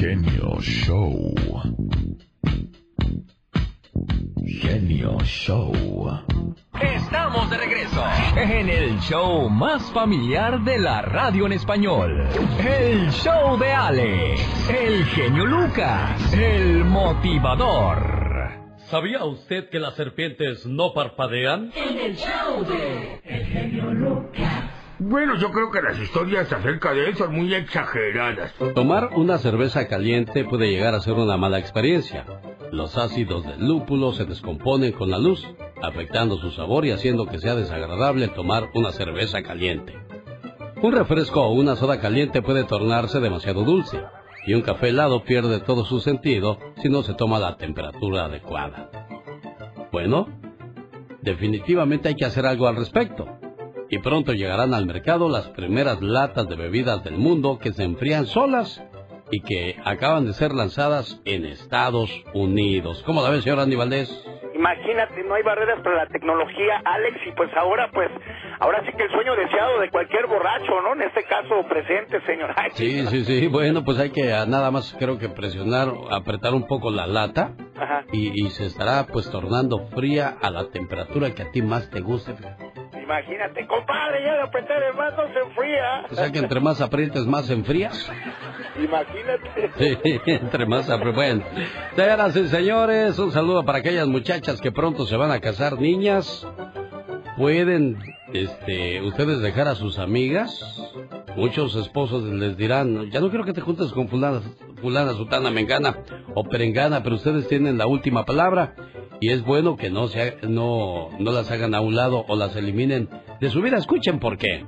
Genio Show. Genio Show. Estamos de regreso en el show más familiar de la radio en español. El show de Alex, el genio Lucas, el motivador. ¿Sabía usted que las serpientes no parpadean? En el show de El genio Lucas. Bueno, yo creo que las historias acerca de él son muy exageradas. Tomar una cerveza caliente puede llegar a ser una mala experiencia. Los ácidos del lúpulo se descomponen con la luz, afectando su sabor y haciendo que sea desagradable tomar una cerveza caliente. Un refresco o una soda caliente puede tornarse demasiado dulce, y un café helado pierde todo su sentido si no se toma la temperatura adecuada. Bueno, definitivamente hay que hacer algo al respecto y pronto llegarán al mercado las primeras latas de bebidas del mundo que se enfrían solas y que acaban de ser lanzadas en Estados Unidos. ¿Cómo la ve, señor Andy Valdés? Imagínate, no hay barreras para la tecnología, Alex, y pues ahora, pues, ahora sí que el sueño deseado de cualquier borracho, ¿no? En este caso, presente, señor. sí, sí, sí, bueno, pues hay que ah, nada más creo que presionar, apretar un poco la lata Y, y se estará pues tornando fría a la temperatura que a ti más te guste. Imagínate, compadre, ya de apretar el más no se enfría. O sea que entre más aprietes, más se enfría. Imagínate. Sí, entre más aprietes. Bueno, señoras y señores, un saludo para aquellas muchachas que pronto se van a casar, niñas. ¿Pueden este, ustedes dejar a sus amigas? Muchos esposos les dirán, ya no quiero que te juntes con fulana, fulana, sutana, mengana o perengana, pero ustedes tienen la última palabra y es bueno que no, se, no, no las hagan a un lado o las eliminen de su vida. Escuchen por qué.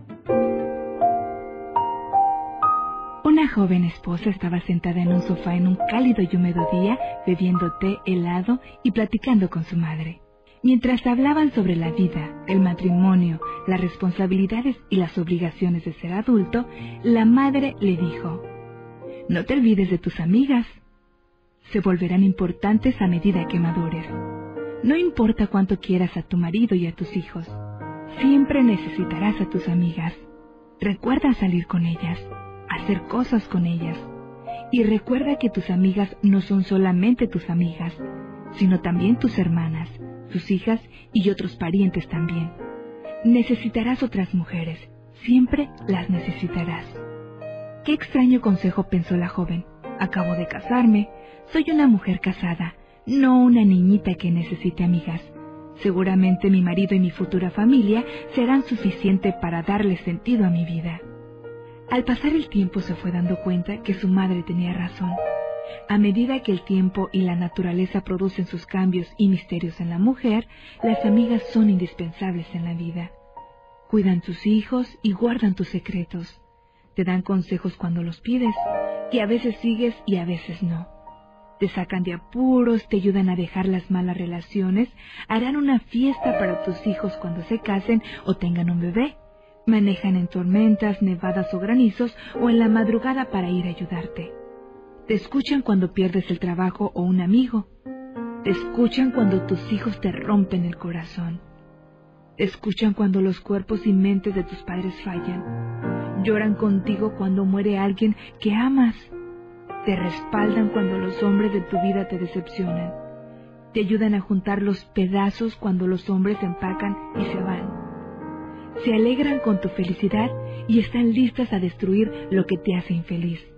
Una joven esposa estaba sentada en un sofá en un cálido y húmedo día, bebiendo té helado y platicando con su madre. Mientras hablaban sobre la vida, el matrimonio, las responsabilidades y las obligaciones de ser adulto, la madre le dijo, No te olvides de tus amigas. Se volverán importantes a medida que madures. No importa cuánto quieras a tu marido y a tus hijos, siempre necesitarás a tus amigas. Recuerda salir con ellas, hacer cosas con ellas. Y recuerda que tus amigas no son solamente tus amigas, sino también tus hermanas, tus hijas y otros parientes también. Necesitarás otras mujeres, siempre las necesitarás. Qué extraño consejo pensó la joven. Acabo de casarme, soy una mujer casada, no una niñita que necesite amigas. Seguramente mi marido y mi futura familia serán suficiente para darle sentido a mi vida. Al pasar el tiempo se fue dando cuenta que su madre tenía razón. A medida que el tiempo y la naturaleza producen sus cambios y misterios en la mujer, las amigas son indispensables en la vida. Cuidan tus hijos y guardan tus secretos. Te dan consejos cuando los pides, que a veces sigues y a veces no te sacan de apuros, te ayudan a dejar las malas relaciones, harán una fiesta para tus hijos cuando se casen o tengan un bebé, manejan en tormentas, nevadas o granizos o en la madrugada para ir a ayudarte. Te escuchan cuando pierdes el trabajo o un amigo. Te escuchan cuando tus hijos te rompen el corazón. Te escuchan cuando los cuerpos y mentes de tus padres fallan. Lloran contigo cuando muere alguien que amas te respaldan cuando los hombres de tu vida te decepcionan. Te ayudan a juntar los pedazos cuando los hombres empacan y se van. Se alegran con tu felicidad y están listas a destruir lo que te hace infeliz.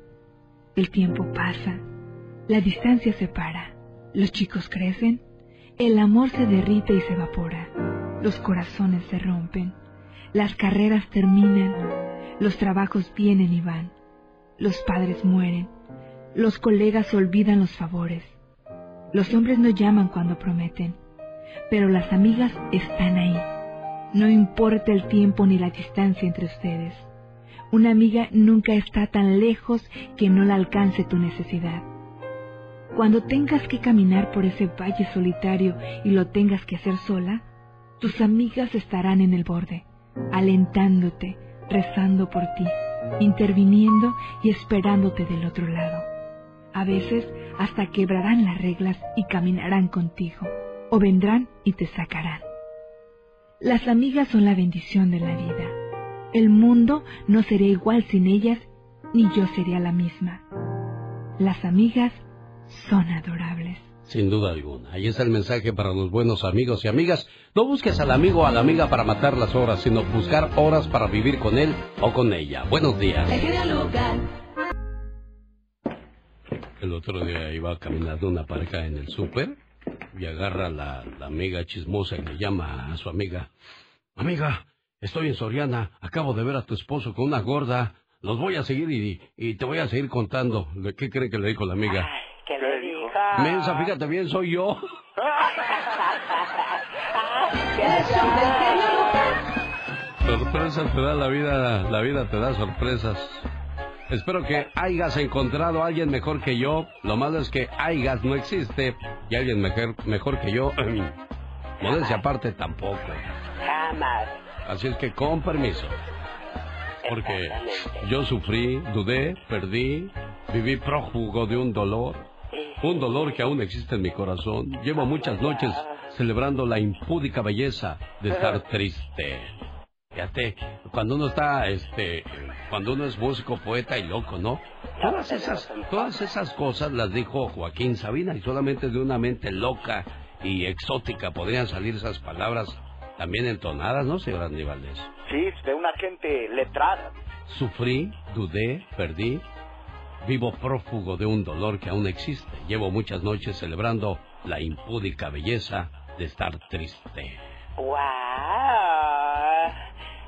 El tiempo pasa, la distancia se para, los chicos crecen, el amor se derrite y se evapora, los corazones se rompen, las carreras terminan, los trabajos vienen y van, los padres mueren, los colegas olvidan los favores. Los hombres no llaman cuando prometen, pero las amigas están ahí. No importa el tiempo ni la distancia entre ustedes. Una amiga nunca está tan lejos que no la alcance tu necesidad. Cuando tengas que caminar por ese valle solitario y lo tengas que hacer sola, tus amigas estarán en el borde, alentándote, rezando por ti, interviniendo y esperándote del otro lado. A veces hasta quebrarán las reglas y caminarán contigo, o vendrán y te sacarán. Las amigas son la bendición de la vida. El mundo no sería igual sin ellas, ni yo sería la misma. las amigas son adorables. Sin duda alguna. Ahí está el mensaje para los buenos amigos y amigas. No busques al amigo o a la amiga para matar las horas, sino buscar horas para vivir con él o con ella. Buenos días. El otro día iba caminando una pareja en el súper y agarra la, la amiga chismosa y le llama a su amiga. Amiga, estoy en Soriana, acabo de ver a tu esposo con una gorda. Los voy a seguir y, y te voy a seguir contando. ¿Qué cree que le dijo la amiga? ¿Qué le dijo? Mensa, fíjate bien, soy yo. sorpresas te da la vida, la vida te da sorpresas. Espero que hayas encontrado a alguien mejor que yo. Lo malo es que hayas no existe y alguien mejor, mejor que yo. Modestia aparte tampoco. Jamás. Así es que con permiso. Porque yo sufrí, dudé, perdí, viví prófugo de un dolor. Un dolor que aún existe en mi corazón. Llevo muchas noches celebrando la impúdica belleza de estar triste. Fíjate, cuando uno está, este, cuando uno es músico, poeta y loco, ¿no? Todas esas, todas esas cosas las dijo Joaquín Sabina y solamente de una mente loca y exótica podrían salir esas palabras también entonadas, ¿no, señor Aníbales? Sí, de una gente letrada. Sufrí, dudé, perdí, vivo prófugo de un dolor que aún existe. Llevo muchas noches celebrando la impúdica belleza de estar triste. ¡Wow!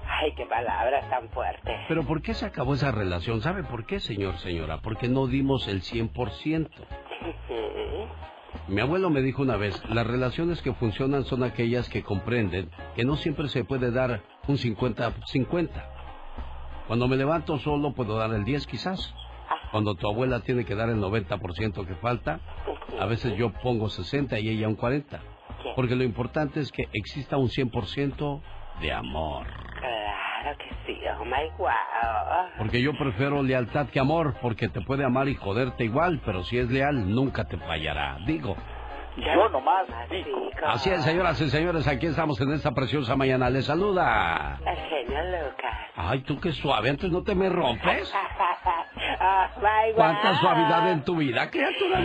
Ay, qué palabras tan fuertes. Pero ¿por qué se acabó esa relación? ¿Sabe por qué, señor, señora? Porque no dimos el 100%. Mi abuelo me dijo una vez, las relaciones que funcionan son aquellas que comprenden que no siempre se puede dar un 50-50. Cuando me levanto solo puedo dar el 10 quizás. Cuando tu abuela tiene que dar el 90% que falta, a veces yo pongo 60 y ella un 40. Porque lo importante es que exista un 100% de amor. Claro que sí, oh my wow. Porque yo prefiero lealtad que amor, porque te puede amar y joderte igual, pero si es leal, nunca te fallará. Digo. Yo nomás. Así es, señoras y señores, aquí estamos en esta preciosa mañana. Les saluda. El genio Lucas. Ay, tú qué suave, antes no te me rompes. oh my wow. ¿Cuánta suavidad en tu vida, criatura?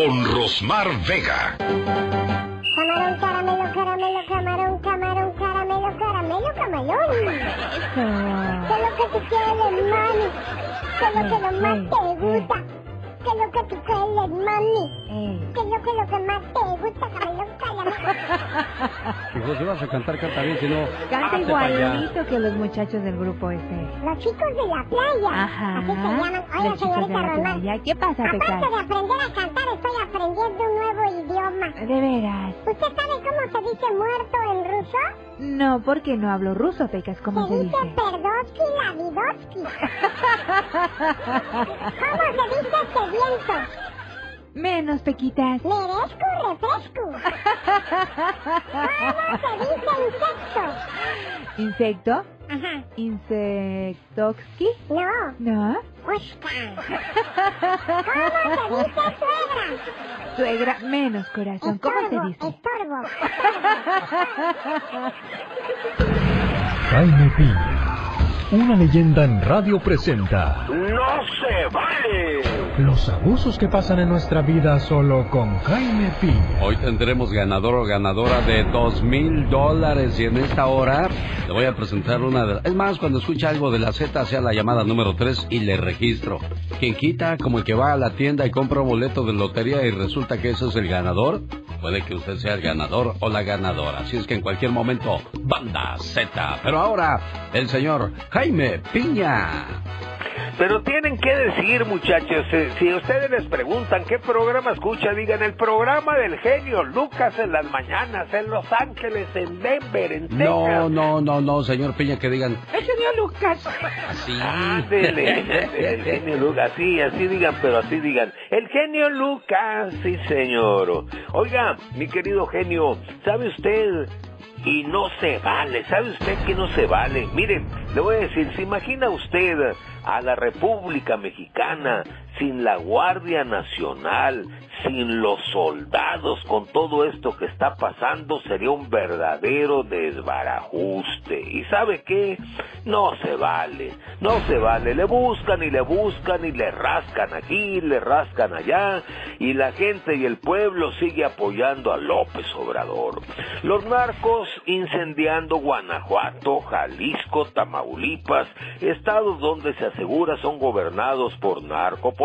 Con Rosmar Vega. Camarón, caramelo, caramelo, camarón, camarón, caramelo, caramelo, camarón. ¿Qué es lo que tú quieres, mami? ¿Qué es lo que lo más te gusta? ¿Qué es lo que tú quieres, mami? ¿Qué es lo que, lo que más te gusta, camarón, caramelo? Hijo, si vas a cantar, canta bien, si no... Canta igualito que los muchachos del grupo ese. Los chicos de la playa. Ajá. Así se llaman. De señorita la Román. ¿Qué pasa, Aparte de aprender a cantar, estoy aprendiendo un nuevo idioma. De veras. ¿Usted sabe cómo se dice muerto en ruso? No, porque no hablo ruso, Pecas. ¿Cómo se se dice? Perdosky Lavidosky. ¿Cómo se dice sediento? Menos, Pequitas. Merezco refresco. ¿Cómo se dice insecto? ¿Insecto? Ajá. ¿Insectoxki? No. ¿No? Oscar. ¿Cómo se dice suegra? Suegra, menos, corazón. ¿Cómo se Estorbo, dice? estorbo. Jaime Piña, una leyenda en radio presenta ¡No se vale! los abusos que pasan en nuestra vida solo con Jaime Piña. Hoy tendremos ganador o ganadora de dos mil dólares y en esta hora le voy a presentar una de las... Es más, cuando escuche algo de la Z, sea la llamada número 3 y le registro. Quien quita, como el que va a la tienda y compra un boleto de lotería y resulta que ese es el ganador, puede que usted sea el ganador o la ganadora. Así es que en cualquier momento, banda Z. Pero ahora, el señor Jaime Piña. Pero tienen que decir, muchachos, eh, si ustedes les preguntan qué programa escucha, digan el programa del genio Lucas en las mañanas, en Los Ángeles, en Denver, en Texas. No, no, no, no, señor Piña, que digan... ¡El genio Lucas! Así. Ándele, el genio Lucas, sí, así digan, pero así digan. El genio Lucas, sí señor. Oiga, mi querido genio, ¿sabe usted? Y no se vale, ¿sabe usted que no se vale? Mire, le voy a decir, ¿se imagina usted a la República Mexicana sin la Guardia Nacional, sin los soldados, con todo esto que está pasando, sería un verdadero desbarajuste. ¿Y sabe qué? No se vale, no se vale. Le buscan y le buscan y le rascan aquí, le rascan allá, y la gente y el pueblo sigue apoyando a López Obrador. Los narcos incendiando Guanajuato, Jalisco, Tamaulipas, estados donde se asegura son gobernados por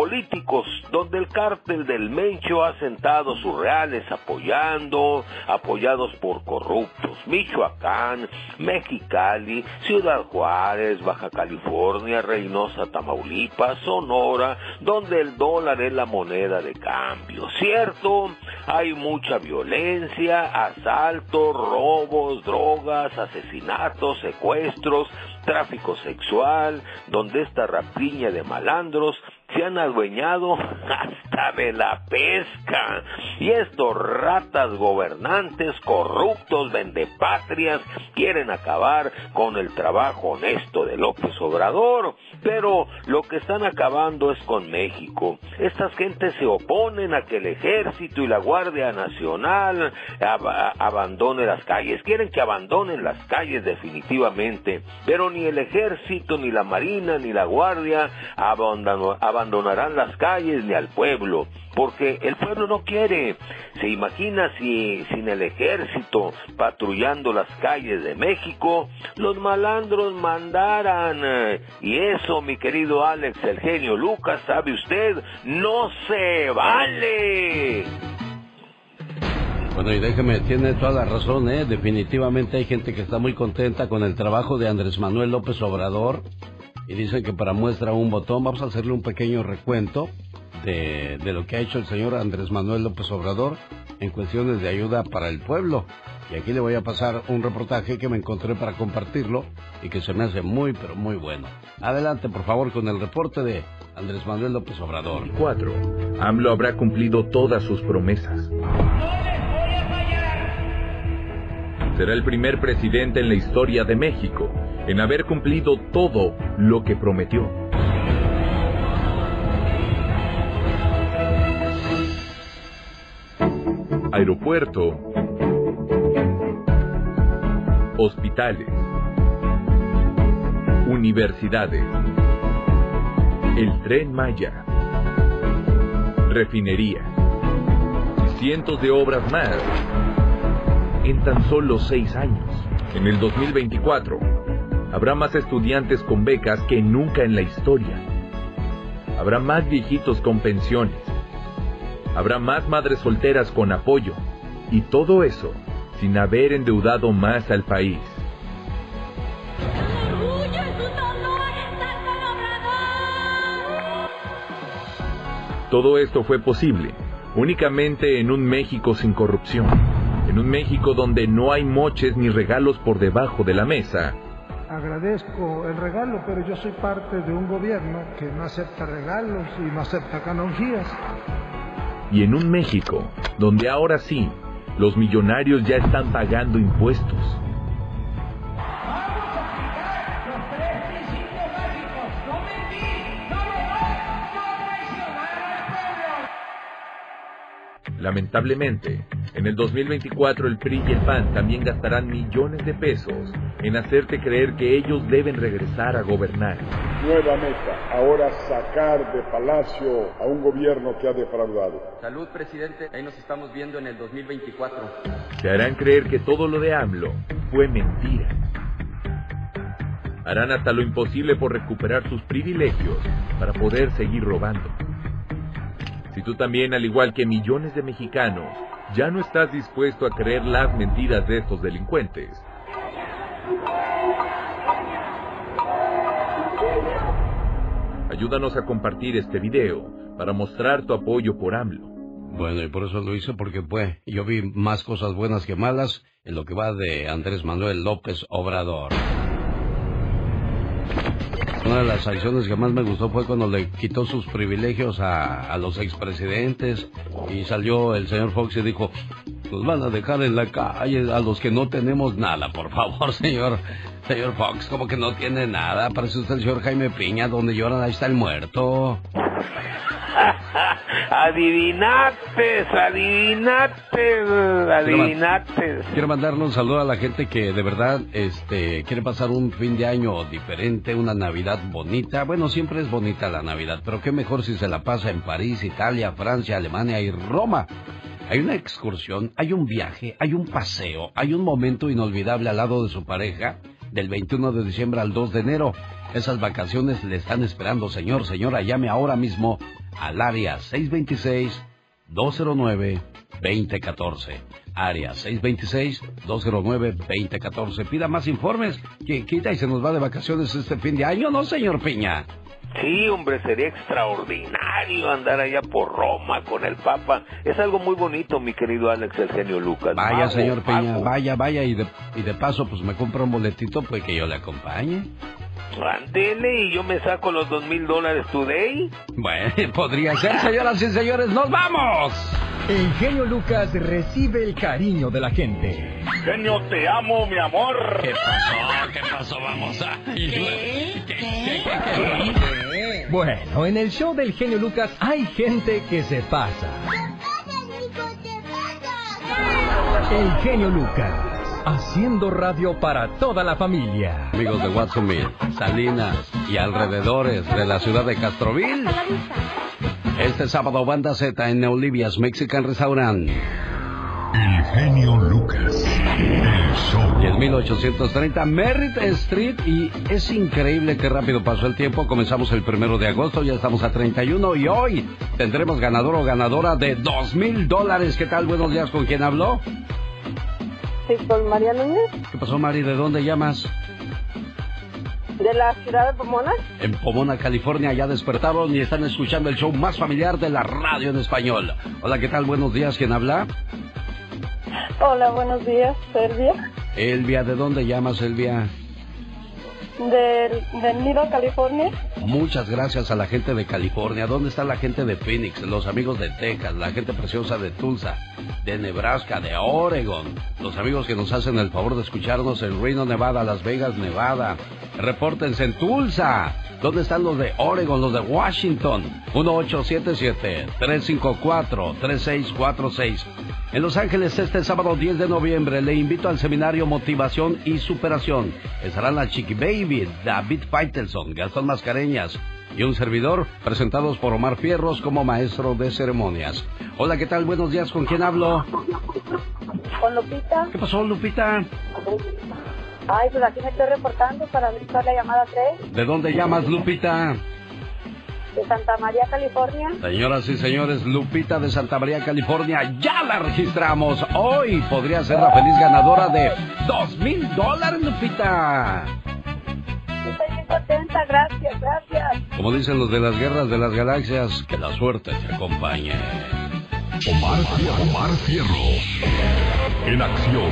narcopolíticos, donde el cártel del Mencho ha sentado sus reales apoyando, apoyados por corruptos. Michoacán, Mexicali, Ciudad Juárez, Baja California, Reynosa, Tamaulipas, Sonora, donde el dólar es la moneda de cambio. Cierto, hay mucha violencia, asaltos, robos, drogas, asesinatos, secuestros, tráfico sexual, donde esta rapiña de malandros se han adueñado hasta de la pesca. Y estos ratas gobernantes corruptos, vendepatrias, quieren acabar con el trabajo honesto de López Obrador. Pero lo que están acabando es con México. Estas gentes se oponen a que el ejército y la Guardia Nacional ab abandonen las calles. Quieren que abandonen las calles definitivamente. Pero ni el ejército, ni la Marina, ni la Guardia abandonarán las calles ni al pueblo, porque el pueblo no quiere. ¿Se imagina si sin el ejército patrullando las calles de México, los malandros mandaran? Y eso, mi querido Alex, el genio Lucas, sabe usted, no se vale. Bueno, y déjeme, tiene toda la razón, ¿eh? Definitivamente hay gente que está muy contenta con el trabajo de Andrés Manuel López Obrador y dicen que para muestra un botón vamos a hacerle un pequeño recuento de, de, lo que ha hecho el señor Andrés Manuel López Obrador en cuestiones de ayuda para el pueblo. Y aquí le voy a pasar un reportaje que me encontré para compartirlo y que se me hace muy, pero muy bueno. Adelante, por favor, con el reporte de Andrés Manuel López Obrador. 4. AMLO habrá cumplido todas sus promesas. Será el primer presidente en la historia de México en haber cumplido todo lo que prometió. Aeropuerto, hospitales, universidades, el tren Maya, refinería. Y cientos de obras más en tan solo seis años. En el 2024 habrá más estudiantes con becas que nunca en la historia. Habrá más viejitos con pensiones. Habrá más madres solteras con apoyo. Y todo eso sin haber endeudado más al país. Todo esto fue posible únicamente en un México sin corrupción, en un México donde no hay moches ni regalos por debajo de la mesa. Agradezco el regalo, pero yo soy parte de un gobierno que no acepta regalos y no acepta canonjías. Y en un México donde ahora sí, los millonarios ya están pagando impuestos. Lamentablemente, en el 2024 el PRI y el PAN también gastarán millones de pesos en hacerte creer que ellos deben regresar a gobernar. Nueva meta, ahora sacar de Palacio a un gobierno que ha defraudado. Salud, presidente, ahí nos estamos viendo en el 2024. Te harán creer que todo lo de AMLO fue mentira. Harán hasta lo imposible por recuperar sus privilegios para poder seguir robando. Si tú también, al igual que millones de mexicanos, ya no estás dispuesto a creer las mentiras de estos delincuentes, ayúdanos a compartir este video para mostrar tu apoyo por AMLO. Bueno, y por eso lo hice porque pues yo vi más cosas buenas que malas en lo que va de Andrés Manuel López Obrador. Una de las acciones que más me gustó fue cuando le quitó sus privilegios a, a los expresidentes y salió el señor Fox y dijo, nos van a dejar en la calle a los que no tenemos nada, por favor, señor, señor Fox, como que no tiene nada, parece usted el señor Jaime Piña, donde lloran, ahí está el muerto. Adivinates, adivinates, adivinates. Quiero mandarle un saludo a la gente que de verdad este, quiere pasar un fin de año diferente, una Navidad bonita. Bueno, siempre es bonita la Navidad, pero qué mejor si se la pasa en París, Italia, Francia, Alemania y Roma. Hay una excursión, hay un viaje, hay un paseo, hay un momento inolvidable al lado de su pareja del 21 de diciembre al 2 de enero. Esas vacaciones le están esperando, señor, señora. Llame ahora mismo al área 626-209-2014. Área 626-209-2014. Pida más informes. Que quita y se nos va de vacaciones este fin de año, ¿no, señor Piña? Sí, hombre, sería extraordinario andar allá por Roma con el Papa. Es algo muy bonito, mi querido Alex, el genio Lucas. Vaya, Mago, señor Peña, mago. vaya, vaya, y de, y de paso, pues me compra un boletito, pues que yo le acompañe. Ándele y yo me saco los dos mil dólares today. Bueno, podría ser, señoras y señores, ¡nos vamos! El genio Lucas recibe el cariño de la gente. Genio, te amo, mi amor. ¿Qué pasó? ¿Qué pasó? Vamos a... Bueno, en el show del genio Lucas hay gente que se pasa. El genio Lucas, haciendo radio para toda la familia. Amigos de Watsonville, Salinas y alrededores de la ciudad de Castroville. Este sábado, Banda Z en Neolivia's Mexican Restaurant. El genio Lucas. El show. Y en 1830, Merritt Street. Y es increíble qué rápido pasó el tiempo. Comenzamos el primero de agosto, ya estamos a 31. Y hoy tendremos ganador o ganadora de dos mil dólares. ¿Qué tal? Buenos días, ¿con quién habló? Sí, con María Núñez, ¿Qué pasó, Mari? ¿De dónde llamas? de la ciudad de Pomona. En Pomona, California, ya despertaron y están escuchando el show más familiar de la radio en español. Hola, ¿qué tal? Buenos días, ¿quién habla? Hola, buenos días, Servia, Elvia, ¿de dónde llamas, Elvia? Del, del Nido, California. Muchas gracias a la gente de California. ¿Dónde está la gente de Phoenix? Los amigos de Texas, la gente preciosa de Tulsa, de Nebraska, de Oregon. Los amigos que nos hacen el favor de escucharnos en Reno, Nevada, Las Vegas, Nevada. Repórtense en Tulsa. ¿Dónde están los de Oregon, los de Washington? 1877-354-3646. En Los Ángeles este sábado 10 de noviembre le invito al seminario Motivación y Superación. Estarán la Chiqui Baby, David Faitelson, Gastón Mascareñas y un servidor presentados por Omar Fierros como maestro de ceremonias. Hola, ¿qué tal? Buenos días, ¿con quién hablo? Con Lupita. ¿Qué pasó, Lupita? Ay, pues aquí me estoy reportando para registrar la llamada 3 ¿De dónde llamas, Lupita? de Santa María, California. Señoras y señores, Lupita de Santa María, California, ya la registramos. Hoy podría ser la feliz ganadora de dos mil dólares, Lupita. Estoy muy contenta, gracias, gracias. Como dicen los de las guerras de las galaxias, que la suerte te acompañe. Omar, Omar Fierros. En acción.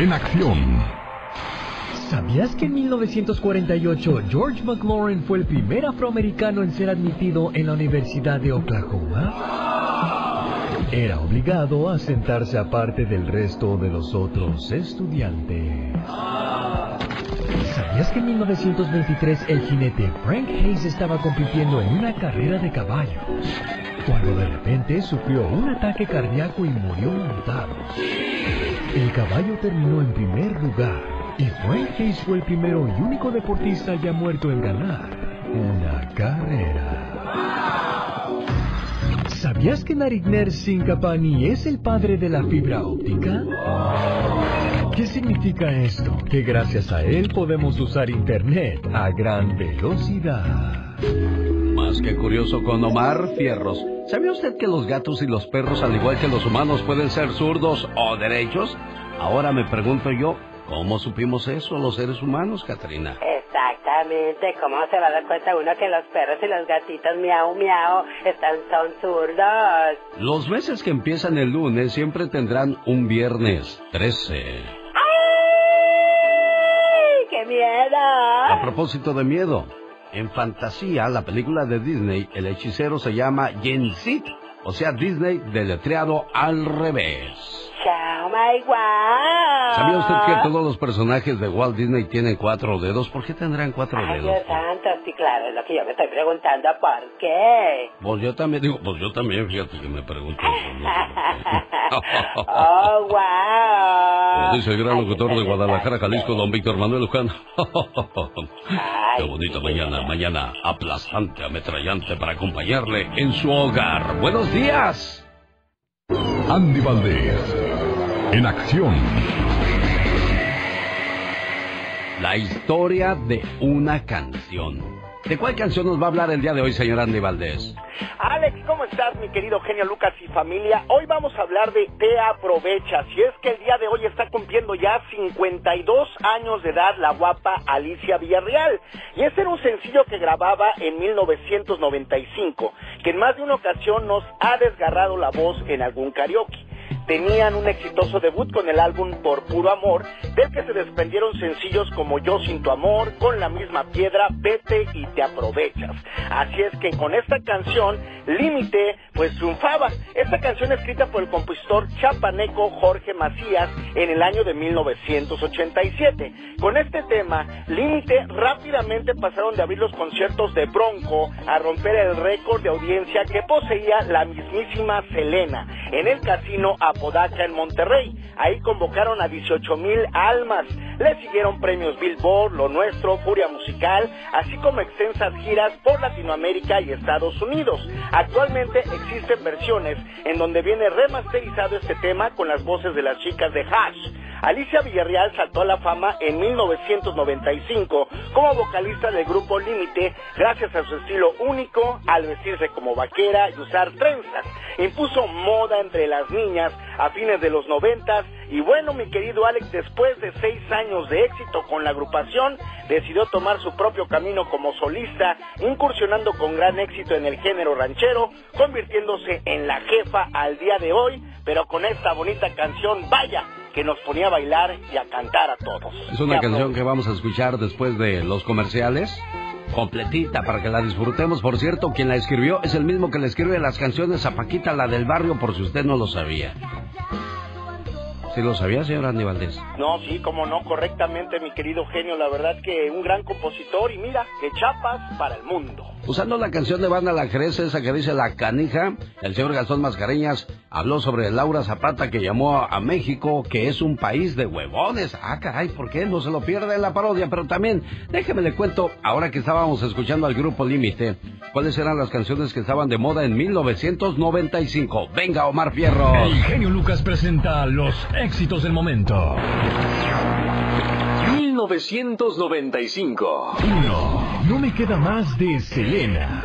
En acción. ¿Sabías que en 1948 George McLaurin fue el primer afroamericano en ser admitido en la Universidad de Oklahoma? Era obligado a sentarse aparte del resto de los otros estudiantes. ¿Sabías que en 1923 el jinete Frank Hayes estaba compitiendo en una carrera de caballos? Cuando de repente sufrió un ataque cardíaco y murió montado. El caballo terminó en primer lugar y Frank Hayes fue el primero y único deportista ya muerto en ganar una carrera. ¿Sabías que Narigner Sinkapani es el padre de la fibra óptica? ¿Qué significa esto? Que gracias a él podemos usar Internet a gran velocidad. Más que curioso con Omar Fierros. ¿Sabía usted que los gatos y los perros, al igual que los humanos, pueden ser zurdos o derechos? Ahora me pregunto yo, ¿cómo supimos eso los seres humanos, Katrina? Exactamente, ¿cómo se va a dar cuenta uno que los perros y los gatitos miau miau están son zurdos? Los meses que empiezan el lunes siempre tendrán un viernes 13. ¡Ay, qué miedo! A propósito de miedo, en fantasía, la película de Disney, el hechicero se llama Yensit, o sea, Disney deletreado al revés. Chao Oh my wow. ¿Sabía usted que todos los personajes de Walt Disney tienen cuatro dedos? ¿Por qué tendrán cuatro Ay, dedos? Dios santo, sí, claro, es lo que yo me estoy preguntando, ¿por qué? Pues yo también digo, pues yo también, fíjate que me pregunto eso. ¿no? oh, wow. Como dice el gran locutor de Guadalajara, Jalisco, don Víctor Manuel Luján. Qué bonita mañana, mañana aplastante, ametrallante para acompañarle en su hogar. Buenos días. Andy Valdés, en acción. La historia de una canción. ¿De cuál canción nos va a hablar el día de hoy, señor Andy Valdés? Alex, ¿cómo estás, mi querido genio Lucas y familia? Hoy vamos a hablar de Te Aprovechas. Y es que el día de hoy está cumpliendo ya 52 años de edad la guapa Alicia Villarreal. Y ese era un sencillo que grababa en 1995, que en más de una ocasión nos ha desgarrado la voz en algún karaoke tenían un exitoso debut con el álbum Por Puro Amor, del que se desprendieron sencillos como Yo Sin Tu Amor, Con la Misma Piedra, Vete y Te Aprovechas. Así es que con esta canción, Límite, pues triunfaba. Esta canción escrita por el compositor chapaneco Jorge Macías en el año de 1987. Con este tema, Límite, rápidamente pasaron de abrir los conciertos de Bronco a romper el récord de audiencia que poseía la mismísima Selena en el casino Apodaca en Monterrey. Ahí convocaron a 18 mil almas. Le siguieron premios Billboard, Lo Nuestro, Furia Musical, así como extensas giras por Latinoamérica y Estados Unidos. Actualmente existen versiones en donde viene remasterizado este tema con las voces de las chicas de Hash. Alicia Villarreal saltó a la fama en 1995 como vocalista del grupo Límite gracias a su estilo único al vestirse como vaquera y usar trenzas. Impuso moda entre las niñas a fines de los noventas y bueno, mi querido Alex, después de seis años de éxito con la agrupación, decidió tomar su propio camino como solista, incursionando con gran éxito en el género ranchero, convirtiéndose en la jefa al día de hoy, pero con esta bonita canción, vaya, que nos ponía a bailar y a cantar a todos. Es una canción que vamos a escuchar después de los comerciales. Completita para que la disfrutemos. Por cierto, quien la escribió es el mismo que le escribe las canciones a Paquita, la del barrio, por si usted no lo sabía. ¿Sí lo sabía, señor Andy Valdés? No, sí, como no, correctamente, mi querido genio. La verdad que un gran compositor y mira, de chapas para el mundo. Usando la canción de Banda La Crece, esa que dice La Canija, el señor Gastón Mascareñas habló sobre Laura Zapata que llamó a México que es un país de huevones. Ah, caray, ¿por qué? No se lo pierde en la parodia, pero también, déjeme le cuento, ahora que estábamos escuchando al grupo Límite, cuáles eran las canciones que estaban de moda en 1995. Venga, Omar Fierro. El genio Lucas presenta los éxitos del momento. 1995. 1. No me queda más de Selena.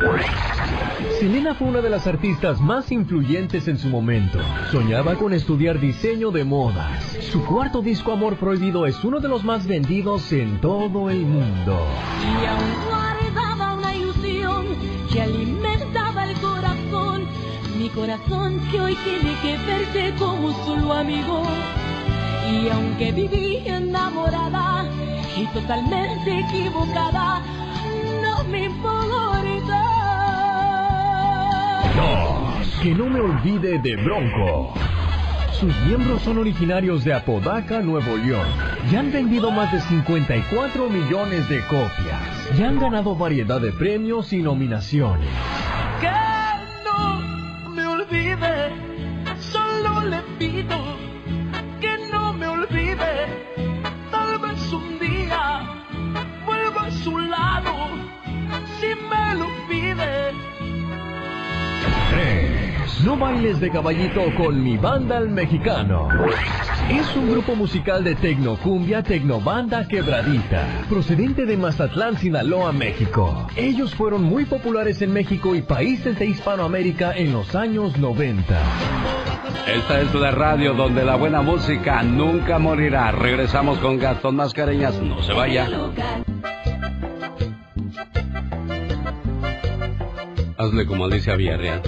Selena fue una de las artistas más influyentes en su momento. Soñaba con estudiar diseño de modas. Su cuarto disco Amor Prohibido es uno de los más vendidos en todo el mundo. Y aún guardaba una ilusión que alimentaba el corazón. Mi corazón que hoy tiene que verte como solo amigo. Y aunque viví enamorada y totalmente equivocada, no me importa. 2. Que no me olvide de Bronco. Sus miembros son originarios de Apodaca, Nuevo León, y han vendido más de 54 millones de copias, y han ganado variedad de premios y nominaciones. Que no me olvide, solo le pido no olvide. Tal vez un día vuelva a su lado No bailes de caballito con mi banda el mexicano. Es un grupo musical de tecnocumbia, tecnobanda quebradita, procedente de Mazatlán, Sinaloa, México. Ellos fueron muy populares en México y países de Hispanoamérica en los años 90. Esta es la radio donde la buena música nunca morirá. Regresamos con Gastón Mascareñas. No se vaya. Hazle como Alicia Villarreal.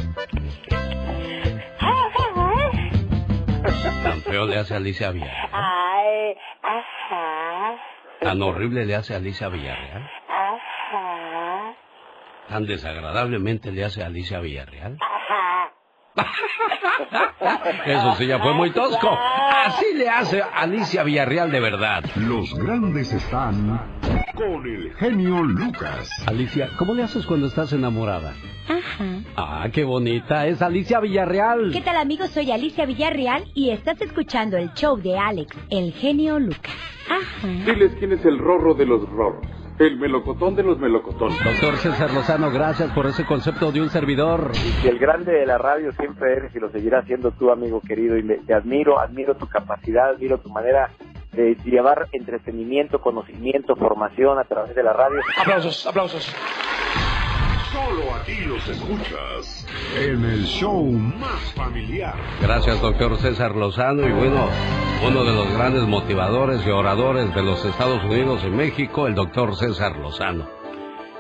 Tan feo le hace Alicia Villarreal. Ay, ajá, Tan horrible le hace Alicia Villarreal. ajá, Tan desagradablemente le hace Alicia Villarreal. ajá. Eso sí, ya fue muy tosco. Así le hace Alicia Villarreal de verdad. Los grandes están con el genio Lucas. Alicia, ¿cómo le haces cuando estás enamorada? Ajá. Ah, qué bonita. Es Alicia Villarreal. ¿Qué tal amigos? Soy Alicia Villarreal y estás escuchando el show de Alex, el genio Lucas. Ajá. Diles quién es el rorro de los rorros. El melocotón de los melocotones. Doctor César Lozano, gracias por ese concepto de un servidor. Y el grande de la radio siempre eres y lo seguirás siendo tú, amigo querido. Y me- te admiro, admiro tu capacidad, admiro tu manera de llevar entretenimiento, conocimiento, formación a través de la radio. Aplausos, aplausos. Solo aquí los escuchas en el show más familiar. Gracias, doctor César Lozano. Y bueno, uno de los grandes motivadores y oradores de los Estados Unidos y México, el doctor César Lozano.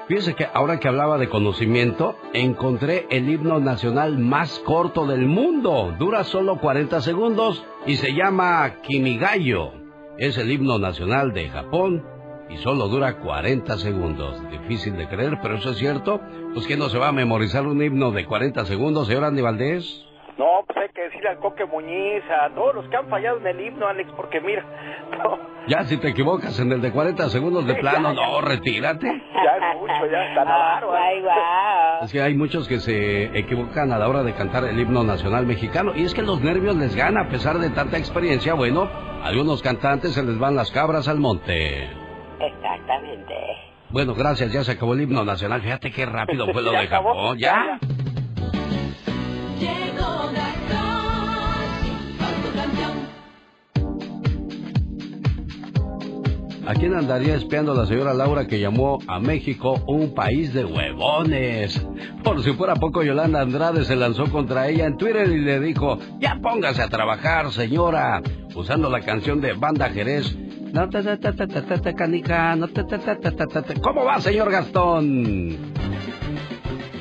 Fíjese que ahora que hablaba de conocimiento, encontré el himno nacional más corto del mundo. Dura solo 40 segundos y se llama Kimigayo. Es el himno nacional de Japón y solo dura 40 segundos. Difícil de creer, pero eso es cierto. Pues que no se va a memorizar un himno de 40 segundos, señor Andy Valdés. No, pues hay que decirle al Coque Muñiz, a todos los que han fallado en el himno, Alex, porque mira, no, Ya si te equivocas en el de 40 segundos de plano, no, retírate. ya es mucho, ya está bárbaro. Ay, guau. Es que hay muchos que se equivocan a la hora de cantar el himno nacional mexicano y es que los nervios les gana a pesar de tanta experiencia. Bueno, a algunos cantantes se les van las cabras al monte. Exactamente. Bueno, gracias, ya se acabó el himno nacional. Fíjate qué rápido fue lo de Japón. ya. ¿A quién andaría espiando la señora Laura que llamó a México un país de huevones? Por si fuera poco, Yolanda Andrade se lanzó contra ella en Twitter y le dijo, ya póngase a trabajar, señora, usando la canción de Banda Jerez. No te te te te te te te canica, no te te te te te te te. ¿Cómo va, señor Gastón?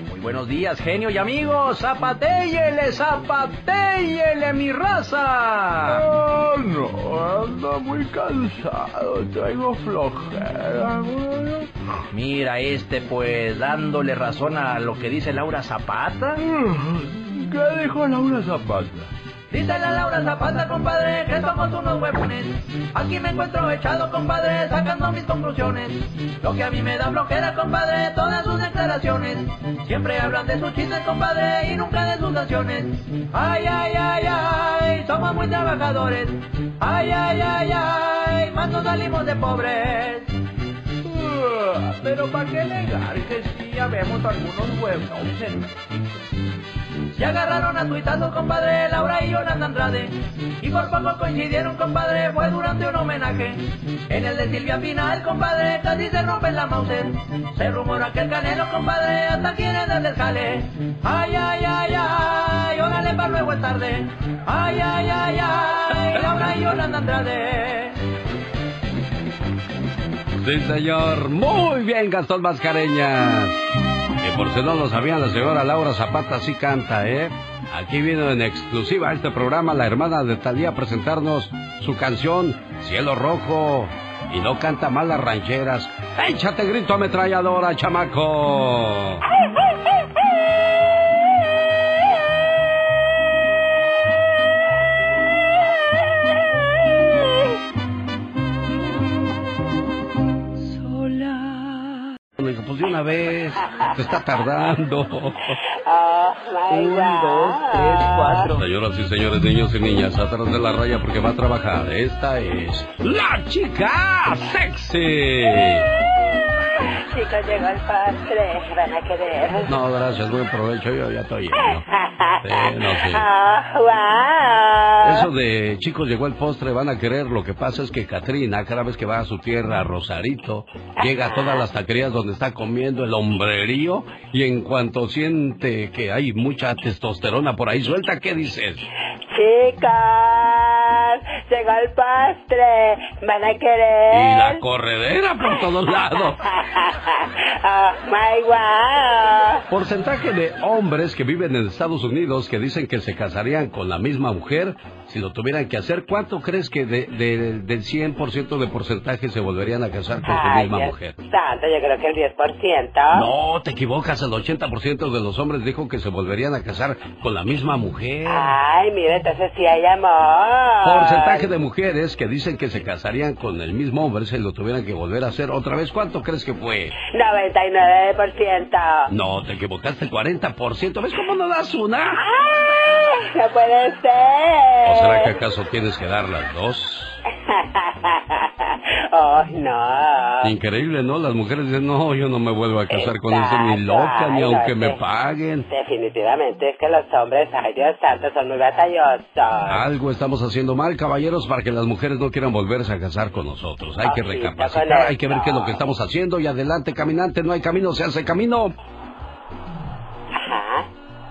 Muy buenos días, genio y amigos. Zapatéyele, zapatéyele, mi raza. Oh, no, ando muy cansado, traigo flojera. Mira este, pues, dándole razón a lo que dice Laura Zapata. ¿Qué dijo Laura Zapata? Dice la Laura Zapata, compadre, que somos unos huevones. Aquí me encuentro echado, compadre, sacando mis conclusiones. Lo que a mí me da flojera, compadre, todas sus declaraciones. Siempre hablan de sus chistes, compadre, y nunca de sus acciones. Ay, ay, ay, ay, somos muy trabajadores. Ay, ay, ay, ay, más nos salimos de pobres. Pero para qué negar que sí ya vemos algunos huevones Se agarraron a tuitazos, compadre, Laura y Yolanda Andrade. Y por poco coincidieron, compadre, fue durante un homenaje. En el de Silvia Pinal, compadre, casi se rompe la Mauser. Se rumora que el canelo, compadre, hasta quiere darle jale. Ay, ay, ay, ay, órale, para luego es tarde. Ay, ay, ay, ay, Laura y Yolanda Andrade. Sí, señor. Muy bien, Gastón Mascareñas. Y por si no lo sabían, la señora Laura Zapata sí canta, ¿eh? Aquí vino en exclusiva a este programa la hermana de Talía a presentarnos su canción Cielo Rojo. Y no canta mal las rancheras. ¡Échate grito ametralladora, chamaco! de una vez, te está tardando. Oh, Un, dos, tres, cuatro. Señoras y señores, niños y niñas, atrás de la raya porque va a trabajar. Esta es la chica sexy. Chicos, llegó el postre. Van a querer. No, gracias, buen provecho, yo ya estoy lleno. Sí, no sé. Oh, wow. Eso de chicos llegó el postre, van a querer. Lo que pasa es que Katrina, cada vez que va a su tierra, a Rosarito, llega a todas las taquerías donde está comiendo el hombrerío y en cuanto siente que hay mucha testosterona por ahí suelta, ¿qué dices? Chicas, llegó el postre. ¿Van a querer? Y la corredera por todos lados. Porcentaje de hombres que viven en Estados Unidos que dicen que se casarían con la misma mujer si lo tuvieran que hacer. ¿Cuánto crees que de, de- del 100% de porcentaje se volverían a casar con su Ay, misma Dios mujer? santo, yo creo que el 10%. No, te equivocas. El 80% de los hombres dijo que se volverían a casar con la misma mujer. Ay, mira, entonces sí hay amor. Porcentaje de mujeres que dicen que se casarían con el mismo hombre si lo tuvieran que volver a hacer otra vez. ¿Cuánto crees que fue? 99%. No, te equivocaste 40%. ¿Ves cómo no das una? ¡Ay! No puede ser. ¿O será que acaso tienes que dar las dos? oh, no. Increíble, ¿no? Las mujeres dicen, no, yo no me vuelvo a casar con ese ni loca, ni no, aunque me paguen. Definitivamente es que los hombres, ay Dios santo, son muy batallosos. Algo estamos haciendo mal, caballeros, para que las mujeres no quieran volverse a casar con nosotros. Hay que recapacitar, hay que ver qué es lo que estamos haciendo y adelante, caminante, no hay camino, se hace camino.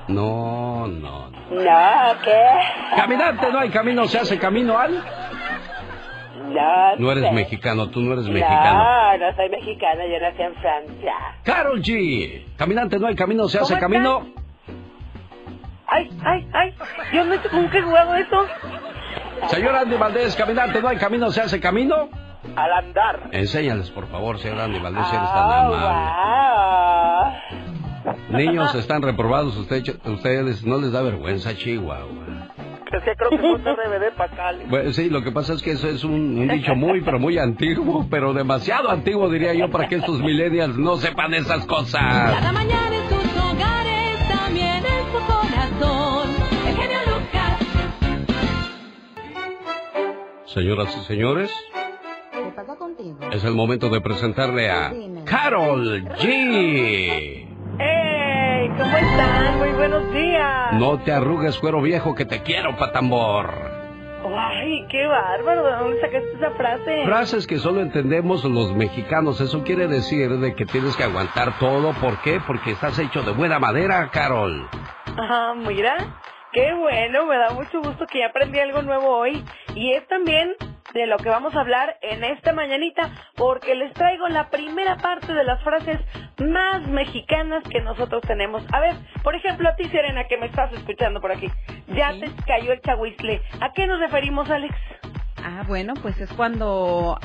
No, no, no. No, ¿qué? Caminante, no hay camino, se hace camino al... No, No eres sé. mexicano, tú no eres mexicano. No, no soy mexicana, yo nací en Francia. Carol G. Caminante, no hay camino, se hace ¿Cómo camino. Ay, ay, ay. Yo no, nunca he jugado eso. Señor Andy Valdés, caminante, no hay camino, se hace camino. Al andar. Enséñales, por favor, señor Andy Valdés, si eres tan Oh, amable. wow. Niños están reprobados, usted- ustedes no les da vergüenza, Chihuahua. Es que creo que fue un Cali. Bueno, sí, lo que pasa es que eso es un, un dicho muy, pero muy antiguo, pero demasiado antiguo, diría yo, para que estos millennials no sepan esas cosas. Cada mañana en sus hogares, también en su corazón. El genio Lucas. Señoras y señores, ¿Qué pasa contigo? es el momento de presentarle a Carol G. ¡Ey! ¿Cómo están? Muy buenos días. No te arrugues, cuero viejo, que te quiero, patambor. ¡Ay, qué bárbaro! ¿De dónde sacaste esa frase? Frases que solo entendemos los mexicanos. Eso quiere decir de que tienes que aguantar todo. ¿Por qué? Porque estás hecho de buena madera, Carol. Ah, mira. Qué bueno, me da mucho gusto que ya aprendí algo nuevo hoy. Y es también de lo que vamos a hablar en esta mañanita, porque les traigo la primera parte de las frases más mexicanas que nosotros tenemos. A ver, por ejemplo, a ti, Serena, que me estás escuchando por aquí. Ya te cayó el chahuizle. ¿A qué nos referimos, Alex? Ah, bueno, pues es cuando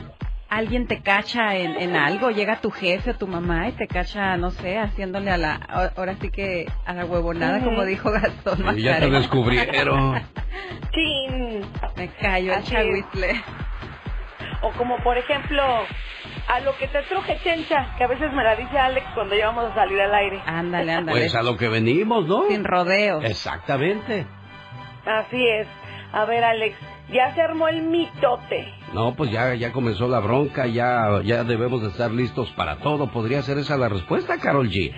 alguien te cacha en, en algo, llega tu jefe o tu mamá y te cacha, no sé, haciéndole a la, ahora sí que a la huevonada, como dijo Gastón Y ya te descubrieron. Chin. Me cayó el chahuizle. O como por ejemplo, a lo que te truje chencha, que a veces me la dice Alex cuando ya vamos a salir al aire. Ándale, ándale. Pues a lo que venimos, ¿no? Sin rodeos. Exactamente. Así es. A ver, Alex, ya se armó el mitote. No, pues ya, ya comenzó la bronca, ya, ya debemos de estar listos para todo. ¿Podría ser esa la respuesta, Carol G?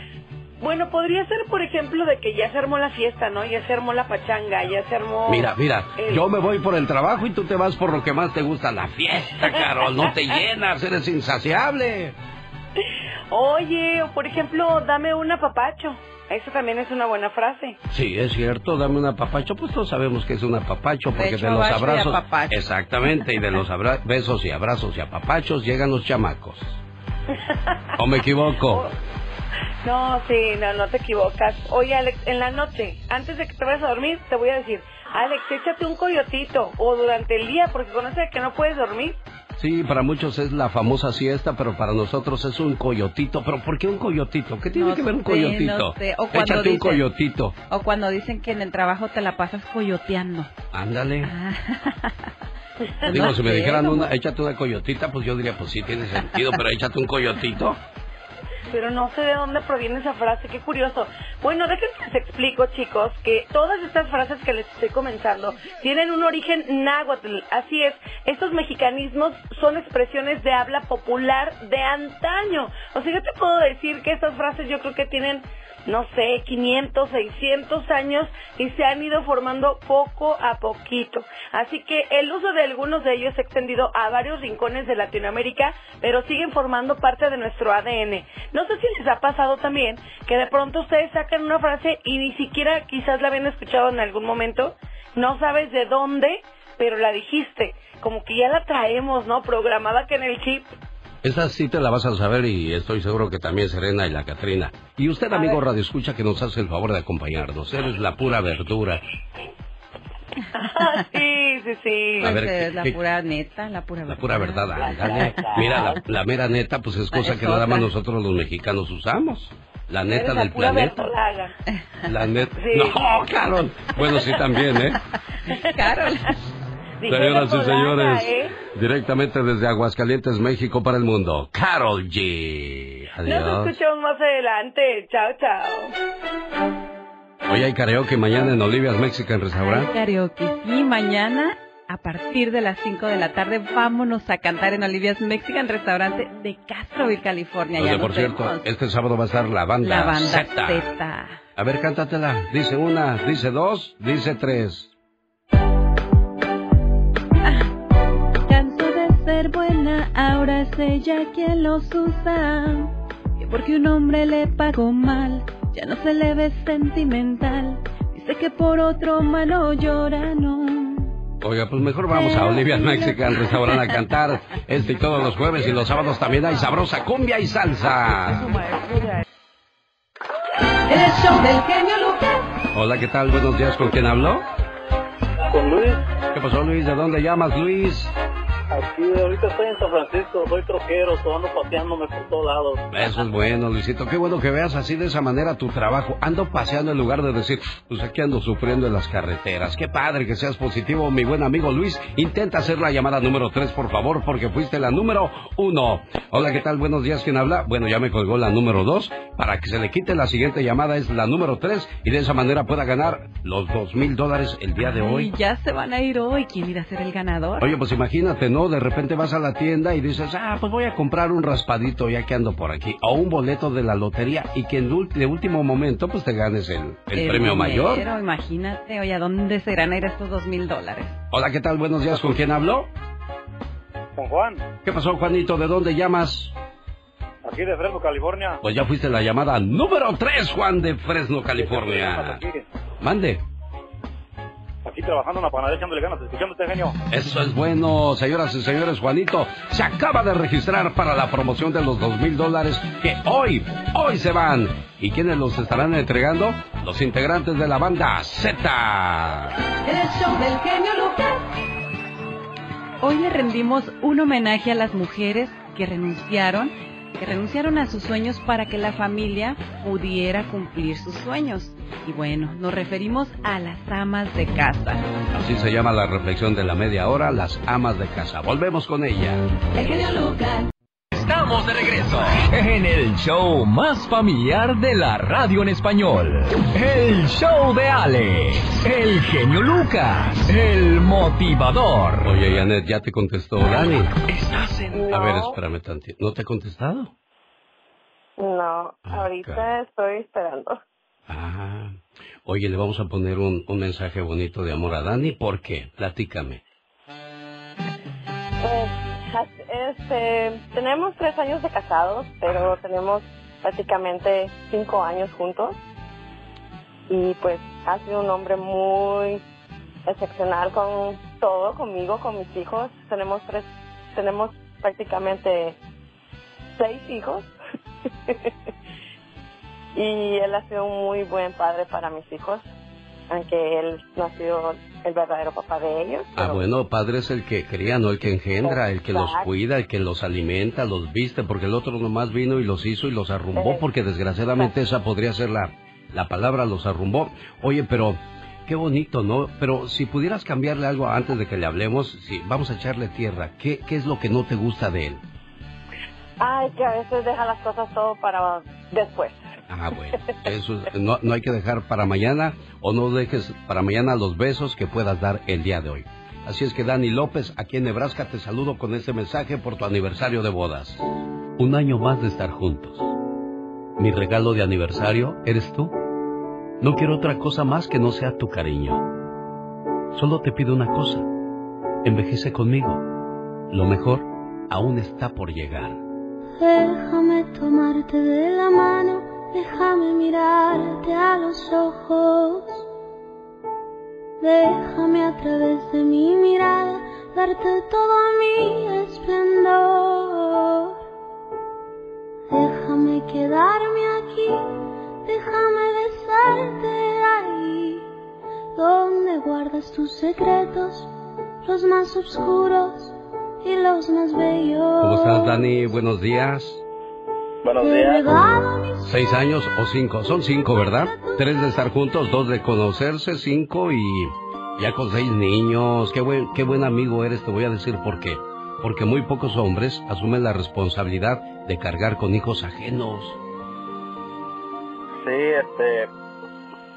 Bueno, podría ser, por ejemplo, de que ya se armó la fiesta, ¿no? Ya se armó la pachanga, ya se armó... Mira, mira, el- yo me voy por el trabajo y tú te vas por lo que más te gusta, la fiesta, Carol. No te llenas, eres insaciable. Oye, o por ejemplo, dame un apapacho. Eso también es una buena frase. Sí, es cierto, dame un apapacho. Pues todos sabemos que es un apapacho, porque de, hecho, los y abrazos. apapacho. Exactamente, y de los abra- besos y abrazos y apapachos llegan los chamacos. ¿O me equivoco? No, sí, no, no te equivocas. Oye, Alex, en la noche, antes de que te vayas a dormir, te voy a decir, Alex, échate un coyotito, o durante el día, porque conoces que no puedes dormir. Sí, para muchos es la famosa siesta, pero para nosotros es un coyotito. ¿Pero por qué un coyotito? ¿Qué tiene No que ver un sé, coyotito? no sé. O Échate un coyotito. O cuando dicen que en el trabajo te la pasas coyoteando. Ándale. Pues Digo, no si me dijeran una, échate una coyotita, pues yo diría, pues sí tiene sentido, pero échate un coyotito. Pero no sé de dónde proviene esa frase, qué curioso. Bueno, déjenme les explico, chicos, que todas estas frases que les estoy comenzando tienen un origen náhuatl. Así es, estos mexicanismos son expresiones de habla popular de antaño. O sea, yo te puedo decir que estas frases yo creo que tienen, no sé, 500, 600 años y se han ido formando poco a poquito. Así que el uso de algunos de ellos se ha extendido a varios rincones de Latinoamérica, pero siguen formando parte de nuestro ADN. No sé si les ha pasado también que de pronto ustedes sacan una frase y ni siquiera quizás la habían escuchado en algún momento, no sabes de dónde, pero la dijiste, como que ya la traemos, ¿no? Programada que en el chip. Esa sí te la vas a saber y estoy seguro que también Serena y la Catrina. Y usted, amigo Radio Escucha, que nos hace el favor de acompañarnos. Eres la pura verdura. sí, sí, sí. A ver, Pues, ¿qué- eh, la qué- pura neta, la pura La pura verdad, ándale. Mira, la, la mera neta, pues es cosa Es que nada más nosotros los mexicanos usamos. La neta Eres la del pura planeta. verdolaga. La neta. Sí. No, Carol. Bueno, sí también, ¿eh? Carol. Señoras y señores, ¿eh? directamente desde Aguascalientes, México para el mundo, Carol G. Nos Adiós. escuchamos más adelante. Chao, chao. Hoy hay karaoke mañana en Olivia's Mexican Hay Restaurant. karaoke. Y mañana, a partir de las 5 de la tarde, vámonos a cantar en Olivia's Mexican Restaurante de Castroville, California. Ya Donde, por nos cierto, vemos. este sábado va a estar la banda, la banda Zeta. Z. A ver, cántatela. Dice una, dice dos, dice tres. Ser buena, ahora es ella quien los usa. Y porque un hombre le pagó mal, ya no se le ve sentimental. Dice que por otro malo llora, no. Oiga, pues mejor vamos a Olivia's Mexican Restaurant a cantar este y todos los jueves y los sábados también hay sabrosa cumbia y salsa. El show del genio Lucas. Hola, ¿qué tal? Buenos días, ¿con quién hablo? Con Luis, ¿Qué pasó, Luis? ¿De dónde llamas, Luis? Aquí ahorita estoy en San Francisco, soy troquero, so ando paseándome por todos lados. Eso es bueno, Luisito. Qué bueno que veas así de esa manera tu trabajo. Ando paseando en lugar de decir, pues aquí ando sufriendo en las carreteras. Qué padre que seas positivo, mi buen amigo Luis. Intenta hacer la llamada número 3, por favor, porque fuiste la número 1. Hola, ¿qué tal? Buenos días, ¿quién habla? Bueno, ya me colgó la número 2. Para que se le quite la siguiente llamada es la número 3 y de esa manera pueda ganar los dos mil dólares el día de Y hoy. ya se van a ir hoy. ¿Quién irá a ser el ganador? Oye, pues imagínate, ¿no? De repente vas a la tienda y dices, ah, pues voy a comprar un raspadito ya que ando por aquí. O un boleto de la lotería y que en de último momento pues te ganes el, el premio mayor. Pero imagínate, oye, ¿a dónde se irán a ir estos dos mil dólares? Hola, ¿qué tal? Buenos días, ¿con quién hablo? Con Juan, ¿Qué pasó, Juanito? ¿De dónde llamas? aquí de Fresno, California. Pues ya fuiste la llamada número 3, Juan de Fresno, California. Mande. Aquí trabajando en la panadería echándole ganas, escuchando este genio. Eso es bueno, señoras y señores. Juanito se acaba de registrar para la promoción de los dos mil dólares que hoy, hoy se van. ¿Y quiénes los estarán entregando? Los integrantes de la banda Z. El show del genio Lucas. Hoy le rendimos un homenaje a las mujeres que renunciaron, que renunciaron a sus sueños para que la familia pudiera cumplir sus sueños. Y bueno, nos referimos a las amas de casa. Así se llama la reflexión de la media hora, las amas de casa. Volvemos con ella. El genio Lucas. Estamos de regreso en el show más familiar de la radio en español. El show de Alex, el genio Lucas, el motivador. Oye, Janet, ¿ya te contestó Dani? Estás en... A ver, espérame tantito. ¿No te ha contestado? No, ahorita estoy esperando. Ah. Oye, le vamos a poner un, un mensaje bonito de amor a Dani. ¿Por qué? Platícame. Pues, este, tenemos tres años de casados, pero tenemos prácticamente cinco años juntos. Y pues ha sido un hombre muy excepcional con todo, conmigo, con mis hijos. Tenemos tres, tenemos prácticamente seis hijos. y él ha sido un muy buen padre para mis hijos, aunque él no ha sido el verdadero papá de ellos. Ah, bueno, padre es el que cría, no el que engendra, el que los cuida, el que los alimenta, los viste, porque el otro nomás vino y los hizo y los arrumbó, porque desgraciadamente esa podría ser la, la palabra, los arrumbó. Oye, pero qué bonito, ¿no? Pero si pudieras cambiarle algo antes de que le hablemos, si vamos a echarle tierra, ¿qué, qué es lo que no te gusta de él? Ay, que a veces deja las cosas todo para después. Ah, bueno, eso es- no, no hay que dejar para mañana o no dejes para mañana los besos que puedas dar el día de hoy. Así es que Dani López, aquí en Nebraska, te saludo con este mensaje por tu aniversario de bodas. Un año más de estar juntos. Mi regalo de aniversario eres tú. No quiero otra cosa más que no sea tu cariño. Solo te pido una cosa. Envejece conmigo. Lo mejor aún está por llegar. Déjame tomarte de la mano, déjame mirarte a los ojos. Déjame a través de mi mirada darte todo mi esplendor. Déjame quedarme aquí, déjame besarte ahí, donde guardas tus secretos, los más oscuros y los más bellos. ¿Cómo estás, Dani? Buenos días. Buenos días. ¿Seis años o cinco? Son cinco, ¿verdad? Tres de estar juntos, dos de conocerse, cinco y ya con seis niños. Qué buen, qué buen amigo eres, te voy a decir por qué. Porque muy pocos hombres asumen la responsabilidad de cargar con hijos ajenos. Sí, este,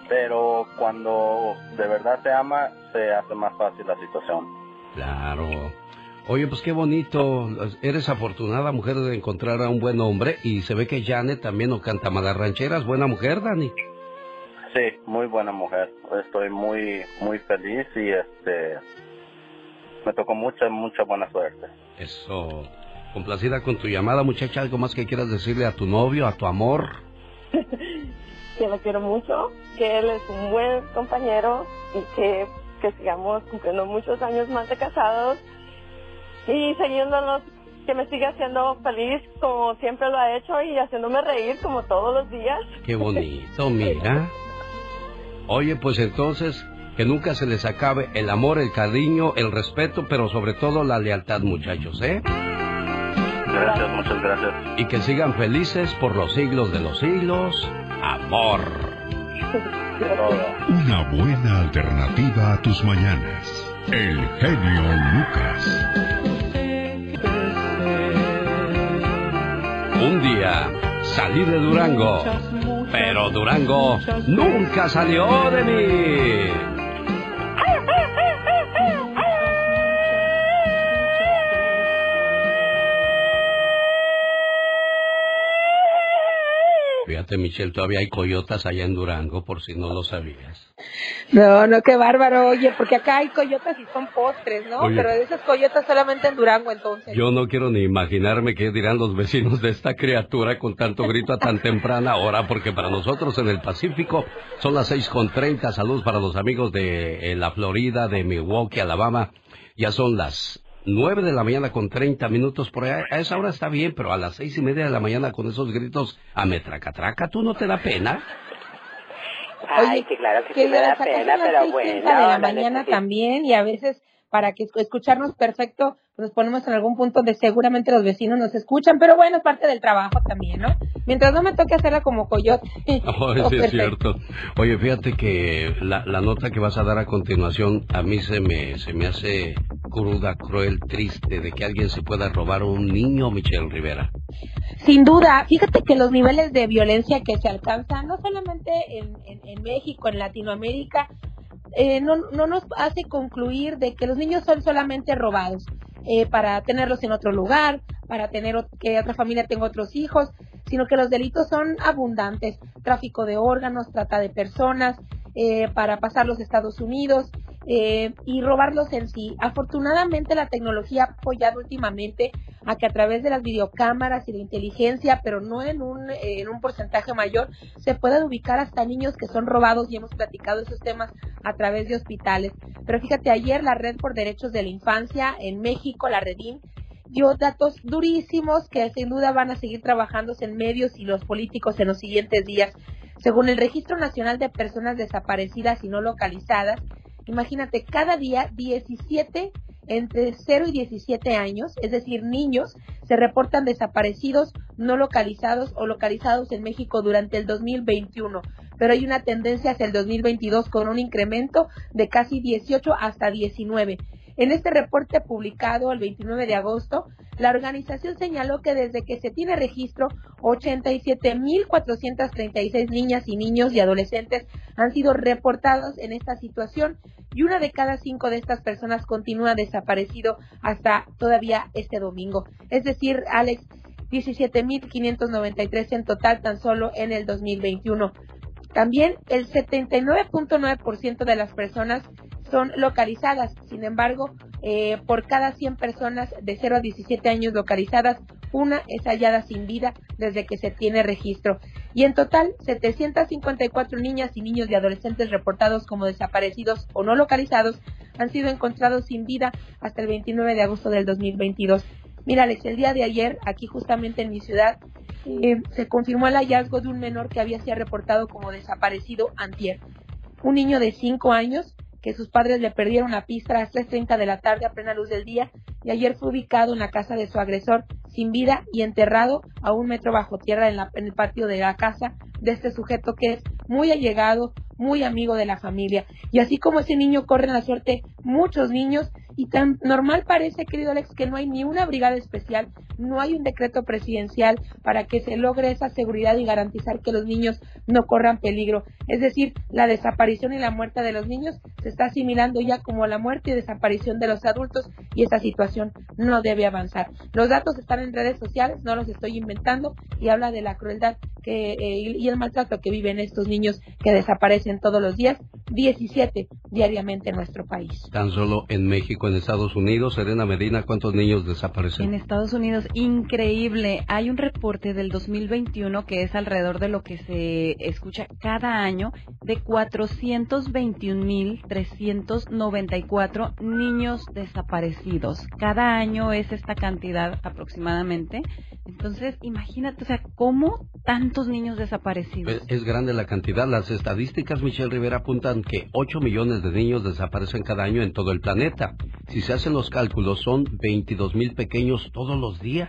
pero cuando de verdad se ama, se hace más fácil la situación. Claro. Oye, pues qué bonito. Eres afortunada mujer de encontrar a un buen hombre y se ve que Janet también no canta malas rancheras. Buena mujer, Dani. Sí, muy buena mujer. Estoy muy, muy feliz y este, me tocó mucha, mucha buena suerte. Eso. Complacida con tu llamada, muchacha. ¿Algo más que quieras decirle a tu novio, a tu amor? que lo quiero mucho, que él es un buen compañero y que, que sigamos cumpliendo muchos años más de casados y siguiéndonos, que me siga haciendo feliz como siempre lo ha hecho y haciéndome reír como todos los días. Qué bonito, mira. Oye, pues entonces, que nunca se les acabe el amor, el cariño, el respeto, pero sobre todo la lealtad, muchachos, ¿eh? Gracias, muchas gracias. Y que sigan felices por los siglos de los siglos. Amor. Una buena alternativa a tus mañanas. El genio Lucas. Un día salí de Durango, pero Durango nunca salió de mí. Fíjate, Michelle, todavía hay coyotas allá en Durango, por si no lo sabías. No, no, qué bárbaro, oye, porque acá hay coyotas y son postres, ¿no? Oye. Pero esas coyotas solamente en Durango, entonces. Yo no quiero ni imaginarme qué dirán los vecinos de esta criatura con tanto grito a tan temprana hora, porque para nosotros en el Pacífico son las seis con treinta. Saludos para los amigos de eh, la Florida, de Milwaukee, Alabama. Ya son las nueve de la mañana con treinta minutos por ahí. A esa hora está bien, pero a las seis y media de la mañana con esos gritos a metracatraca, ¿tú no te da pena? Ay, que claro que, que sí me da pena, a las pero 6:30 bueno. de la mañana también y a veces para que escu- escucharnos perfecto pues nos ponemos en algún punto de seguramente los vecinos nos escuchan, pero bueno, es parte del trabajo también, ¿no? Mientras no me toque hacerla como coyote. Todo sí, es cierto. Oye, fíjate que la, la nota que vas a dar a continuación a mí se me, se me hace cruda, cruel, triste de que alguien se pueda robar a un niño, Michelle Rivera. Sin duda, fíjate que los niveles de violencia que se alcanzan, no solamente en, en- en México, en Latinoamérica, eh, no, no nos hace concluir de que los niños son solamente robados eh, para tenerlos en otro lugar, para tener que otra familia tenga otros hijos, sino que los delitos son abundantes, tráfico de órganos, trata de personas, eh, para pasarlos a Estados Unidos eh, y robarlos en sí. Afortunadamente la tecnología ha apoyado últimamente a que a través de las videocámaras y la inteligencia, pero no en un, en un porcentaje mayor, se puedan ubicar hasta niños que son robados y hemos platicado esos temas a través de hospitales. Pero fíjate, ayer la Red por Derechos de la Infancia en México, la Redim, dio datos durísimos que sin duda van a seguir trabajándose en medios y los políticos en los siguientes días. Según el Registro Nacional de Personas Desaparecidas y No Localizadas, imagínate, cada día 17 entre 0 y 17 años, es decir, niños, se reportan desaparecidos, no localizados o localizados en México durante el 2021. Pero hay una tendencia hacia el 2022 con un incremento de casi 18 hasta 19. En este reporte publicado el 29 de agosto, la organización señaló que desde que se tiene registro, 87.436 niñas y niños y adolescentes han sido reportados en esta situación y una de cada cinco de estas personas continúa desaparecido hasta todavía este domingo. Es decir, Alex, 17.593 en total tan solo en el 2021. También el 79.9% de las personas son localizadas. Sin embargo, eh, por cada 100 personas de 0 a 17 años localizadas, una es hallada sin vida desde que se tiene registro. Y en total, 754 niñas y niños y adolescentes reportados como desaparecidos o no localizados han sido encontrados sin vida hasta el 29 de agosto del 2022. Mira, Alex, el día de ayer, aquí justamente en mi ciudad, eh, se confirmó el hallazgo de un menor que había sido reportado como desaparecido antier. Un niño de 5 años que sus padres le perdieron la pista a las 3.30 de la tarde a plena luz del día y ayer fue ubicado en la casa de su agresor sin vida y enterrado a un metro bajo tierra en, la, el patio de la casa de este sujeto que es muy allegado, muy amigo de la familia. Y así como ese niño corre la suerte, muchos niños, y tan normal parece, querido Alex, que no hay ni una brigada especial, no hay un decreto presidencial para que se logre esa seguridad y garantizar que los niños no corran peligro. Es decir, la desaparición y la muerte de los niños se está asimilando ya como la muerte y desaparición de los adultos y esa situación no debe avanzar. Los datos están en redes sociales, no los estoy inventando y habla de la crueldad que, eh, y el maltrato que viven estos niños que desaparecen todos los días, 17 diariamente en nuestro país. Tan solo en México, en Estados Unidos, Serena Medina, ¿cuántos niños desaparecen? En Estados Unidos, increíble. Hay un reporte del 2021 que es alrededor de lo que se escucha cada año de 421.394 niños desaparecidos. Cada año es esta cantidad aproximadamente. Entonces, imagínate, o sea, ¿cómo tantos niños desaparecidos? Es, es grande la cantidad. Las estadísticas, Michelle Rivera, apuntan que 8 millones de niños desaparecen cada año en todo el planeta. Si se hacen los cálculos, son 22 mil pequeños todos los días.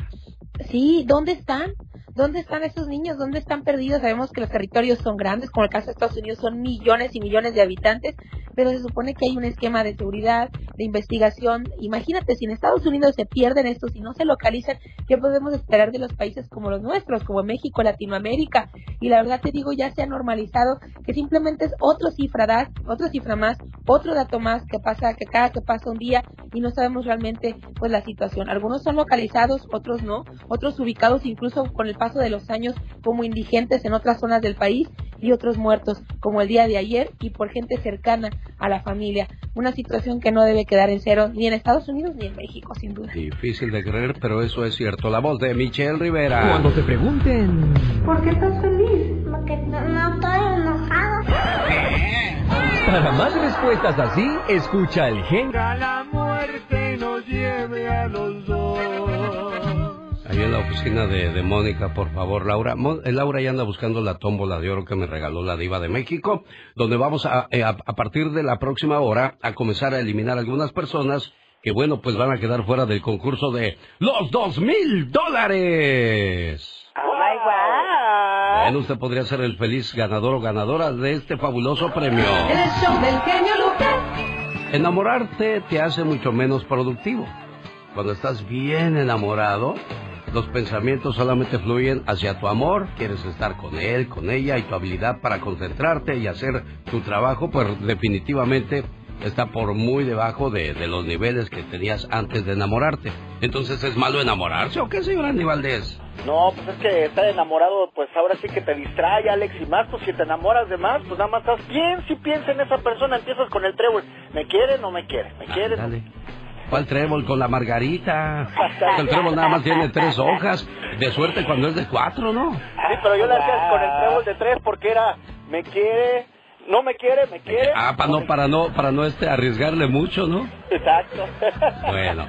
Sí, ¿dónde están? ¿Dónde están esos niños? ¿Dónde están perdidos? Sabemos que los territorios son grandes, como el caso de Estados Unidos son millones y millones de habitantes, pero se supone que hay un esquema de seguridad, de investigación. Imagínate, si en Estados Unidos se pierden estos y no se localizan, ¿qué podemos esperar de los países como los nuestros, como México, Latinoamérica? Y la verdad te digo, ya se ha normalizado que simplemente es otro cifra más, otra cifra más, otro dato más que pasa, que cada que pasa un día y no sabemos realmente pues la situación. Algunos son localizados, otros no, otros ubicados incluso con el paso de los años como indigentes en otras zonas del país y otros muertos como el día de ayer y por gente cercana a la familia. Una situación que no debe quedar en cero ni en Estados Unidos ni en México, sin duda. Difícil de creer, pero eso es cierto. La voz de Michelle Rivera. Cuando te pregunten... ¿Por qué estás feliz? Porque no, no estoy enojado. Para más respuestas así, escucha el gen. la muerte nos lleve a los dos. Ahí en la oficina de, de Mónica, por favor, Laura. Mo- eh, Laura ya anda buscando la tómbola de oro que me regaló la diva de México, donde vamos a, eh, a, a partir de la próxima hora a comenzar a eliminar algunas personas que, bueno, pues van a quedar fuera del concurso de los dos mil dólares. Oh my. Bueno, usted podría ser el feliz ganador o ganadora de este fabuloso premio. El show del genio Lucas. Enamorarte te hace mucho menos productivo. Cuando estás bien enamorado, los pensamientos solamente fluyen hacia tu amor, quieres estar con él, con ella y tu habilidad para concentrarte y hacer tu trabajo, pues definitivamente está por muy debajo de, de los niveles que tenías antes de enamorarte. Entonces, ¿es malo enamorarse o qué, señor Andy Valdés? No, pues es que estar enamorado, pues ahora sí que te distrae, Alex, y más, pues si te enamoras de más, pues nada más estás bien, si piensa en esa persona, empiezas con el trébol, ¿me quiere o no me quiere? ¿Me quiere? Dale. ¿Cuál trébol con la margarita? El trébol nada más tiene tres hojas. De suerte cuando es de cuatro, ¿no? Sí, pero yo le hacía con el trébol de tres porque era, ¿me quiere? ¿No me quiere? ¿Me quiere? Ah, para no, para no, para no este arriesgarle mucho, ¿no? Exacto. Bueno.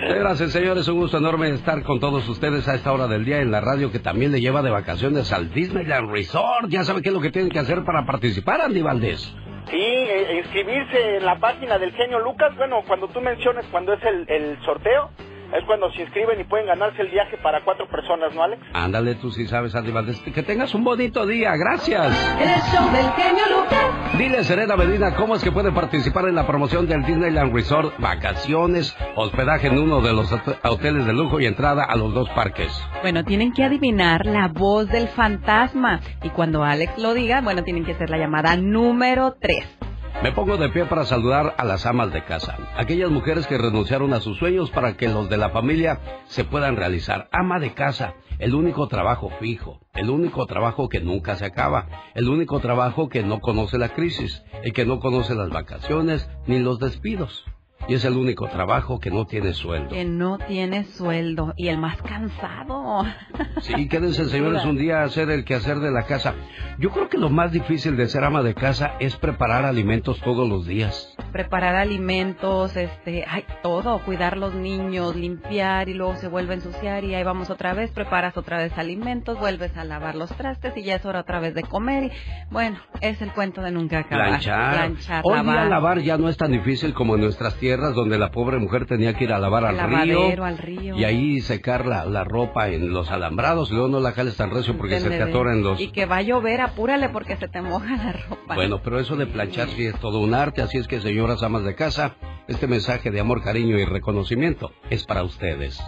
Señoras y señores, un gusto enorme estar con todos ustedes a esta hora del día en la radio que también le lleva de vacaciones al Disneyland Resort. Ya sabe qué es lo que tienen que hacer para participar, Andy Valdés. Sí, eh, inscribirse en la página del genio Lucas. Bueno, cuando tú menciones cuando es el, el sorteo, es cuando se inscriben y pueden ganarse el viaje para cuatro personas, ¿no, Alex? Ándale, tú sí sabes, Andy Valdés. Que tengas un bonito día, gracias. El show del genio Lucas. Dile, Serena Medina, cómo es que puede participar en la promoción del Disneyland Resort, vacaciones, hospedaje en uno de los hot- hoteles de lujo y entrada a los dos parques. Bueno, tienen que adivinar la voz del fantasma. Y cuando Alex lo diga, bueno, tienen que hacer la llamada número 3. Me pongo de pie para saludar a las amas de casa, aquellas mujeres que renunciaron a sus sueños para que los de la familia se puedan realizar. Ama de casa, el único trabajo fijo, el único trabajo que nunca se acaba, el único trabajo que no conoce la crisis, el que no conoce las vacaciones ni los despidos. Y es el único trabajo que no tiene sueldo. Que no tiene sueldo y el más cansado. Sí, quédense señores un día a hacer el quehacer de la casa. Yo creo que lo más difícil de ser ama de casa es preparar alimentos todos los días. Preparar alimentos, este, ay, todo, cuidar los niños, limpiar y luego se vuelve a ensuciar y ahí vamos otra vez, preparas otra vez alimentos, vuelves a lavar los trastes y ya es hora otra vez de comer y bueno, es el cuento de nunca acabar. Planchar. Planchar, Hoy día lavar. lavar ya no es tan difícil como en nuestras tierras donde la pobre mujer tenía que ir a lavar al Lavadero, río, al río. y ahí secar la, la ropa en los alambrados luego no la jales tan recio porque se te atoran los... Y que va a llover, apúrale porque se te moja la ropa. Bueno, pero eso de planchar sí es todo un arte, así es que señoras amas de casa, este mensaje de amor, cariño y reconocimiento es para ustedes.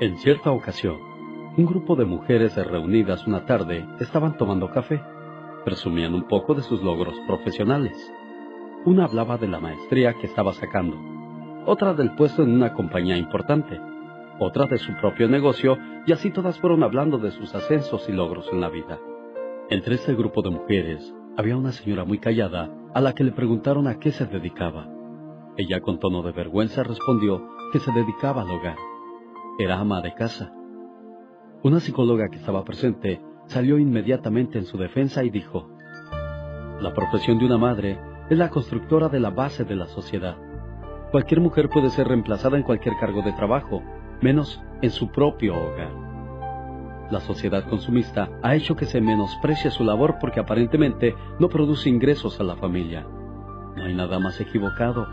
En cierta ocasión, un grupo de mujeres reunidas una tarde estaban tomando café. Presumían un poco de sus logros profesionales. Una hablaba de la maestría que estaba sacando, otra del puesto en una compañía importante, otra de su propio negocio, y así todas fueron hablando de sus ascensos y logros en la vida. Entre este grupo de mujeres había una señora muy callada a la que le preguntaron a qué se dedicaba. Ella con tono de vergüenza respondió que se dedicaba al hogar. Era ama de casa. Una psicóloga que estaba presente salió inmediatamente en su defensa y dijo, La profesión de una madre es la constructora de la base de la sociedad. Cualquier mujer puede ser reemplazada en cualquier cargo de trabajo, menos en su propio hogar. La sociedad consumista ha hecho que se menosprecie su labor porque aparentemente no produce ingresos a la familia. No hay nada más equivocado,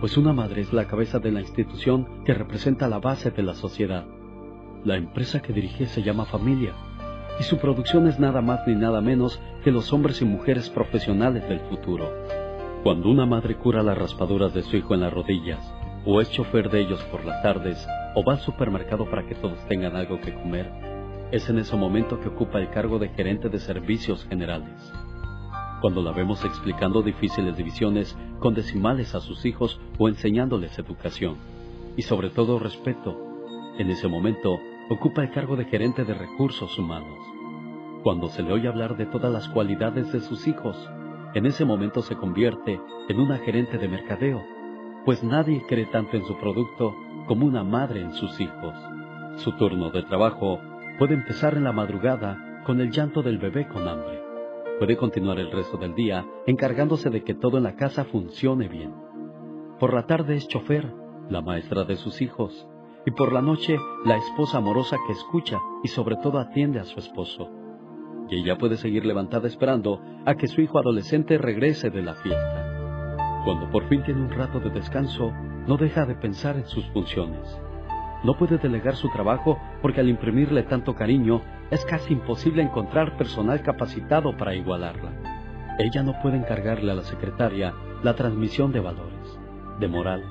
pues una madre es la cabeza de la institución que representa la base de la sociedad. La empresa que dirige se llama familia, y su producción es nada más ni nada menos que los hombres y mujeres profesionales del futuro. Cuando una madre cura las raspaduras de su hijo en las rodillas, o es chofer de ellos por las tardes, o va al supermercado para que todos tengan algo que comer, es en ese momento que ocupa el cargo de gerente de servicios generales. Cuando la vemos explicando difíciles divisiones con decimales a sus hijos o enseñándoles educación, y sobre todo respeto, en ese momento ocupa el cargo de gerente de recursos humanos. Cuando se le oye hablar de todas las cualidades de sus hijos, en ese momento se convierte en una gerente de mercadeo, pues nadie cree tanto en su producto como una madre en sus hijos. Su turno de trabajo puede empezar en la madrugada con el llanto del bebé con hambre. Puede continuar el resto del día encargándose de que todo en la casa funcione bien. Por la tarde es chofer, la maestra de sus hijos, y por la noche la esposa amorosa que escucha y sobre todo atiende a su esposo. Y ella puede seguir levantada esperando a que su hijo adolescente regrese de la fiesta. Cuando por fin tiene un rato de descanso, no deja de pensar en sus funciones. No puede delegar su trabajo porque al imprimirle tanto cariño es casi imposible encontrar personal capacitado para igualarla. Ella no puede encargarle a la secretaria la transmisión de valores, de moral,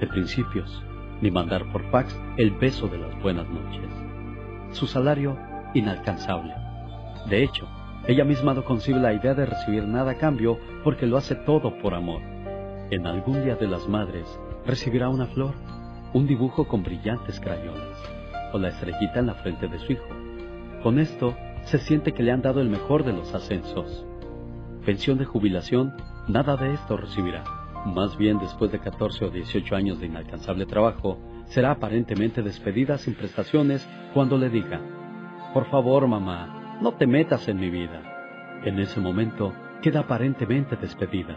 de principios, ni mandar por fax el beso de las buenas noches. Su salario, inalcanzable. De hecho, ella misma no concibe la idea de recibir nada a cambio porque lo hace todo por amor. En algún día de las madres recibirá una flor, un dibujo con brillantes crayones, o la estrellita en la frente de su hijo. Con esto, se siente que le han dado el mejor de los ascensos. Pensión de jubilación, nada de esto recibirá. Más bien, después de 14 o 18 años de inalcanzable trabajo, será aparentemente despedida sin prestaciones cuando le diga, por favor, mamá, no te metas en mi vida. En ese momento, queda aparentemente despedida,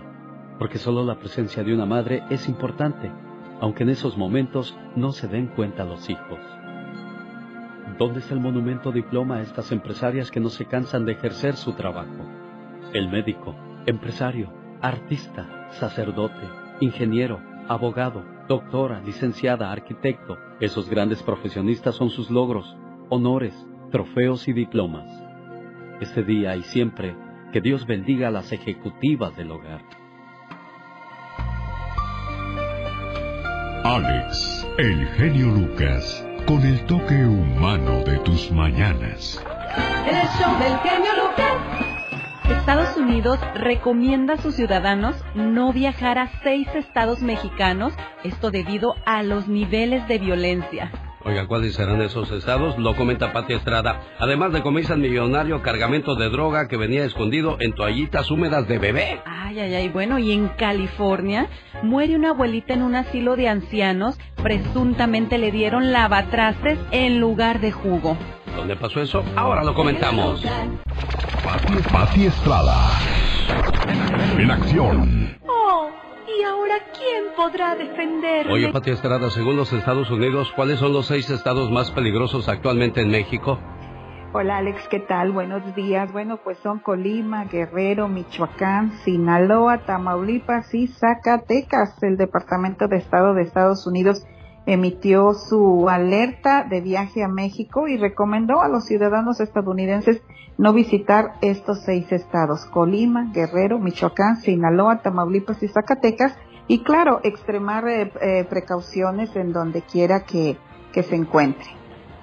porque solo la presencia de una madre es importante, aunque en esos momentos no se den cuenta los hijos. ¿Dónde está el monumento diploma a estas empresarias que no se cansan de ejercer su trabajo? El médico, empresario, artista, sacerdote, ingeniero, abogado, doctora, licenciada, arquitecto, esos grandes profesionistas son sus logros, honores, trofeos y diplomas. Este día y siempre, que Dios bendiga a las ejecutivas del hogar. Alex, el genio Lucas, con el toque humano de tus mañanas. El show del genio Lucas. Estados Unidos recomienda a sus ciudadanos no viajar a seis estados mexicanos, esto debido a los niveles de violencia. Oiga, ¿cuáles serán esos estados? Lo comenta Pati Estrada. Además de comienza millonario cargamento de droga que venía escondido en toallitas húmedas de bebé. Ay, ay, ay. Bueno, y en California muere una abuelita en un asilo de ancianos. Presuntamente le dieron lavatrastes en lugar de jugo. ¿Dónde pasó eso? Ahora lo comentamos. Pati, Pati Estrada. En acción. Oh, ¿y ahora quién podrá defenderme? Oye, Pati Estrada, según los Estados Unidos, ¿cuáles son los seis estados más peligrosos actualmente en México? Hola Alex, ¿qué tal? Buenos días. Bueno, pues son Colima, Guerrero, Michoacán, Sinaloa, Tamaulipas y Zacatecas. El Departamento de Estado de Estados Unidos emitió su alerta de viaje a México y recomendó a los ciudadanos estadounidenses no visitar estos seis estados, Colima, Guerrero, Michoacán, Sinaloa, Tamaulipas y Zacatecas, y claro, extremar eh, eh, precauciones en donde quiera que, que se encuentre.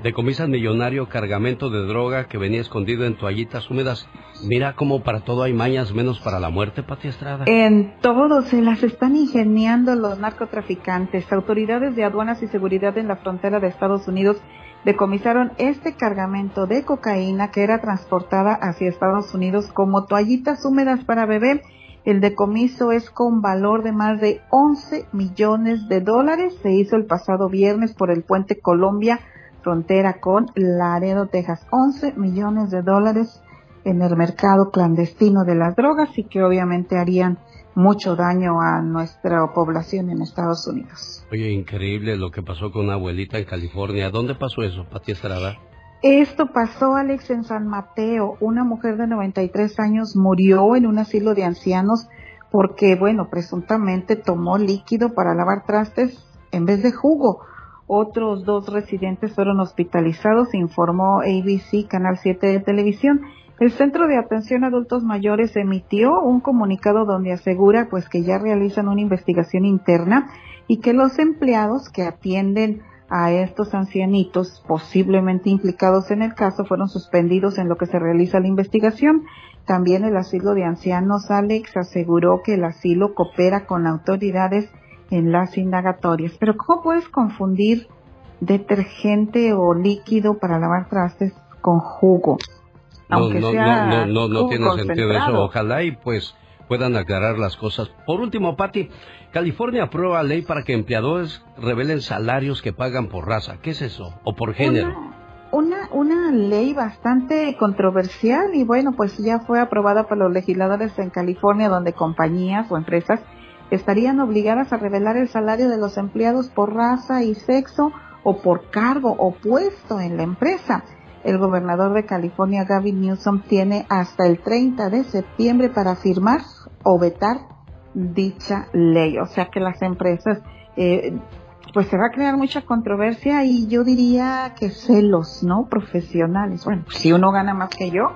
Decomisan millonario cargamento de droga que venía escondido en toallitas húmedas. Mira cómo para todo hay mañas menos para la muerte, Pati Estrada. En todo se las están ingeniando los narcotraficantes. Autoridades de aduanas y seguridad en la frontera de Estados Unidos decomisaron este cargamento de cocaína que era transportada hacia Estados Unidos como toallitas húmedas para bebé. El decomiso es con valor de más de 11 millones de dólares. Se hizo el pasado viernes por el puente Colombia frontera con Laredo, Texas. 11 millones de dólares en el mercado clandestino de las drogas y que obviamente harían mucho daño a nuestra población en Estados Unidos. Oye, increíble lo que pasó con una abuelita en California. ¿Dónde pasó eso, Pati Estrada? Esto pasó, Alex, en San Mateo. Una mujer de 93 años murió en un asilo de ancianos porque, bueno, presuntamente tomó líquido para lavar trastes en vez de jugo. Otros dos residentes fueron hospitalizados, informó ABC, Canal 7 de televisión. El Centro de Atención a Adultos Mayores emitió un comunicado donde asegura pues que ya realizan una investigación interna y que los empleados que atienden a estos ancianitos posiblemente implicados en el caso fueron suspendidos en lo que se realiza la investigación. También el asilo de ancianos Alex aseguró que el asilo coopera con autoridades en las indagatorias. Pero ¿cómo puedes confundir detergente o líquido para lavar trastes con jugo? Aunque no, sea no, no, no, tiene sentido eso. Ojalá y pues puedan aclarar las cosas. Por último, Patti, California aprueba ley para que empleadores revelen salarios que pagan por raza. ¿Qué es eso? ¿O por género? Una, una, una ley bastante controversial y bueno, pues ya fue aprobada por los legisladores en California donde compañías o empresas estarían obligadas a revelar el salario de los empleados por raza y sexo o por cargo o puesto en la empresa. El gobernador de California, Gavin Newsom, tiene hasta el 30 de septiembre para firmar o vetar dicha ley. O sea que las empresas, eh, pues se va a crear mucha controversia y yo diría que celos, ¿no? Profesionales. Bueno, si uno gana más que yo,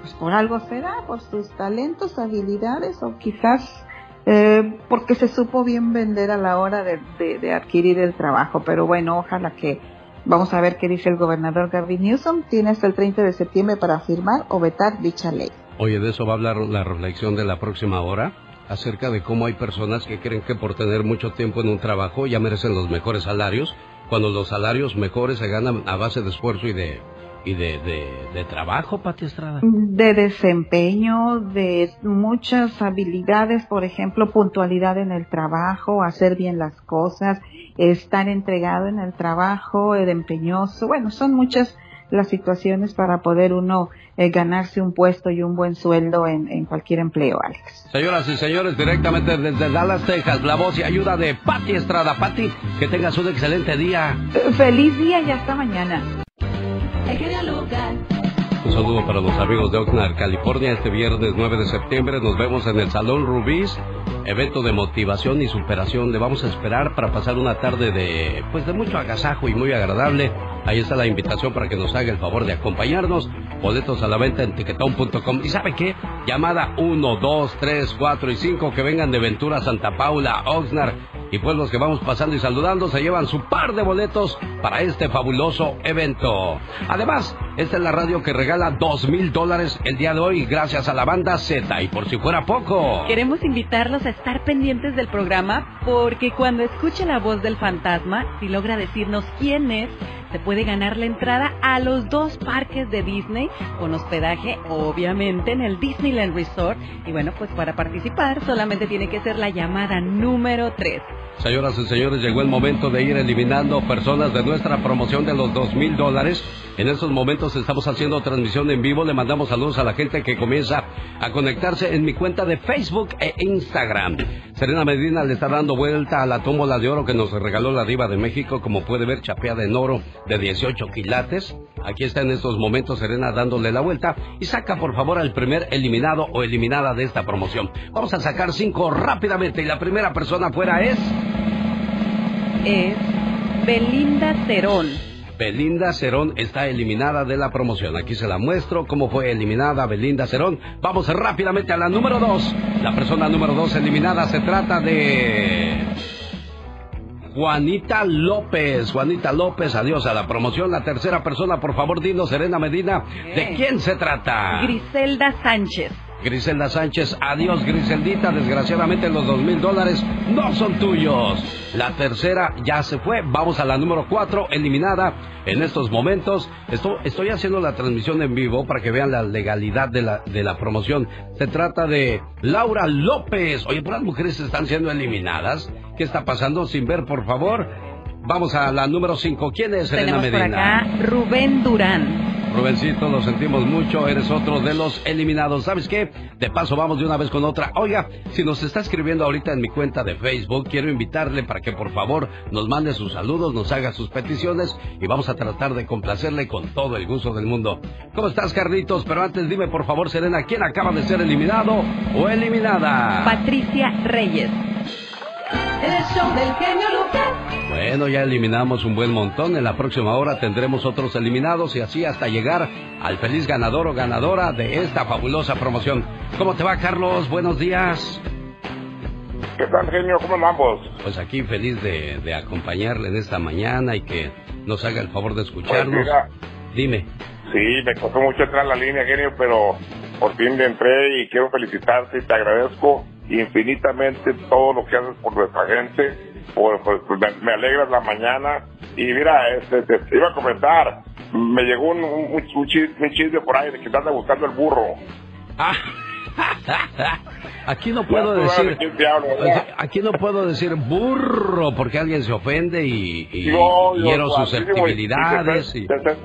pues por algo será, por sus talentos, habilidades o quizás eh, porque se supo bien vender a la hora de, de, adquirir el trabajo. Pero bueno, ojalá que vamos a ver qué dice el gobernador Gavin Newsom. Tiene hasta el 30 de septiembre para firmar o vetar dicha ley. Oye, de eso va a hablar la reflexión de la próxima hora acerca de cómo hay personas que creen que por tener mucho tiempo en un trabajo ya merecen los mejores salarios, cuando los salarios mejores se ganan a base de esfuerzo y de y de, de, trabajo, Pati Estrada? De desempeño, de muchas habilidades, por ejemplo, puntualidad en el trabajo, hacer bien las cosas, estar entregado en el trabajo, el empeñoso, bueno, son muchas las situaciones para poder uno eh, ganarse un puesto y un buen sueldo en, en, cualquier empleo, Alex. Señoras y señores, directamente desde Dallas, Texas, la voz y ayuda de Pati Estrada. Pati, que tengas un excelente día. feliz día y hasta mañana hay que dialogar. Un saludo para los amigos de Oxnard, California. Este viernes 9 de septiembre nos vemos en el Salón Rubis, evento de motivación y superación. Le vamos a esperar para pasar una tarde de, pues de mucho agasajo y muy agradable. Ahí está la invitación para que nos haga el favor de acompañarnos. Boletos a la venta en tiquetón.com. ¿Y sabe qué? Llamada 1, 2, 3, 4 y 5 que vengan de Ventura, Santa Paula, Oxnard y pues los que vamos pasando y saludando se llevan su par de boletos para este fabuloso evento. Además, esta es la radio que regala dos mil dólares el día de hoy gracias a la banda Z. Y por si fuera poco. Queremos invitarlos a estar pendientes del programa porque cuando escuche la voz del fantasma, si logra decirnos quién es, se puede ganar la entrada a los dos parques de Disney con hospedaje obviamente en el Disneyland Resort. Y bueno, pues para participar solamente tiene que ser la llamada número 3. Señoras y señores, llegó el momento de ir eliminando personas de nuestra promoción de los dos mil dólares. En estos momentos estamos haciendo transmisión en vivo. Le mandamos saludos a la gente que comienza a conectarse en mi cuenta de Facebook e Instagram. Serena Medina le está dando vuelta a la tómbola de oro que nos regaló la diva de México, como puede ver, chapeada en oro de 18 quilates. Aquí está en estos momentos Serena dándole la vuelta y saca por favor al primer eliminado o eliminada de esta promoción. Vamos a sacar cinco rápidamente y la primera persona fuera es Es Belinda Cerón. Belinda Cerón está eliminada de la promoción. Aquí se la muestro cómo fue eliminada Belinda Cerón. Vamos rápidamente a la número dos. La persona número dos eliminada se trata de... Juanita López. Juanita López, adiós a la promoción. La tercera persona, por favor, dinos, Serena Medina, ¿de quién se trata? Griselda Sánchez. Griselda Sánchez, adiós Griseldita, desgraciadamente los dos mil dólares no son tuyos. La tercera ya se fue, vamos a la número cuatro, eliminada en estos momentos. Estoy, estoy haciendo la transmisión en vivo para que vean la legalidad de la, de la promoción. Se trata de Laura López. Oye, ¿por las mujeres están siendo eliminadas? ¿Qué está pasando? Sin ver, por favor. Vamos a la número cinco. ¿Quién es Tenemos por Medina? acá Rubén Durán. Rubencito, lo sentimos mucho, eres otro de los eliminados. ¿Sabes qué? De paso vamos de una vez con otra. Oiga, si nos está escribiendo ahorita en mi cuenta de Facebook, quiero invitarle para que por favor nos mande sus saludos, nos haga sus peticiones y vamos a tratar de complacerle con todo el gusto del mundo. ¿Cómo estás, Carlitos? Pero antes dime por favor, Serena, ¿quién acaba de ser eliminado o eliminada? Patricia Reyes. El show del genio Lucas. Bueno, ya eliminamos un buen montón. En la próxima hora tendremos otros eliminados y así hasta llegar al feliz ganador o ganadora de esta fabulosa promoción. ¿Cómo te va, Carlos? Buenos días. ¿Qué tal, genio? ¿Cómo andamos? Pues aquí feliz de, de acompañarle en esta mañana y que nos haga el favor de escucharnos. Pues. Dime. Sí, me costó mucho entrar a la línea, genio, pero por fin le entré y quiero felicitarte y te agradezco infinitamente todo lo que haces por nuestra gente. Por, por- pues, me, me alegras la mañana. Y mira, este, te, te iba a comentar, me llegó un, un, un chis- un chisme por ahí de que anda buscando el burro. Aquí no puedo decir. Aquí no puedo decir burro porque alguien se ofende y, y hiero guapísimo, susceptibilidades. y te, te.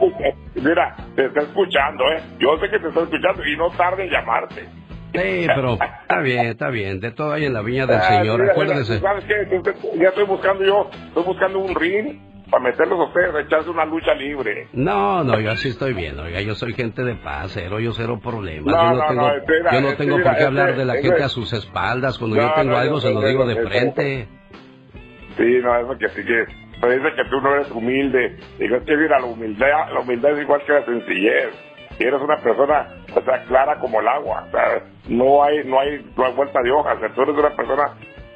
Mira, te está escuchando, ¿eh? Yo sé que te está escuchando y no tarde en llamarte. Sí, pero está bien, está bien. De todo hay en la viña del Ah, Señor, mira, acuérdese. ¿Sabes qué? Ya estoy buscando yo, estoy buscando un ring para meterlos a ustedes, echarse una lucha libre. No, no, yo así estoy bien. Oiga, yo soy gente de paz, cero, yo cero problemas. No, yo no, no, tengo, espera, yo no este, tengo por qué este, hablar de la este- gente a sus espaldas. Cuando yo tengo algo, se lo digo de frente. Sí, no, eso que sí que... Pero dice que tú no eres humilde. Digo, es que mira, la humildad, la humildad es igual que la sencillez. Eres una persona, o sea, clara como el agua. O sea, no hay, no hay, no hay vuelta de hoja. O sea, tú eres una persona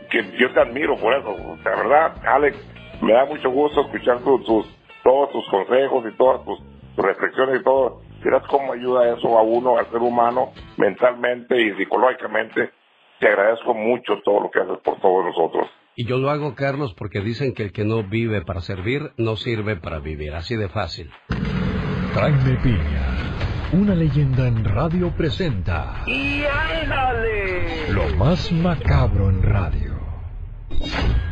que yo te admiro por eso. O sea, verdad, Alex, me da mucho gusto escuchar tus, tus- todos tus consejos y todas tus, tus reflexiones y todo. Miras cómo ayuda eso a uno, al ser humano, mentalmente y psicológicamente. Te agradezco mucho todo lo que haces por todos nosotros. Y yo lo hago, Carlos, porque dicen que el que no vive para servir, no sirve para vivir. Así de fácil. Jaime Piña, una leyenda en radio presenta ¡Y ándale! lo más macabro en radio.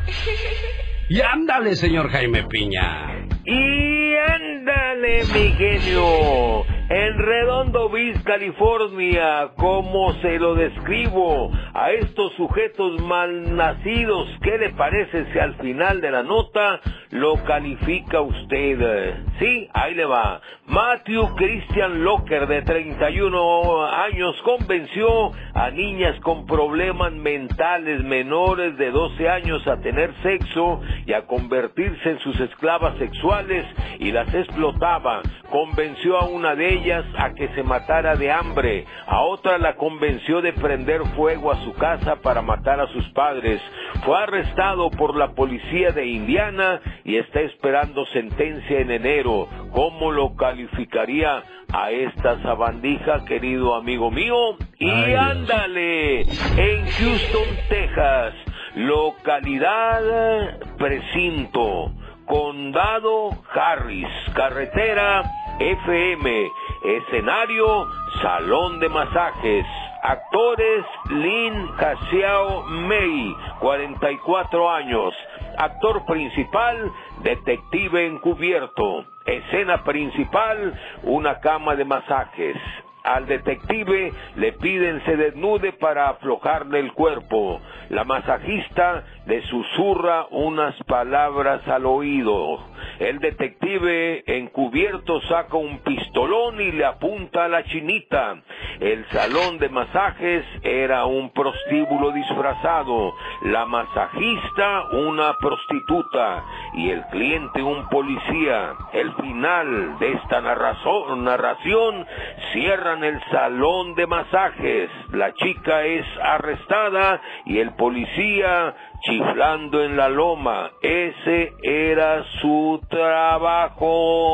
Y ándale, señor Jaime Piña. ¡Y ándale, mi genio! En Redondo Beach, California, ¿cómo se lo describo a estos sujetos malnacidos? ¿Qué le parece si al final de la nota lo califica usted? Sí, ahí le va. Matthew Christian Locker, de 31 años, convenció a niñas con problemas mentales menores de 12 años a tener sexo y a convertirse en sus esclavas sexuales y las explotaba convenció a una de ellas a que se matara de hambre, a otra la convenció de prender fuego a su casa para matar a sus padres. Fue arrestado por la policía de Indiana y está esperando sentencia en enero. ¿Cómo lo calificaría a esta sabandija, querido amigo mío? Y Ay, ándale, en Houston, Texas, localidad precinto, condado Harris, carretera FM, escenario, salón de masajes. Actores Lin Casiao May, 44 años. Actor principal, detective encubierto. Escena principal, una cama de masajes. Al detective le piden se desnude para aflojarle el cuerpo. La masajista le susurra unas palabras al oído. El detective encubierto saca un pistolón y le apunta a la chinita. El salón de masajes era un prostíbulo disfrazado, la masajista una prostituta y el cliente un policía. El final de esta narrazo- narración cierran el salón de masajes. La chica es arrestada y el policía chiflando en la loma. Ese era su trabajo.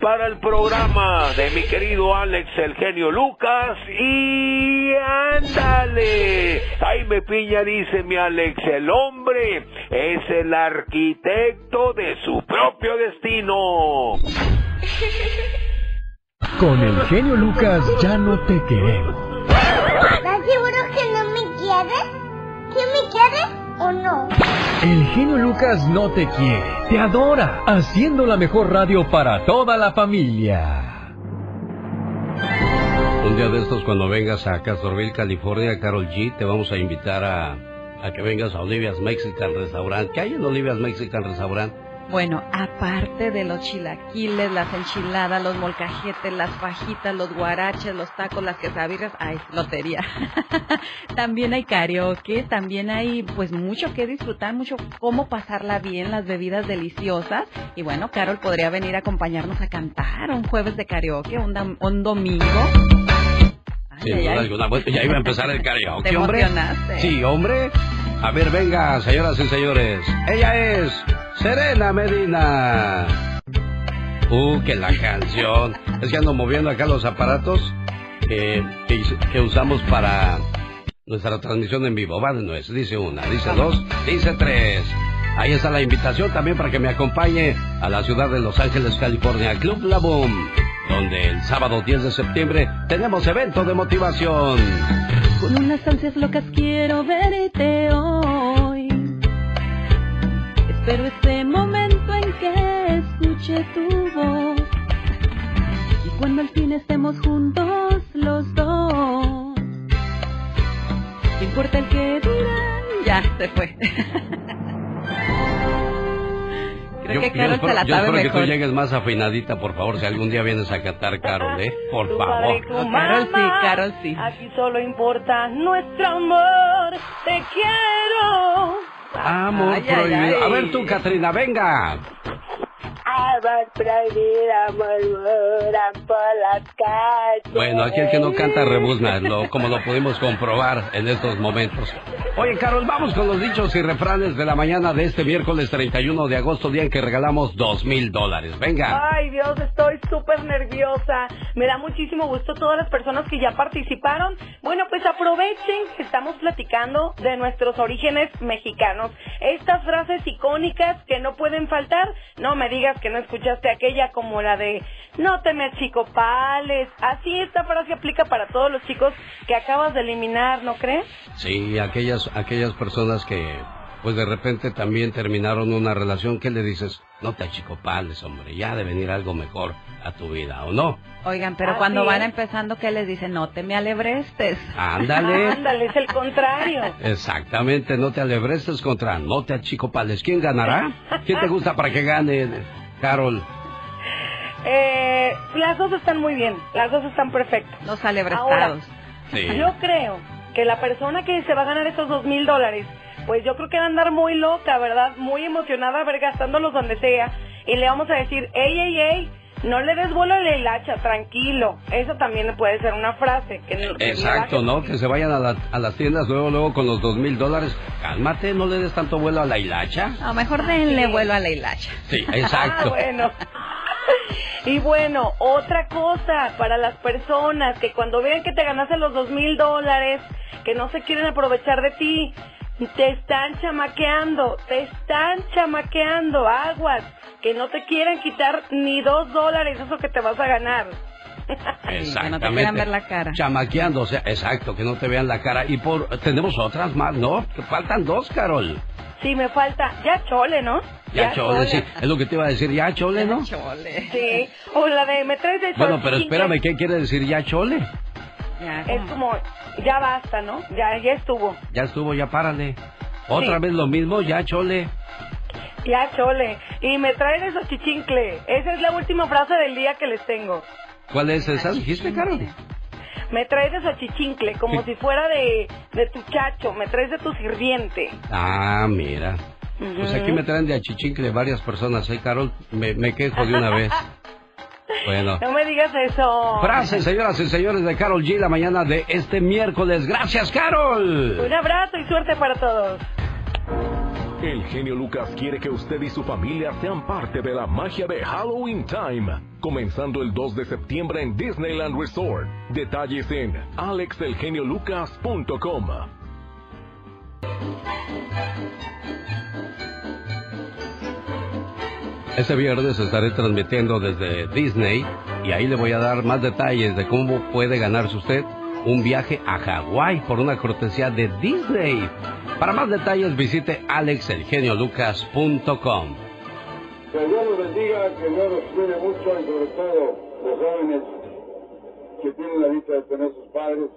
Para el programa de mi querido Alex el genio Lucas y ándale. Jaime Piña dice mi Alex, el hombre es el arquitecto de su propio destino. Con el genio Lucas ya no te queremos. ¿Estás seguro que no me quieres? ¿Que me quieres o no? El genio Lucas no te quiere, te adora, haciendo la mejor radio para toda la familia. Un día de estos, cuando vengas a Castroville, California, Carol G, te vamos a invitar a, a que vengas a Olivia's Mexican Restaurant. ¿Qué hay en Olivia's Mexican Restaurant? Bueno, aparte de los chilaquiles, las enchiladas, los molcajetes, las fajitas, los guaraches, los tacos, las quesadillas, ay, lotería. también hay karaoke, también hay pues mucho que disfrutar, mucho cómo pasarla bien, las bebidas deliciosas. Y bueno, Carol podría venir a acompañarnos a cantar un jueves de karaoke, un, un domingo. Sin duda alguna. Ya iba a empezar el karaoke, Te hombre. Sí, hombre. A ver, venga, señoras y señores. Ella es Serena Medina. Uh, que la canción. Es que ando moviendo acá los aparatos que, que, que usamos para nuestra transmisión en vivo. Va de nuez. Dice una, dice dos, dice tres. Ahí está la invitación también para que me acompañe a la ciudad de Los Ángeles, California, Club La Boom, donde el sábado 10 de septiembre tenemos evento de motivación. Con unas ansias locas quiero verte hoy. Espero este momento en que escuche tu voz. Y cuando al fin estemos juntos los dos. No importa el que dirán. Ya, se fue. Creo que Carol espero, se la yo sabe espero que tú mejor. llegues más afinadita, por favor, si algún día vienes a cantar, Carol, ¿eh? Por favor. Carol sí. Carol sí. Aquí solo importa nuestro amor. Te quiero. Amor Ay, ay, prohibido. A ay. ver tú, Katrina, venga. Amor prohibido murmuran por las calles. Bueno, aquí el que no canta rebuzna, lo- como lo pudimos comprobar en estos momentos. Oye, Carol, vamos con los dichos y refranes de la mañana de este miércoles 31 de agosto, día en que regalamos dos mil dólares. Venga. Ay, Dios, estoy súper nerviosa. Me da muchísimo gusto todas las personas que ya participaron. Bueno, pues aprovechen que estamos platicando de nuestros orígenes mexicanos. Estas frases icónicas que no pueden faltar. No me digas que no escuchaste aquella como la de no te me achicopales. Así esta frase aplica para todos los chicos que acabas de eliminar, ¿no crees? Sí, aquellas, aquellas personas que, pues de repente también terminaron una relación, ¿qué le dices? No te achicopales, hombre, ya de venir algo mejor a tu vida, ¿o no? Oigan, pero Así cuando van empezando, ¿qué les dicen? No te me alebrestes. Ándale. Ándale, es el contrario. Exactamente, no te alebrestes contra no te achicopales. ¿Quién ganará? ¿Quién te gusta para que gane, Carol? Eh, las dos están muy bien, las dos están perfectas. Los alebrestados. Sí. Yo creo que la persona que se va a ganar esos dos mil dólares, pues yo creo que va a andar muy loca, ¿verdad? Muy emocionada, a ver, gastándolos donde sea. Y le vamos a decir, ey, ey, ey, No le des vuelo a la hilacha, tranquilo. Eso también puede ser una frase. Que no- que Exacto, ¿no? Que se vayan a, la- a las tiendas luego, luego con los dos mil dólares. Cálmate, no le des tanto vuelo a la hilacha. A mejor denle vuelo a la hilacha. Sí, exacto. Ah, bueno. Y bueno, otra cosa para las personas que cuando vean que te ganaste los dos mil dólares, que no se quieren aprovechar de ti, te están chamaqueando, te están chamaqueando, aguas, que no te quieren quitar ni dos dólares, eso que te vas a ganar. Exactamente. quieran ver la cara. Chamaqueando, o sea, exacto, que no te vean la cara. Y por tenemos otras más, ¿no? Que Faltan dos, Carol. Sí, me falta, ya chole, ¿no? Ya, chole, sí. Es lo que te iba a decir, ya chole, ¿no? Sí, o la de me traes de Bueno, pero espérame, ¿qué quiere decir ya chole? Es como, ya basta, ¿no? Ya, ya estuvo. Ya estuvo, ya párale. Otra Sí. vez lo mismo, ya chole. Ya, chole. Y me traes de chichincle. Esa es la última frase del día que les tengo. ¿Cuál es esa? ¿Dijiste, Carol? Me traes de chichincle, como si fuera de, de tu chacho. Me traes de tu sirviente. Ah, mira. Pues aquí me traen de achichincle varias personas, ¿eh, Carol? Me, me quejo de una vez. Bueno. No me digas eso. Frases, señoras y señores, de Carol G la mañana de este miércoles. Gracias, Carol. Un abrazo y suerte para todos. El genio Lucas quiere que usted y su familia sean parte de la magia de Halloween Time, comenzando el 2 de septiembre en Disneyland Resort. Detalles en alexelgeniolucas.com. Este viernes estaré transmitiendo desde Disney y ahí le voy a dar más detalles de cómo puede ganarse usted un viaje a Hawái por una cortesía de Disney. Para más detalles visite alexelgeniolucas.com. Que Dios los bendiga, que Dios los cuide mucho y sobre todo los jóvenes que tienen la dicha de tener sus padres.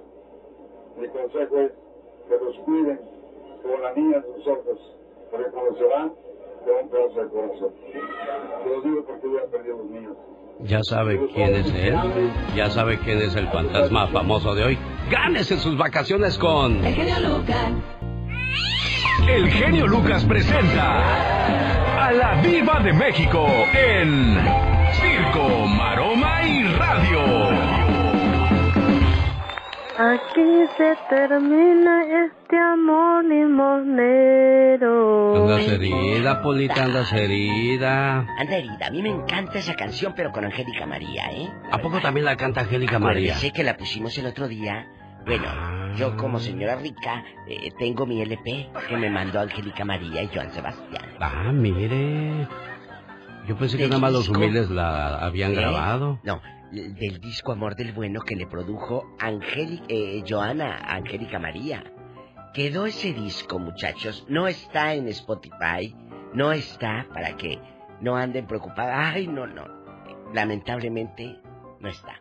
Mi consejo es que los cuiden como la niña de sus ojos, porque cuando se van, te van pedazo de corazón. Te lo digo porque yo he perdido los míos. Ya sabe quién es él, ya sabe quién es el fantasma famoso de hoy. Gánese sus vacaciones con... El genio Lucas. El genio Lucas presenta a la Viva de México en Circo, Maroma y Radio. Aquí se termina este amor limonero. Andas herida, Polita, andas herida. Anda herida, a mí me encanta esa canción, pero con Angélica María, ¿eh? ¿A poco también la canta Angélica María? Sé que la pusimos el otro día. Bueno, yo como señora rica eh, tengo mi LP que me mandó Angélica María y Joan Sebastián. Ah, mire. Yo pensé que nada más los humildes la habían ¿Eh? grabado. No, del disco Amor del Bueno que le produjo Angélica, eh, Joana Angélica María. Quedó ese disco, muchachos. No está en Spotify. No está para que no anden preocupados. Ay, no, no. Lamentablemente, no está.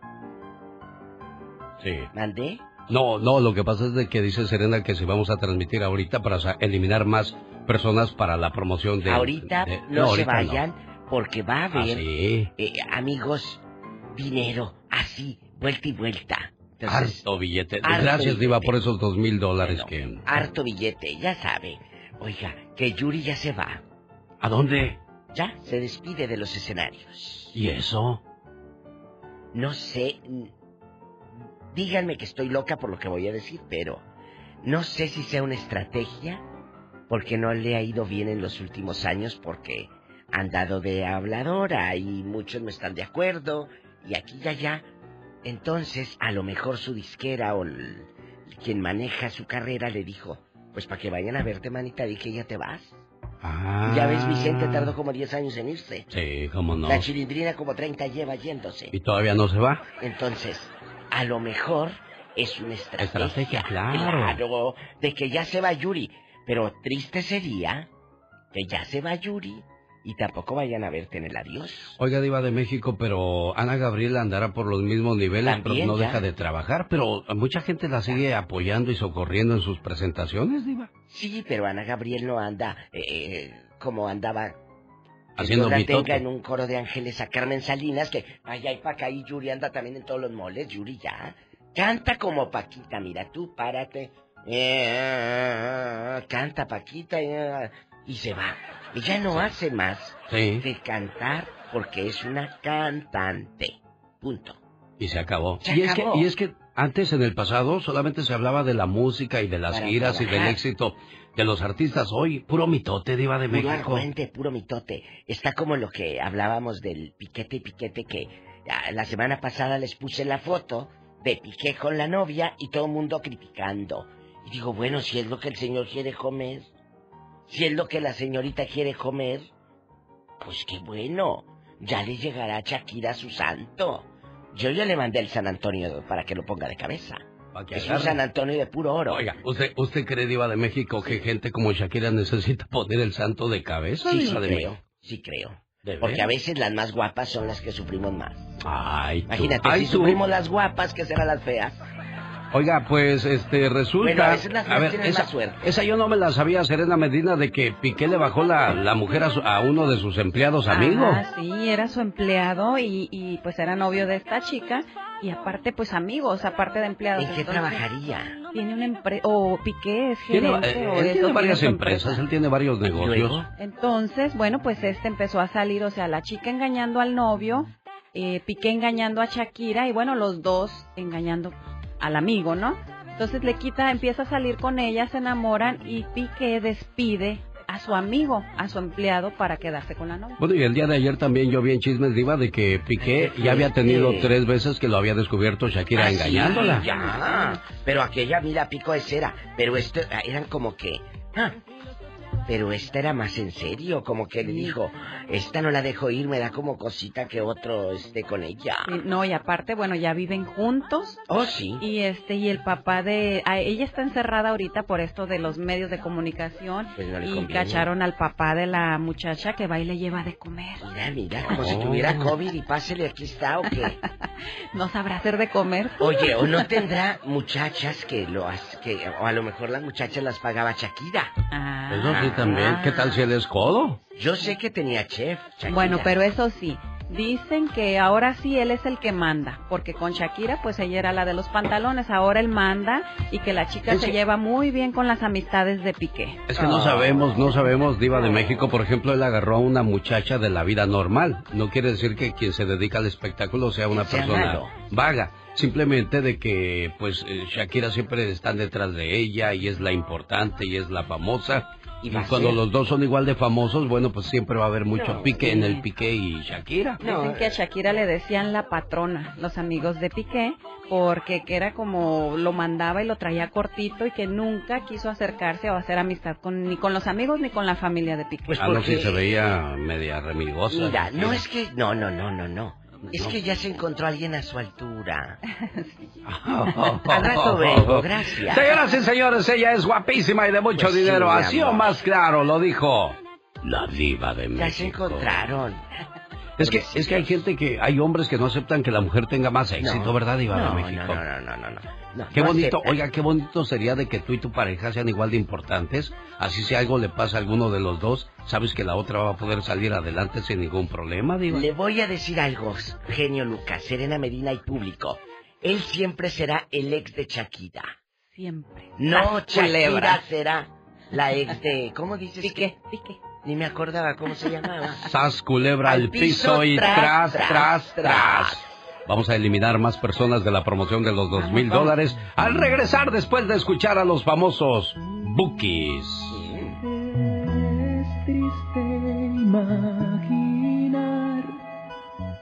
Sí. ¿Mandé? No, no, lo que pasa es de que dice Serena que si vamos a transmitir ahorita para eliminar más personas para la promoción de... ahorita de- no, se ahorita no. vayan porque va a Ah, haber, sí. eh, amigos, dinero, así, vuelta y vuelta. Entonces, Harto billete. harto Gracias, Diva, por esos dos mil dólares que... harto billete, ya sabe. Oiga, que Yuri ya se va. ¿A dónde? Ya, se despide de los escenarios. ¿Y eso? No sé. Díganme que estoy loca por lo que voy a decir, pero no sé si sea una estrategia, porque no le ha ido bien en los últimos años, porque han dado de habladora y muchos no están de acuerdo, y aquí y allá. Entonces, a lo mejor su disquera o el- quien maneja su carrera le dijo, pues para que vayan a verte, manita, di que ya te vas. Ah. Ya ves, Vicente tardó como 10 años en irse. Sí, cómo no. La chilindrina como 30 lleva yéndose. ¿Y todavía no se va? Entonces, a lo mejor es una estrategia. Estrategia, claro. Claro, de que ya se va Yuri. Pero triste sería que ya se va Yuri y tampoco vayan a verte en el adiós. Oiga, Diva de México, pero Ana Gabriela andará por los mismos niveles, También, pero no ya. deja de trabajar. Pero mucha gente la sigue apoyando y socorriendo en sus presentaciones, Diva. Sí, pero Ana Gabriel no anda eh, como andaba. que Haciendo Dios la mitote. tenga en un coro de ángeles a Carmen Salinas, que allá y para acá y Yuri anda también en todos los moles. Yuri ya. Canta como Paquita, mira tú, párate. Eh, canta Paquita. eh, y se va. Ella no hace más Sí. que cantar porque es una cantante. Punto. Y se acabó. Se y, Es que, y es que antes en el pasado solamente se hablaba de la música y de las Para giras y del éxito de los artistas. Hoy, puro mitote, Diva de Puro México. argüente, puro mitote. Está como lo que hablábamos del piquete y piquete que ah, la semana pasada les puse la foto de Piqué con la novia y todo el mundo criticando. Y digo, bueno, si es lo que el señor quiere comer, si es lo que la señorita quiere comer, pues qué bueno. Ya le llegará a Shakira su santo. Yo ya le mandé el San Antonio para que lo ponga de cabeza. que Es un. San Antonio de puro oro. Oiga, ¿usted, ¿usted cree, Diva de México, que gente como Shakira necesita poner el santo de cabeza? Sí, sí de creo, sí creo. ¿De Porque a veces las más guapas son las que sufrimos más. Ay, tú. Imagínate, Ay, si tú. sufrimos las guapas, ¿qué serán las feas? Oiga, pues, este, resulta... Bueno, a veces las feas tienen esa, más suerte. esa yo no me la sabía, Serena Medina, de que Piqué le bajó la, la mujer a, su- a uno de sus empleados amigos. Ah, sí, era su empleado y, y pues era novio de esta chica y aparte pues amigos, aparte de empleados. ¿En qué Entonces, trabajaría? Tiene una empresa, o Piqué es Tiene- gerente eh, o él tiene varias empresas, empresa. él tiene varios negocios. Entonces, bueno, pues este empezó a salir, o sea, la chica engañando al novio, eh, Piqué engañando a Shakira y bueno, los dos engañando al amigo, ¿no? Entonces le quita, empieza a salir con ella, se enamoran y Piqué despide a su amigo, a su empleado para quedarse con la novia. Bueno, y el día de ayer también yo vi en Chismes Diva de que Piqué ya había tenido tres veces que lo había descubierto Shakira Ah, sí, engañándola. ya. Pero aquella, mira, pico de cera. Pero esto ah, eran como que. ah, Pero esta era más en serio, como que le dijo, esta no la dejo ir, me da como cosita que otro esté con ella. Sí, No, y aparte, bueno, ya viven juntos. Oh, sí. Y este, y el papá de, a- ella está encerrada ahorita por esto de los medios de comunicación. Pues no le y conviene. cacharon al papá de la muchacha que va y le lleva de comer. Mira, mira, como si Oh. tuviera COVID y pásele, aquí está, ¿o qué? No sabrá hacer de comer. Oye, ¿o no tendrá muchachas que lo has- que o a lo mejor las muchachas las pagaba Shakira? Ah. También. ¿Qué tal si él es codo? Yo sé que tenía chef, Shakira. Bueno, pero eso sí, dicen que ahora sí él es el que manda, porque con Shakira pues ella era la de los pantalones, ahora él manda y que la chica Es se que- lleva muy bien con las amistades de Piqué. Es que no sabemos, no sabemos, Diva de México, por ejemplo, él agarró a una muchacha de la vida normal. No quiere decir que quien se dedica al espectáculo sea una Sea persona malo. vaga. Simplemente de que, pues, eh, Shakira siempre están detrás de ella y es la importante y es la famosa. Y cuando los dos son igual de famosos, bueno, pues siempre va a haber mucho No, pique sí. en el Piqué y Shakira. Dicen que a Shakira le decían la patrona, los amigos de Piqué, porque que era como lo mandaba y lo traía cortito y que nunca quiso acercarse o hacer amistad con ni con los amigos ni con la familia de Piqué. Pues ah, no, porque- sí se veía media remigosa. Mira, no es que... No, no, no, no, no. Es que ya se encontró alguien a su altura. Al rato vengo, gracias. Señoras y señores, ella es guapísima y de mucho Pues sí, dinero. mi Así o más claro, lo dijo la diva de México. Ya se encontraron. Es que, es que hay gente que, hay hombres que no aceptan que la mujer tenga más éxito, No, ¿verdad, diva no, de México? No, no, no, no, no, no. Qué no bonito, oiga, qué bonito sería de que tú y tu pareja sean igual de importantes. Así si algo le pasa a alguno de los dos, sabes que la otra va a poder salir adelante sin ningún problema, diva. Le voy a decir algo, genio Lucas, Serena Medina y público. Él siempre será el ex de Shakira. Siempre. No, culebra. Shakira será la ex de... ¿Cómo dices? Piqué, que? Ni me acordaba cómo se llamaba. Sas culebra al Al piso, piso, y tras, tras, tras, tras, tras. Vamos a eliminar más personas de la promoción de los dos mil dólares al regresar después de escuchar a los famosos Bookies. Es triste imaginar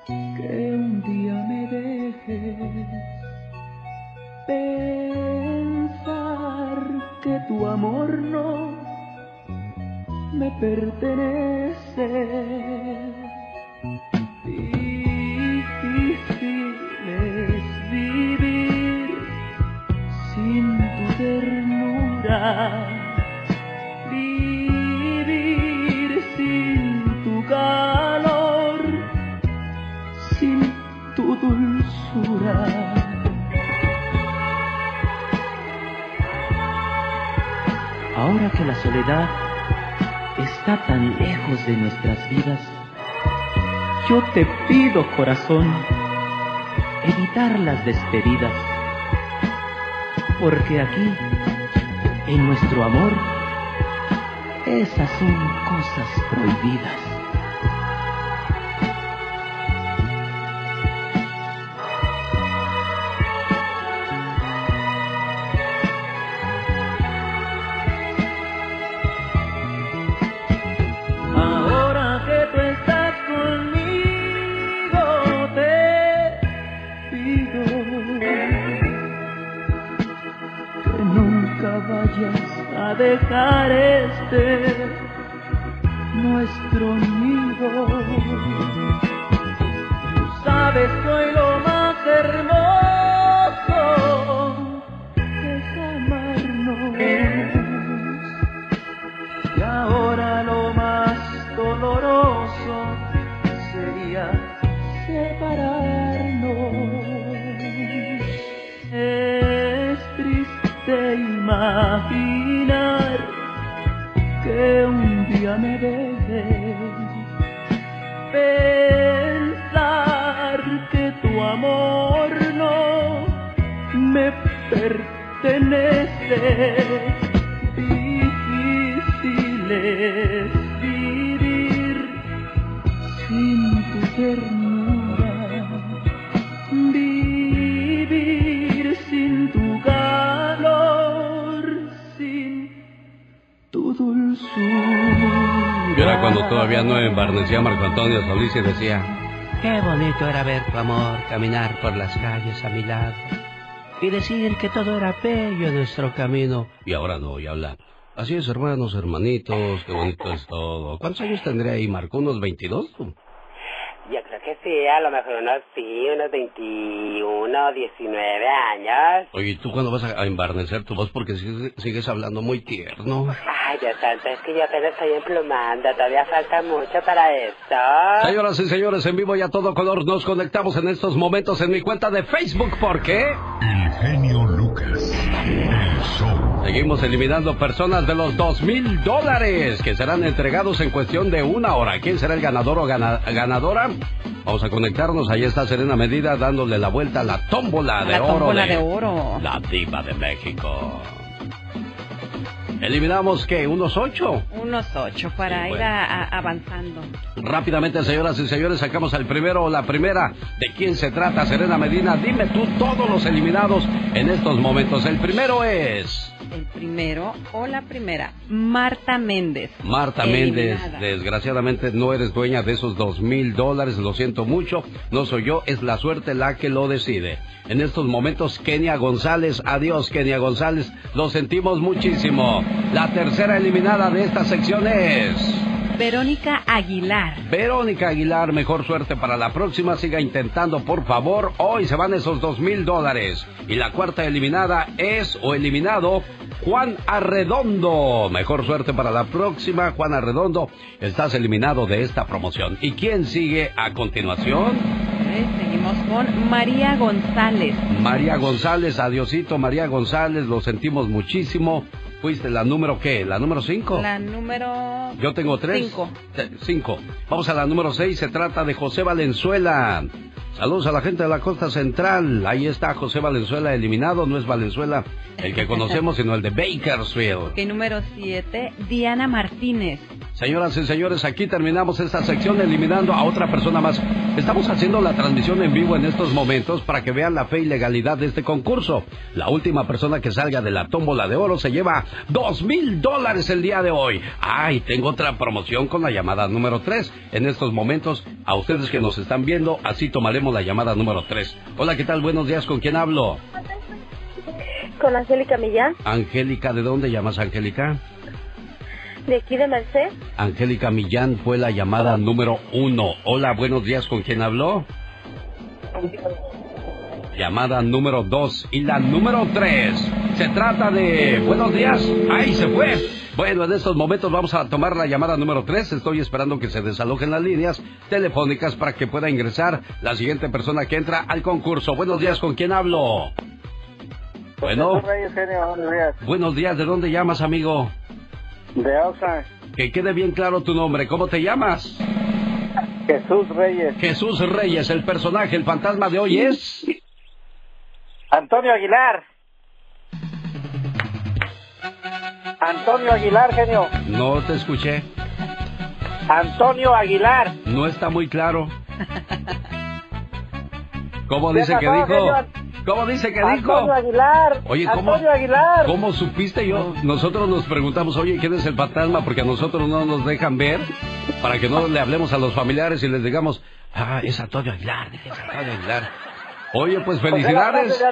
que un día me dejes pensar que tu amor no me pertenece. Ternura vivir sin tu calor, sin tu dulzura. Ahora que la soledad está tan lejos de nuestras vidas, yo te pido corazón evitar las despedidas, porque aquí, en nuestro amor, Esas son cosas prohibidas. Dejar este Antonio Solís y decía, qué bonito era ver tu amor caminar por las calles a mi lado y decir que todo era bello en nuestro camino. Y ahora no, y habla. Así es, hermanos, hermanitos, qué bonito es todo. ¿Cuántos años tendría ahí, Marco? ¿Unos 22? Que sí, a lo mejor unos sí, unos 21, 19 años. Oye, ¿y tú cuándo vas a a embarnecer tu voz? Porque sigues, sigues hablando muy tierno. Ay, Dios santo, es que yo apenas estoy emplumando, todavía falta mucho para esto. Señoras y señores, en vivo y a todo color nos conectamos en estos momentos en mi cuenta de Facebook. ¿Por qué? El genio Lucas. El show. Seguimos eliminando personas de los dos mil dólares que serán entregados en cuestión de una hora. ¿Quién será el ganador o gana- ganadora? Vamos a conectarnos. Ahí está Serena Medida dándole la vuelta a la tómbola de La oro. tómbola de oro. La diva de México. Eliminamos, ¿qué? ¿Unos ocho? Unos ocho para Sí, ir bueno. a- a- avanzando. Rápidamente, señoras y señores, sacamos al primero o la primera. ¿De quién se trata, Serena Medina? Dime tú todos los eliminados en estos momentos. El primero es... El primero o la primera, Marta Méndez. Marta Eliminada. Méndez, desgraciadamente no eres dueña de esos dos mil dólares, lo siento mucho, no soy yo, es la suerte la que lo decide. En estos momentos, Kenia González, adiós Kenia González, lo sentimos muchísimo. La tercera eliminada de esta sección es... Verónica Aguilar. Verónica Aguilar, mejor suerte para la próxima. Siga intentando, por favor. Hoy se van esos dos mil dólares. Y la cuarta eliminada es o eliminado Juan Arredondo. Mejor suerte para la próxima, Juan Arredondo. Estás eliminado de esta promoción. ¿Y quién sigue a continuación? Seguimos con María González. María González, adiosito María González, lo sentimos muchísimo. Fuiste la número qué? ¿La número cinco? La número... Yo tengo tres. Cinco. Eh, Cinco. Vamos a la número seis. Se trata de José Valenzuela. Saludos a la gente de la costa central. Ahí está José Valenzuela eliminado. No es Valenzuela el que conocemos, sino el de Bakersfield. Ok, número siete, Diana Martínez. Señoras y señores, aquí terminamos esta sección eliminando a otra persona más. Estamos haciendo la transmisión en vivo en estos momentos para que vean la fe y legalidad de este concurso. La última persona que salga de la tómbola de oro se lleva dos mil dólares el día de hoy. Ay, tengo otra promoción con la llamada número tres. En estos momentos, a ustedes que nos están viendo, así tomaremos la llamada número tres. Hola, ¿qué tal? Buenos días, ¿con quién hablo? Con Angélica Millán, Angélica, ¿de dónde llamas, Angélica? de aquí de Merced. Angélica Millán fue la llamada número uno. Hola, buenos días, ¿con quién habló? Llamada número dos y la número tres. Se trata de... Buenos días. Ahí se fue. Bueno, en estos momentos vamos a tomar la llamada número tres. Estoy esperando que se desalojen las líneas telefónicas para que pueda ingresar la siguiente persona que entra al concurso. Buenos días, ¿con quién hablo? Bueno, buenos días. buenos días, ¿de dónde llamas, amigo? De Oxnard, Que quede bien claro tu nombre. ¿Cómo te llamas? Jesús Reyes. Jesús Reyes, el personaje, el fantasma de hoy es... Antonio Aguilar. Antonio Aguilar, genio. No te escuché. Antonio Aguilar. No está muy claro. ¿Cómo dice ¿Qué que dijo? ¿Cómo dice que Antonio dijo? Aguilar. Oye, ¿cómo, Antonio Aguilar. ¿cómo supiste yo? Nosotros nos preguntamos, oye, ¿quién es el fantasma? Porque a nosotros no nos dejan ver para que no le hablemos a los familiares y les digamos, ah, es Antonio Aguilar, es Antonio Aguilar. Oye, pues felicidades.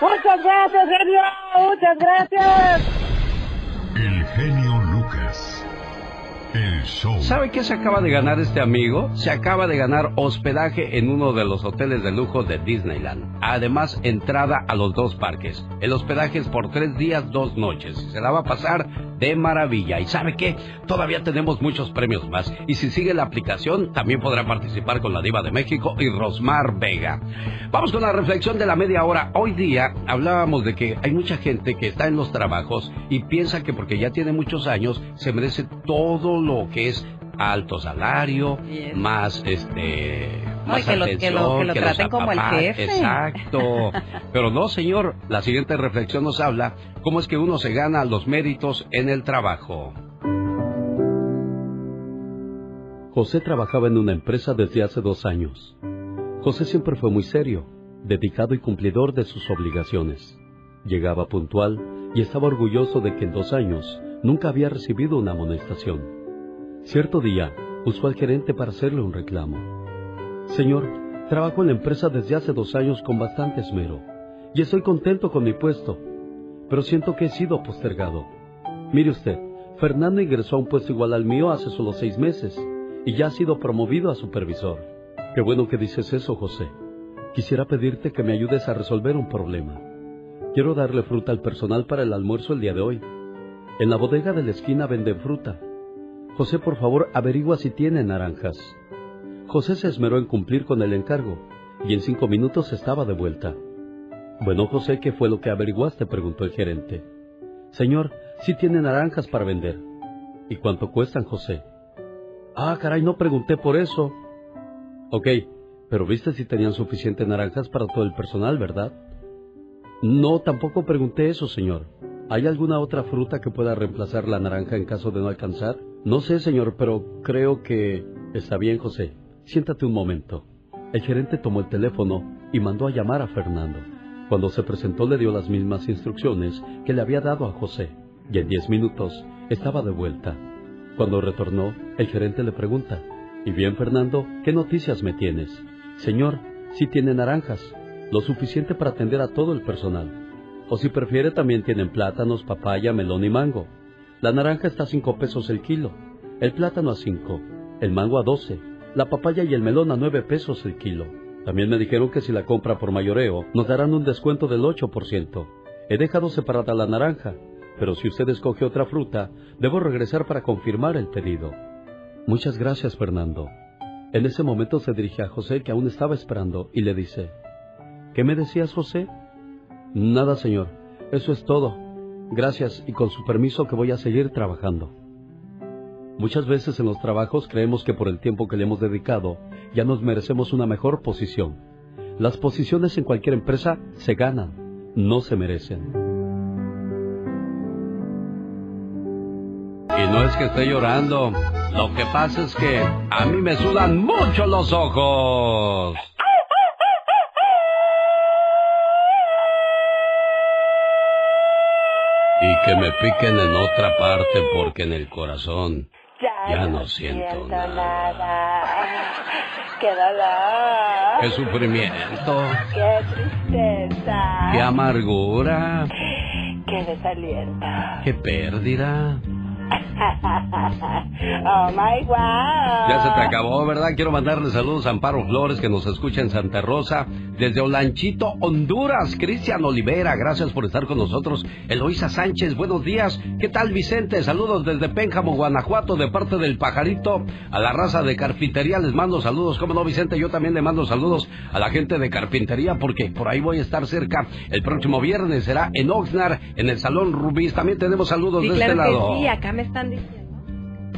Muchas gracias, genio. Muchas gracias. El genio ¿Sabe qué se acaba de ganar este amigo? Se acaba de ganar hospedaje en uno de los hoteles de lujo de Disneyland. Además, entrada a los dos parques. El hospedaje es por tres días, dos noches. Se la va a pasar de maravilla. ¿Y sabe qué? Todavía tenemos muchos premios más. Y si sigue la aplicación, también podrá participar con la Diva de México y Rosmar Vega. Vamos con la reflexión de la media hora. Hoy día hablábamos de que hay mucha gente que está en los trabajos y piensa que porque ya tiene muchos años se merece todo lo que es alto salario, Yes. más este No, más que lo- que lo- que traten como el jefe. Exacto. Pero no, señor. La siguiente reflexión nos habla cómo es que uno se gana los méritos en el trabajo. José trabajaba en una empresa desde hace dos años. José siempre fue muy serio, dedicado y cumplidor de sus obligaciones. Llegaba puntual y estaba orgulloso de que en dos años nunca había recibido una amonestación. Cierto día, usó al gerente para hacerle un reclamo. Señor, trabajo en la empresa desde hace dos años con bastante esmero y estoy contento con mi puesto, pero siento que he sido postergado. Mire usted, Fernando ingresó a un puesto igual al mío hace solo seis meses y ya ha sido promovido a supervisor. Qué bueno que dices eso, José. Quisiera pedirte que me ayudes a resolver un problema. Quiero darle fruta al personal para el almuerzo el día de hoy. En la bodega de la esquina venden fruta. José, por favor, averigua si tiene naranjas. José se esmeró en cumplir con el encargo y en cinco minutos estaba de vuelta. Bueno, José, ¿qué fue lo que averiguaste? preguntó el gerente. Señor, sí tiene naranjas para vender. ¿Y cuánto cuestan, José? Ah, caray, no pregunté por eso. Ok, pero viste si tenían suficiente naranjas para todo el personal, ¿verdad? No, tampoco pregunté eso, señor. ¿Hay alguna otra fruta que pueda reemplazar la naranja en caso de no alcanzar? No sé, señor, pero creo que... Está bien, José. Siéntate un momento. El gerente tomó el teléfono y mandó a llamar a Fernando. Cuando se presentó le dio las mismas instrucciones que le había dado a José, y en diez minutos estaba de vuelta. Cuando retornó, el gerente le pregunta, ¿Y bien, Fernando, qué noticias me tienes? Señor, sí tiene naranjas, lo suficiente para atender a todo el personal. O si prefiere, también tienen plátanos, papaya, melón y mango. La naranja está a cinco pesos el kilo, el plátano a cinco, el mango a doce, la papaya y el melón a nueve pesos el kilo. También me dijeron que si la compra por mayoreo, nos darán un descuento del 8%. He dejado separada la naranja, pero si usted escoge otra fruta, debo regresar para confirmar el pedido. Muchas gracias, Fernando. En ese momento se dirige a José, que aún estaba esperando, y le dice, ¿Qué me decías, José? Nada, señor. Eso es todo. Gracias y con su permiso que voy a seguir trabajando. Muchas veces en los trabajos creemos que por el tiempo que le hemos dedicado ya nos merecemos una mejor posición. Las posiciones en cualquier empresa se ganan, no se merecen. Y no es que esté llorando, lo que pasa es que a mí me sudan mucho los ojos. Y que me piquen en otra parte porque en el corazón ya no siento nada. nada. ¡Qué dolor! Qué sufrimiento, ¡Qué tristeza! qué amargura, ¡Qué desaliento! qué pérdida. ¡Oh, my wow! Ya se te acabó, ¿verdad? Quiero mandarle saludos a Amparo Flores, que nos escucha en Santa Rosa, desde Olanchito, Honduras. Cristian Olivera, gracias por estar con nosotros. Eloisa Sánchez, buenos días. ¿Qué tal, Vicente? Saludos desde Pénjamo, Guanajuato, de parte del Pajarito. A la raza de Carpintería les mando saludos. ¿Cómo no, Vicente? Yo también le mando saludos a la gente de Carpintería, porque por ahí voy a estar cerca. El próximo viernes será en Oxnard, en el Salón Rubís. También tenemos saludos Sí, de claro este lado. que sí, acá me están diciendo.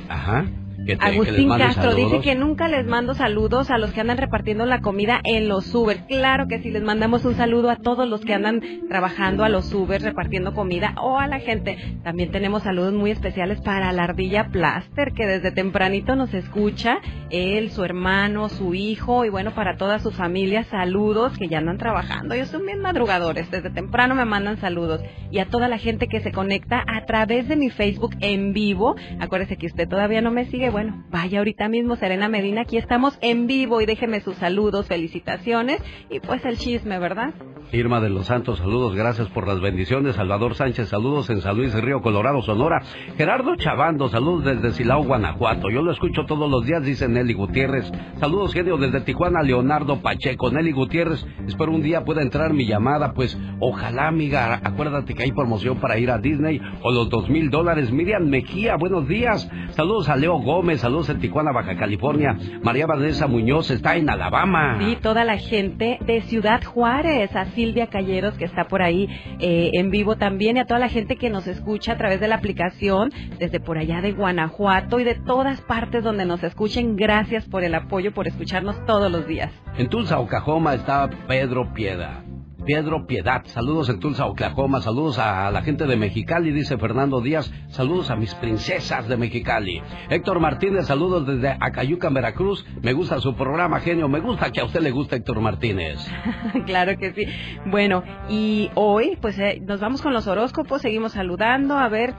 Ajá. Que te- Agustín Castro dice que nunca les mando saludos a los que andan repartiendo la comida en los Uber. Claro que sí, les mandamos un saludo a todos los que andan trabajando a los Uber repartiendo comida o a la gente. También tenemos saludos muy especiales para la ardilla Plaster, que desde tempranito nos escucha. Él, su hermano, su hijo y bueno, para toda su familia, saludos que ya andan trabajando. Ellos son bien madrugadores, desde temprano me mandan saludos. Y a toda la gente que se conecta a través de mi Facebook en vivo. Acuérdese que usted todavía no me sigue. Bueno, vaya ahorita mismo, Serena Medina. Aquí estamos en vivo y déjeme sus saludos, felicitaciones y pues el chisme, ¿verdad? Irma de los Santos, saludos, gracias por las bendiciones. Salvador Sánchez, saludos en San Luis Río Colorado, Sonora. Gerardo Chavando, saludos desde Silao, Guanajuato. Yo lo escucho todos los días, dice Nelly Gutiérrez. Saludos, genio, desde Tijuana, Leonardo Pacheco. Nelly Gutiérrez, espero un día pueda entrar mi llamada, pues ojalá, amiga, acuérdate que hay promoción para ir a Disney o los dos mil dólares. Miriam Mejía, buenos días. Saludos a Leo Gómez, saludos en Tijuana, Baja California. María Vanessa Muñoz está en Alabama. Sí, toda la gente de Ciudad Juárez, a Silvia Calleros que está por ahí eh, en vivo también y a toda la gente que nos escucha a través de la aplicación desde por allá de Guanajuato y de todas partes donde nos escuchen. Gracias por el apoyo, por escucharnos todos los días. En Tulsa, Oklahoma está Pedro Piedad. Pedro Piedad, saludos en Tulsa, Oklahoma, saludos a la gente de Mexicali, dice Fernando Díaz, saludos a mis princesas de Mexicali. Héctor Martínez, saludos desde Acayuca, Veracruz, me gusta su programa, genio, me gusta que a usted le guste Héctor Martínez. claro que sí. Bueno, y hoy pues eh, nos vamos con los horóscopos, seguimos saludando, a ver,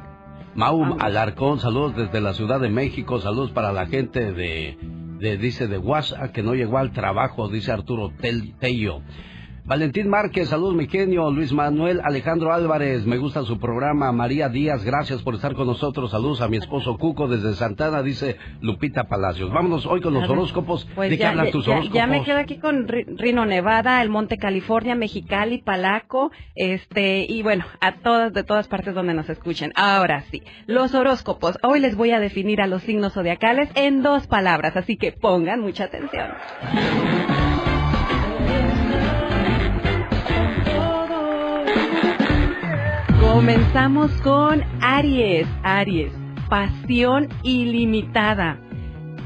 Mau Alarcón, saludos desde la Ciudad de México, saludos para la gente de, de dice, de WhatsApp, que no llegó al trabajo, dice Arturo Tel- Tello. Valentín Márquez, saludos mi genio, Luis Manuel Alejandro Álvarez, me gusta su programa, María Díaz, gracias por estar con nosotros, saludos a mi esposo Cuco desde Santana, dice Lupita Palacios. Vámonos hoy con los horóscopos, Pues ¿de qué hablan tus ya- horóscopos? ya me quedo aquí con Ri- Rino Nevada, el Monte California, Mexicali, Palaco, este, y bueno, a todas, de todas partes donde nos escuchen. Ahora sí, los horóscopos. Hoy les voy a definir a los signos zodiacales en dos palabras, así que pongan mucha atención. Comenzamos con Aries. Aries, pasión ilimitada.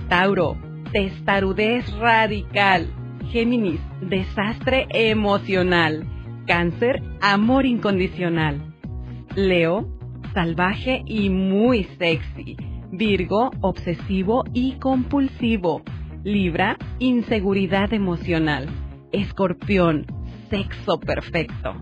Tauro, testarudez radical. Géminis, desastre emocional. Cáncer, amor incondicional. Leo, salvaje y muy sexy. Virgo, obsesivo y compulsivo. Libra, inseguridad emocional. Escorpión, sexo perfecto.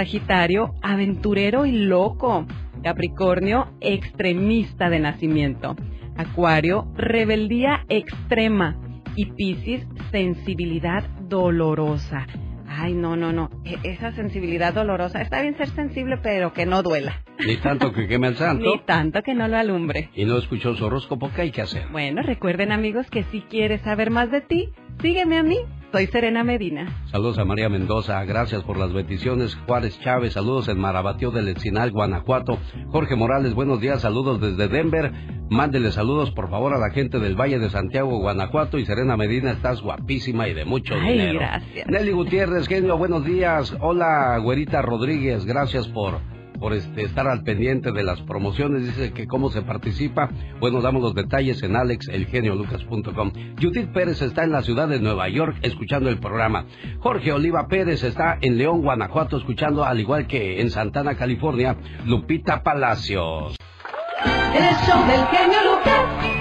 Sagitario, aventurero y loco. Capricornio, extremista de nacimiento. Acuario, rebeldía extrema. Y Piscis, sensibilidad dolorosa. Ay, no, no, no. E- esa sensibilidad dolorosa. Está bien ser sensible, pero que no duela. Ni tanto que queme el santo. Ni tanto que no lo alumbre. Y no escuchó su horóscopo, ¿qué hay que hacer? Bueno, recuerden amigos que si quieres saber más de ti, sígueme a mí. Soy Serena Medina. Saludos a María Mendoza, gracias por las bendiciones. Juárez Chávez, saludos en Marabatío del Enchinal, Guanajuato. Jorge Morales, buenos días, saludos desde Denver. Mándele saludos por favor a la gente del Valle de Santiago, Guanajuato. Y Serena Medina, estás guapísima y de mucho Ay, dinero. gracias. Nelly Gutiérrez, genio, buenos días. Hola, Güerita Rodríguez, gracias por por este, estar al pendiente de las promociones. Dice que cómo se participa. Bueno, damos los detalles en alexelgeniolucas.com. Judith Pérez está en la ciudad de Nueva York escuchando el programa. Jorge Oliva Pérez está en León, Guanajuato, escuchando, al igual que en Santana, California, Lupita Palacios. El show del genio Lucas.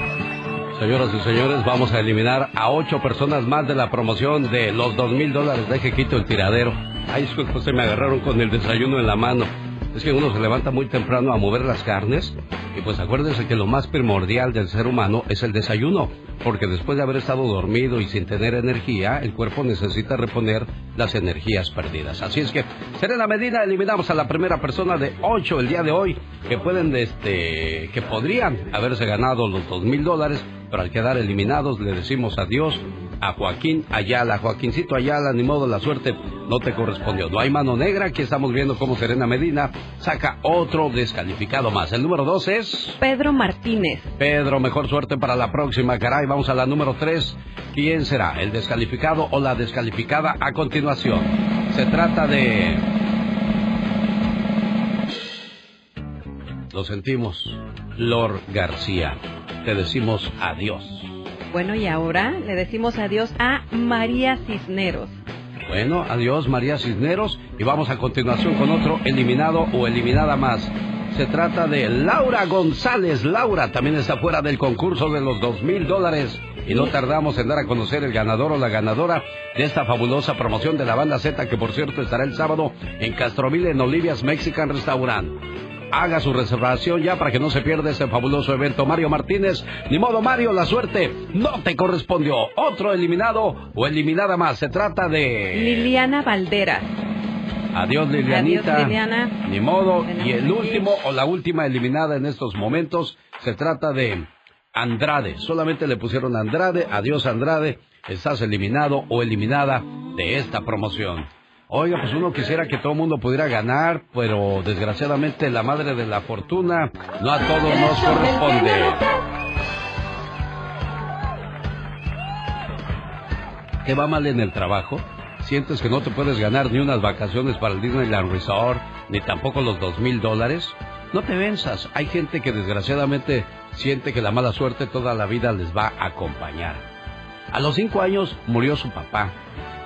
Señoras y señores, vamos a eliminar a ocho personas más de la promoción de los dos mil dólares de que quito el tiradero. Ay, se me agarraron con el desayuno en la mano. Es que uno se levanta muy temprano a mover las carnes y pues acuérdense que lo más primordial del ser humano es el desayuno, porque después de haber estado dormido y sin tener energía, el cuerpo necesita reponer las energías perdidas. Así es que, Serena Medina, eliminamos a la primera persona de ocho el día de hoy que pueden, este, que podrían haberse ganado los dos mil dólares, pero al quedar eliminados le decimos adiós a Joaquín Ayala. Joaquincito Ayala, ni modo, la suerte no te correspondió. No hay mano negra, aquí estamos viendo cómo Serena Medina saca otro descalificado más. El número dos es... Pedro Martínez. Pedro, mejor suerte para la próxima, caray. Vamos a la número tres. ¿Quién será? ¿El descalificado o la descalificada a continuación? Se trata de... Lo sentimos. Lord García. Te decimos adiós. Bueno, y ahora le decimos adiós a María Cisneros. Bueno, adiós María Cisneros y vamos a continuación con otro eliminado o eliminada más. Se trata de Laura González. Laura también está fuera del concurso de los dos mil dólares. Y no tardamos en dar a conocer el ganador o la ganadora de esta fabulosa promoción de la banda Z, que por cierto estará el sábado en Castroville, en Olivia's Mexican Restaurant. Haga su reservación ya para que no se pierda este fabuloso evento. Mario Martínez, ni modo Mario, la suerte no te correspondió. Otro eliminado o eliminada más. Se trata de... Liliana Valderas. Adiós Lilianita. Adiós, Liliana. Ni modo. Y el último o la última eliminada en estos momentos se trata de Andrade. Solamente le pusieron Andrade. Adiós Andrade. Estás eliminado o eliminada de esta promoción. Oiga, pues uno quisiera que todo el mundo pudiera ganar, pero desgraciadamente la madre de la fortuna no a todos nos corresponde. ¿Te va mal en el trabajo? ¿Sientes que no te puedes ganar ni unas vacaciones para el Disneyland Resort, ni tampoco los dos mil dólares? No te venzas. Hay gente que desgraciadamente siente que la mala suerte toda la vida les va a acompañar. A los cinco años murió su papá.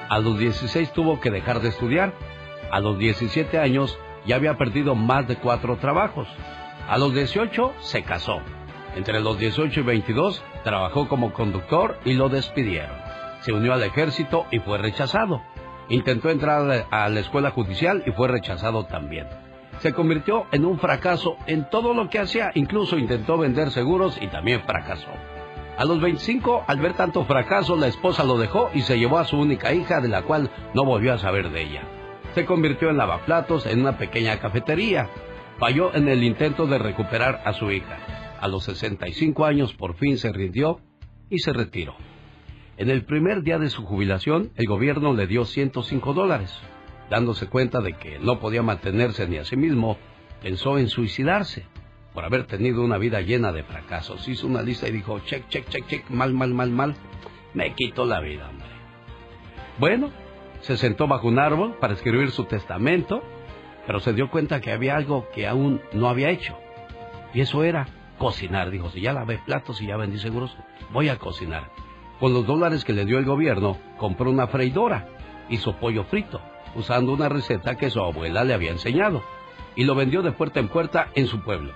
A los 16 tuvo que dejar de estudiar. A los 17 años ya había perdido más de cuatro trabajos. A los 18 se casó. Entre los 18 y 22 trabajó como conductor y lo despidieron. Se unió al ejército y fue rechazado. Intentó entrar a la escuela judicial y fue rechazado también. Se convirtió en un fracaso en todo lo que hacía, incluso intentó vender seguros y también fracasó. A los 25, al ver tanto fracaso, la esposa lo dejó y se llevó a su única hija, de la cual no volvió a saber de ella. Se convirtió en lavaplatos en una pequeña cafetería. Falló en el intento de recuperar a su hija. A los 65 años por fin se rindió y se retiró. En el primer día de su jubilación, el gobierno le dio 105 dólares. Dándose cuenta de que no podía mantenerse ni a sí mismo, pensó en suicidarse por haber tenido una vida llena de fracasos. Hizo una lista y dijo, check, check, check, check, mal, mal, mal, mal. Me quito la vida, hombre. Bueno, se sentó bajo un árbol para escribir su testamento, pero se dio cuenta que había algo que aún no había hecho. Y eso era cocinar. Dijo, si ya lavé platos y ya vendí seguros, voy a cocinar. Con los dólares que le dio el gobierno, compró una freidora. Hizo pollo frito, usando una receta que su abuela le había enseñado. Y lo vendió de puerta en puerta en su pueblo.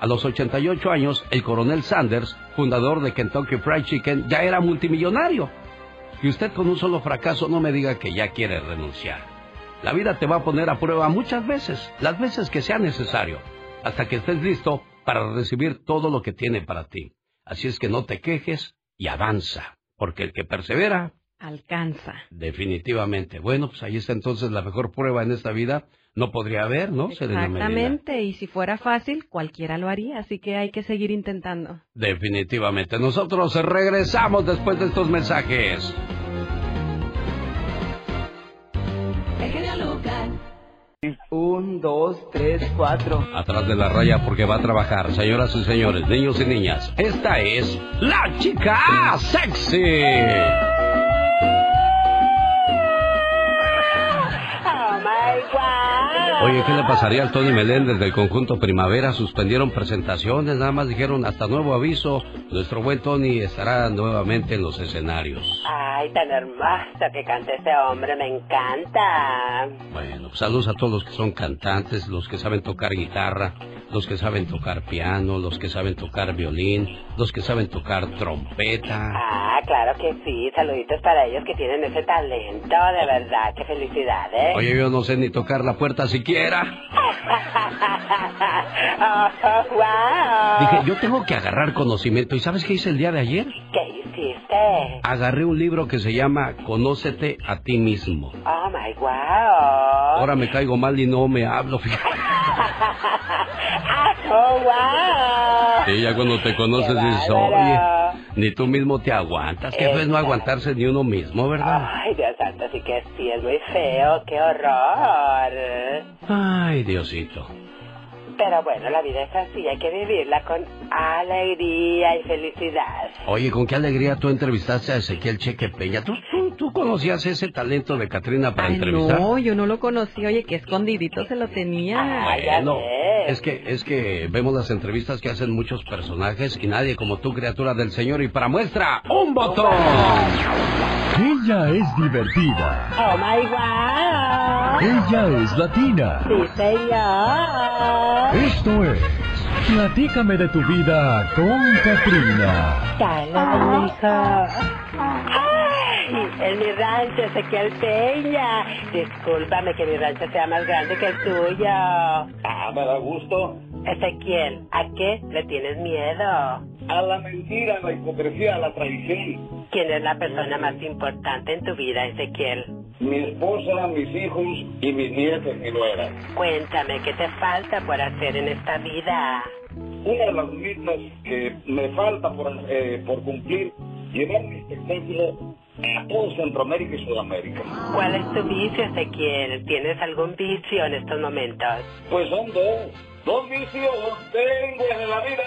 A los 88 años, el coronel Sanders, fundador de Kentucky Fried Chicken, ya era multimillonario. Y usted con un solo fracaso no me diga que ya quiere renunciar. La vida te va a poner a prueba muchas veces, las veces que sea necesario, hasta que estés listo para recibir todo lo que tiene para ti. Así es que no te quejes y avanza, porque el que persevera... Alcanza. Definitivamente. Bueno, pues ahí está entonces la mejor prueba en esta vida. No podría haber, ¿no? Exactamente, y si fuera fácil, cualquiera lo haría, así que hay que seguir intentando. Definitivamente. Nosotros regresamos después de estos mensajes. Un, dos, tres, cuatro. Atrás de la raya porque va a trabajar, señoras y señores, niños y niñas. Esta es la chica sexy. Oye, ¿qué le pasaría al Tony Meléndez del conjunto Primavera? Suspendieron presentaciones, nada más dijeron hasta nuevo aviso. Nuestro buen Tony estará nuevamente en los escenarios. Ay, tan hermoso que canta ese hombre, me encanta. Bueno, saludos a todos los que son cantantes, los que saben tocar guitarra, los que saben tocar piano, los que saben tocar violín, los que saben tocar trompeta. Ah, claro que sí, saluditos para ellos que tienen ese talento, de verdad, qué felicidades. Oye, yo no sé ni tocar la puerta siquiera. Oh, wow. Dije, yo tengo que agarrar conocimiento. ¿Y sabes qué hice el día de ayer? ¿Qué hiciste? Agarré un libro que se llama Conócete a ti mismo. Oh my wow. Ahora me caigo mal y no me hablo. fíjate. oh wow. Sí, ya cuando te conoces dices, oye, ni tú mismo te aguantas. Qué feo es no aguantarse ni uno mismo, ¿verdad? Ay, Dios santo, sí que sí, es muy feo, qué horror. Ay, Diosito. Pero bueno, la vida es así, hay que vivirla con alegría y felicidad. Oye, ¿con qué alegría tú entrevistaste a Ezequiel Cheque Peña? ¿Tú, tú, tú conocías ese talento de Catrina para Ay, entrevistar? no, yo no lo conocí. Oye, qué escondidito se lo tenía. Ah, ya Bueno. Es que, es que vemos las entrevistas que hacen muchos personajes y nadie como tú, criatura del Señor, y para muestra, ¡un botón! Ella es divertida. Oh my god. Ella es latina. Sí, señor. Esto es Platícame de tu vida con Katrina. Cala, hijo. En mi rancho, Ezequiel Peña. Discúlpame que mi rancho sea más grande que el tuyo. Ah, me da gusto. Ezequiel, ¿a qué le tienes miedo? A la mentira, a la hipocresía, a la traición. ¿Quién es la persona más importante en tu vida, Ezequiel? Mi esposa, mis hijos y mis nietos y nueras. Cuéntame, ¿qué te falta por hacer en esta vida? Una de las metas que me falta por, eh, por cumplir, llevar mi espectáculo todo Centroamérica y Sudamérica. ¿Cuál es tu vicio, Ezequiel? ¿Tienes algún vicio en estos momentos? Pues son dos. Dos vicios tengo en la vida.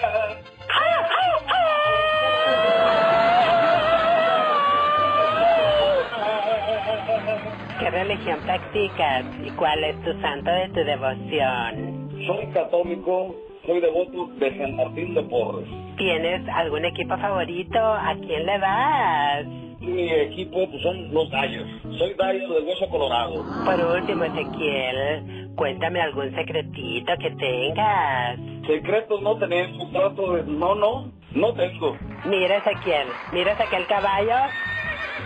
¿Qué religión practicas y cuál es tu santo de tu devoción? Soy católico, soy devoto de San Martín de Porres. ¿Tienes algún equipo favorito? ¿A quién le vas? Mi equipo pues, son los Dallos. Soy Dallo de Hueso Colorado. Por último, Ezequiel, cuéntame algún secretito que tengas. Secretos no tenemos, trato de... No, no, no tengo. Mira, Ezequiel, mira aquel caballo.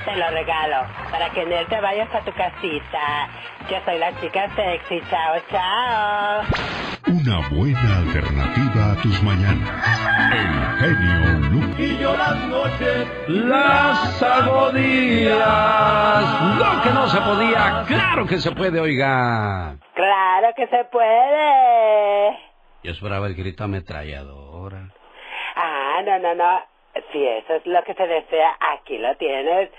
Te lo regalo para que en él te vayas a tu casita. Yo soy la chica sexy. Chao, chao. Una buena alternativa a tus mañanas. El genio Lucas. Y yo las noches las hago días. Lo que no se podía, claro que se puede, oiga. Claro que se puede. Yo esperaba el grito ametralladora. Ah, no, no, no. Si eso es lo que se desea, aquí lo tienes.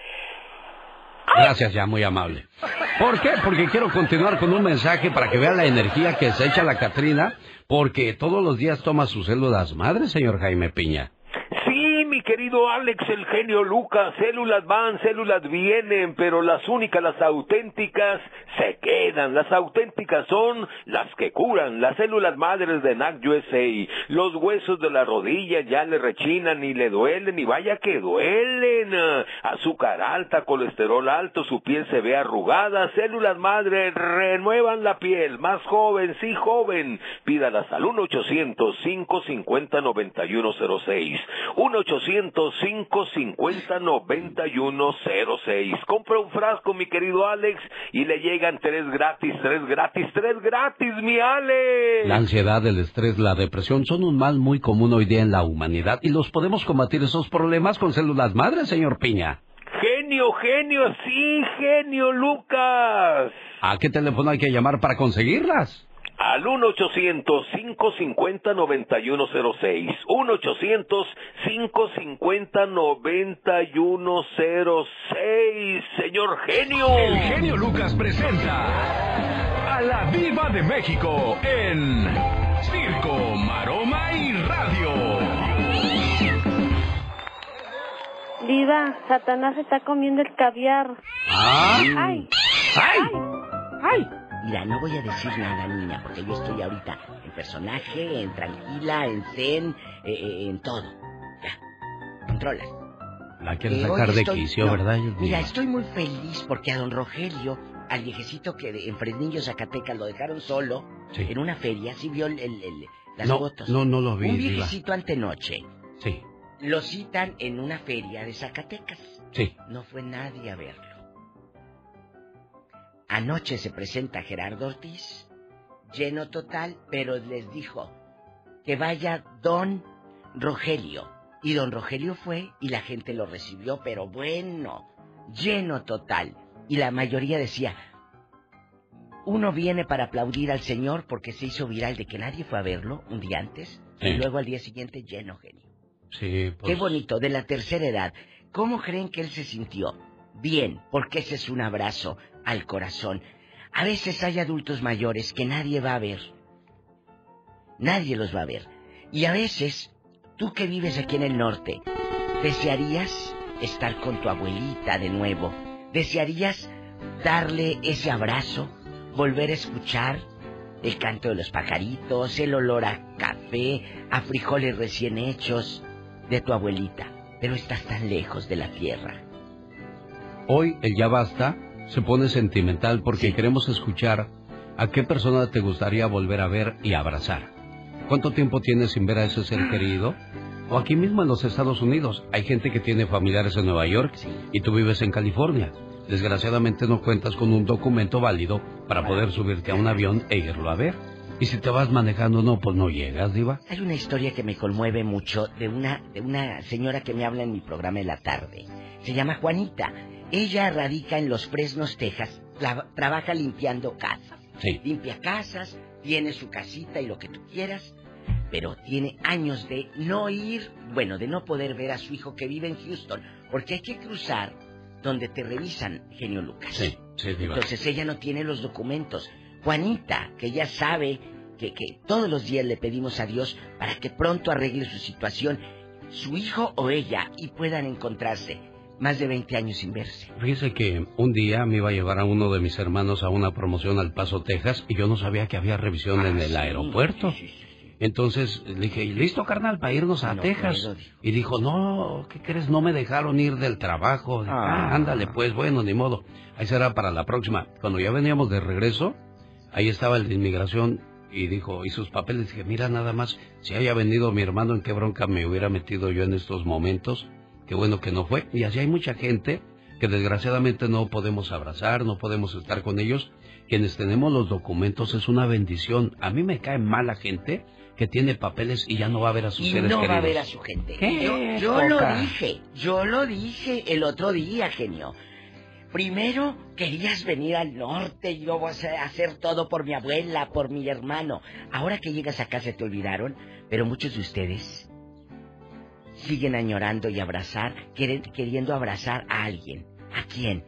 Gracias, ya, muy amable. ¿Por qué? Porque quiero continuar con un mensaje para que vea la energía que se echa la Catrina, porque todos los días toma sus células madres, señor Jaime Piña. Mi querido Alex, el genio Lucas, células van, células vienen, pero las únicas, las auténticas, se quedan. Las auténticas son las que curan. Las células madres de NAC USA. Los huesos de la rodilla ya le rechinan y le duelen, y vaya que duelen. Azúcar alta, colesterol alto, su piel se ve arrugada. Células madres renuevan la piel. Más joven, sí joven. Pídalas al 1-800-550-9106. 1-800-550-9106. Compra un frasco, mi querido Alex, y le llegan tres gratis, tres gratis, tres gratis, mi Alex. La ansiedad, el estrés, la depresión son un mal muy común hoy día en la humanidad y los podemos combatir esos problemas con células madres, señor Piña. Genio, genio, sí, genio, Lucas. ¿A qué teléfono hay que llamar para conseguirlas? Al 1-800-550-9106. 1-800-550-9106. Señor genio. El genio Lucas presenta a la Viva de México en Circo, Maroma y Radio. Diva, Satanás está comiendo el caviar. Ah. Ay, ay, ay. Mira, no voy a decir nada, niña, porque yo estoy ahorita en personaje, en tranquila, en zen, eh, eh, en todo. Ya, controlas. La quiere Eh, sacar de estoy- quicio, no, ¿verdad? Mira, estoy muy feliz porque a don Rogelio, al viejecito que de- en Fresnillo, Zacatecas, lo dejaron solo Sí. en una feria, sí vio el, el- el- las No, fotos. no, no lo vi, Un viejecito antenoche. Sí, Lo citan en una feria de Zacatecas. sí. No fue nadie a verlo. Anoche se presenta Gerardo Ortiz, lleno total, pero les dijo que vaya don Rogelio. Y don Rogelio fue y la gente lo recibió, pero bueno, lleno total. Y la mayoría decía, uno viene para aplaudir al Señor porque se hizo viral de que nadie fue a verlo un día antes Sí. y luego al día siguiente lleno, genio. Sí, pues. Qué bonito, de la tercera edad. ¿Cómo creen que él se sintió? Bien, porque ese es un abrazo al corazón. A veces hay adultos mayores que nadie va a ver. Nadie los va a ver. Y a veces, tú que vives aquí en el norte, desearías estar con tu abuelita de nuevo. Desearías darle ese abrazo, volver a escuchar el canto de los pajaritos, el olor a café, a frijoles recién hechos de tu abuelita. Pero estás tan lejos de la tierra. Hoy el ya basta se pone sentimental porque queremos escuchar a qué persona te gustaría volver a ver y abrazar. ¿Cuánto tiempo tienes sin ver a ese ser querido? O aquí mismo en los Estados Unidos. Hay gente que tiene familiares en Nueva York y tú vives en California. Desgraciadamente no cuentas con un documento válido para poder subirte a un avión e irlo a ver. Y si te vas manejando, no, pues no llegas, Diva. Hay una historia que me conmueve mucho de una, de una señora que me habla en mi programa de la tarde. Se llama Juanita. Ella radica en Los Fresnos, Texas. Tra- trabaja limpiando casas. Sí. Limpia casas, tiene su casita y lo que tú quieras. Pero tiene años de no ir, bueno, de no poder ver a su hijo que vive en Houston. Porque hay que cruzar donde te revisan, genio Lucas. Sí, sí. Entonces ella no tiene los documentos. Juanita, que ya sabe que, que todos los días le pedimos a Dios para que pronto arregle su situación, su hijo o ella, y puedan encontrarse. Más de 20 años sin verse. Fíjese que un día me iba a llevar a uno de mis hermanos a una promoción al Paso, Texas, y yo no sabía que había revisión Ah, en el aeropuerto. Entonces le dije, ¿listo, carnal, para irnos a No Texas? y dijo, no, ¿qué crees? No me dejaron ir del trabajo. Dije, Ah. "Ah, ándale, pues, bueno, ni modo. Ahí será para la próxima. Cuando ya veníamos de regreso, ahí estaba el de inmigración y dijo, ¿y sus papeles? Dije, mira, nada más, si haya venido mi hermano, ¿en qué bronca me hubiera metido yo en estos momentos? Qué bueno que no fue. Y así hay mucha gente que desgraciadamente no podemos abrazar, no podemos estar con ellos. Quienes tenemos los documentos es una bendición. A mí me cae mal la gente que tiene papeles y ya no va a ver a sus Y seres no va a ver a su gente. ¿Qué Yo, yo lo dije, yo lo dije el otro día, genio. Primero querías venir al norte y yo voy a hacer todo por mi abuela, por mi hermano. Ahora que llegas acá se te olvidaron, pero muchos de ustedes siguen añorando y abrazar, queriendo abrazar a alguien. ¿A quién?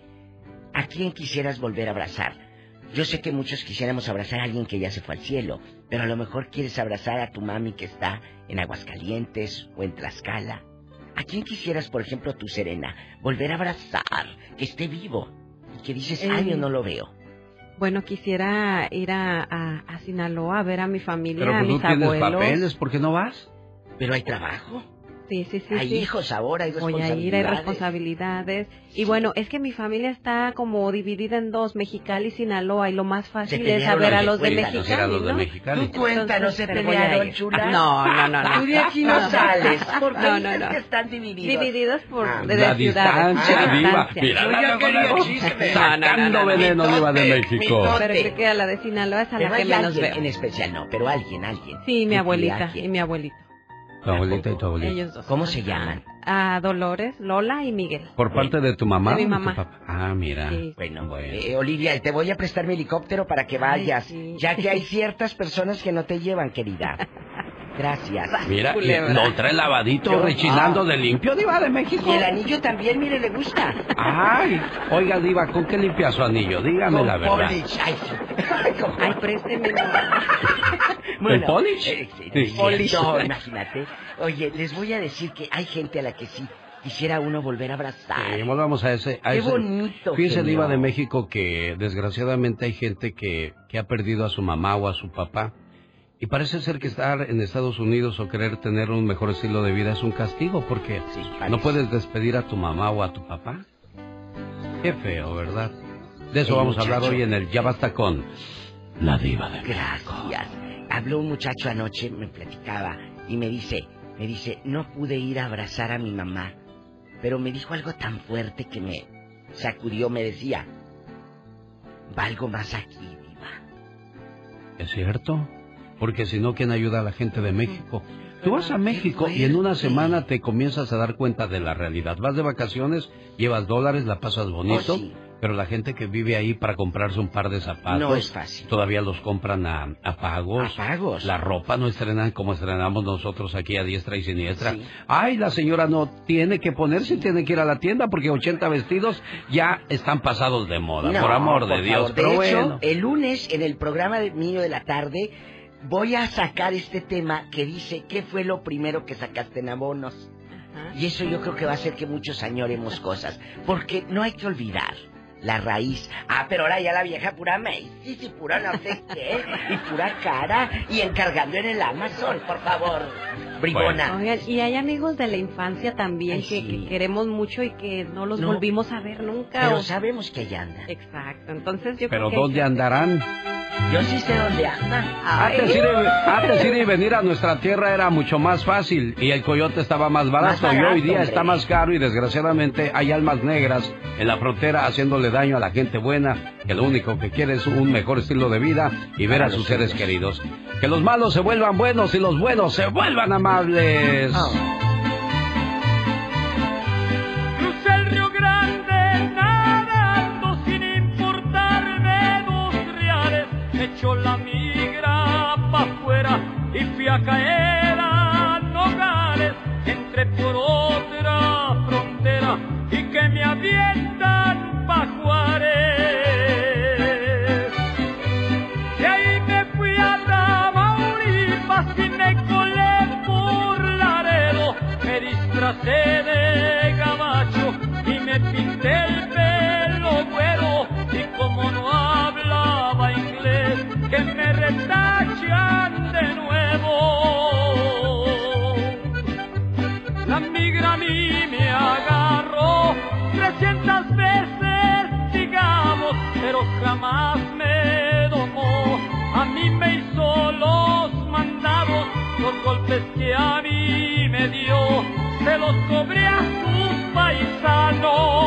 ¿A quién quisieras volver a abrazar? Yo sé que muchos quisiéramos abrazar a alguien que ya se fue al cielo, pero a lo mejor quieres abrazar a tu mami que está en Aguascalientes o en Tlaxcala. ¿A quién quisieras, por ejemplo, tu Serena, volver a abrazar, que esté vivo y que dices, Eh, años no lo veo? Bueno, quisiera ir a, a, a Sinaloa a ver a mi familia, Pero a pues mis tienes abuelos. papeles, ¿por qué no vas? Pero hay trabajo. Sí, sí, sí. Hay sí. hijos ahora, hay Voy a ir, hay responsabilidades. responsabilidades. Y bueno, es que mi familia está como dividida en dos, Mexicali y Sinaloa, y lo más fácil es saber a los de Mexicali, ¿no? Tú cuéntanos, se pelearon, chula. No, no, no, no. Tú de aquí no sales, porque No, no, no. que están divididos. Divididos por Ah, de, la distancia, distancia. Mira, Yo la quería chisme. Sacando veneno, diva de México. Pero creo que a la de Sinaloa es a la que menos veo. en especial, no, pero alguien, alguien. Sí, mi ¿Y abuelita y mi abuelito. Tu abuelita y tu abuelita. Ellos dos. ¿Cómo se llaman? A Dolores, Lola y Miguel. ¿Por parte de tu mamá? De mi o tu mamá. papá? Ah, mira. Sí. Bueno, eh, Olivia, te voy a prestar mi helicóptero para que vayas, sí. ya que hay ciertas personas que no te llevan, querida. Gracias. Mira, Culebra. lo trae lavadito, Yo- rechinando Ah. de limpio, diva de México. Y el anillo también, mire, le gusta. Ay, oiga, diva, ¿con qué limpia su anillo? Dígame Con la verdad. polish. Ay, Ay, présteme. ¿El polish? eh, Sí. sí, Polish. No, imagínate. Oye, les voy a decir que hay gente a la que sí quisiera uno volver a abrazar. Sí, volvamos a ese. a Qué ese- bonito, Fíjese. Diva de México, que desgraciadamente hay gente que, que ha perdido a su mamá o a su papá. Y parece ser que estar en Estados Unidos o querer tener un mejor estilo de vida es un castigo, porque Sí, no puedes despedir a tu mamá o a tu papá. Qué feo, ¿verdad? De eso El vamos a hablar hoy en el Ya Basta con La Diva de México. Gracias. Habló un muchacho anoche, me platicaba, y me dice, me dice, no pude ir a abrazar a mi mamá, pero me dijo algo tan fuerte que me sacudió, me decía, valgo más aquí, diva. ¿Es cierto? Porque si no, ¿quién ayuda a la gente de México? Tú vas a México y en una semana te comienzas a dar cuenta de la realidad. Vas de vacaciones, llevas dólares, la pasas bonito, Oh, sí. pero la gente que vive ahí para comprarse un par de zapatos, No es fácil. todavía los compran a, a pagos. A pagos. La ropa no estrenan como estrenamos nosotros aquí a diestra y siniestra. Sí. Ay, la señora no tiene que ponerse, tiene que ir a la tienda porque 80 vestidos ya están pasados de moda, No, por amor de Dios. favor. Pero de hecho, bueno. el lunes en el programa de Niño de la Tarde voy a sacar este tema que dice qué fue lo primero que sacaste en abonos. Ajá. Y eso yo creo que va a hacer que muchos añoremos cosas, porque no hay que olvidar la raíz. Ah, pero ahora ya la vieja pura Macy's y pura no sé qué, y pura cara, y encargando en el Amazon, por favor. Bribona. Oigan, y hay amigos de la infancia también que, que queremos mucho y que no los No. volvimos a ver nunca. Pero o- sabemos que ella anda. Exacto, entonces yo Pero creo que... ¿dónde andarán? Yo sí sé dónde anda. Antes ir, y- antes ir y venir a nuestra tierra era mucho más fácil y el coyote estaba más barato, Más y hoy día hombre. está más caro y desgraciadamente hay almas negras en la frontera haciéndole daño a la gente buena que lo único que quiere es un mejor estilo de vida y ver a sus seres queridos. Que los malos se vuelvan buenos y los buenos se vuelvan amables. Crucé el Río Grande nadando sin importarme dos reales. Echó la migra pa' afuera y fui a caer a Nogales. Entré por otra frontera y que me avientan que a mí me dio, se los cobré a sus paisanos.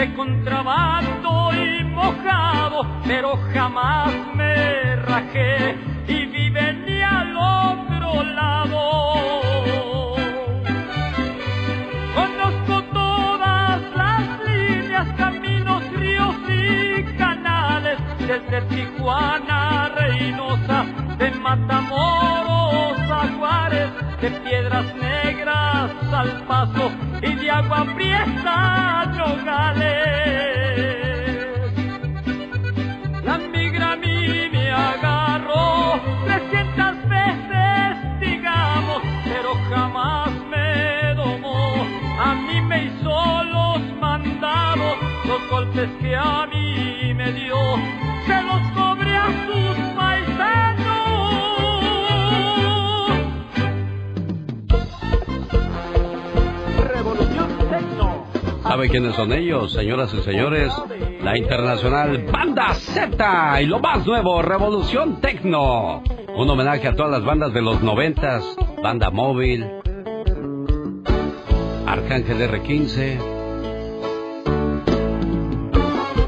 De contrabando y mojado, pero jamás me rajé y vive ni al otro lado. Conozco todas las líneas, caminos, ríos y canales, desde Tijuana Reynosa, de Matamoros de Piedras Negras al Paso y de Agua Prieta Nogales. La migra a mí me agarró 300 veces, digamos, pero jamás me domó. A mí me hizo los mandados, los golpes que a mí me dio, se los cobré a sus ¿Sabe quiénes son ellos, señoras y señores? La internacional Banda Z y lo más nuevo, Revolución Tecno. Un homenaje a todas las bandas de los noventas, Banda Móvil, Arcángel R15.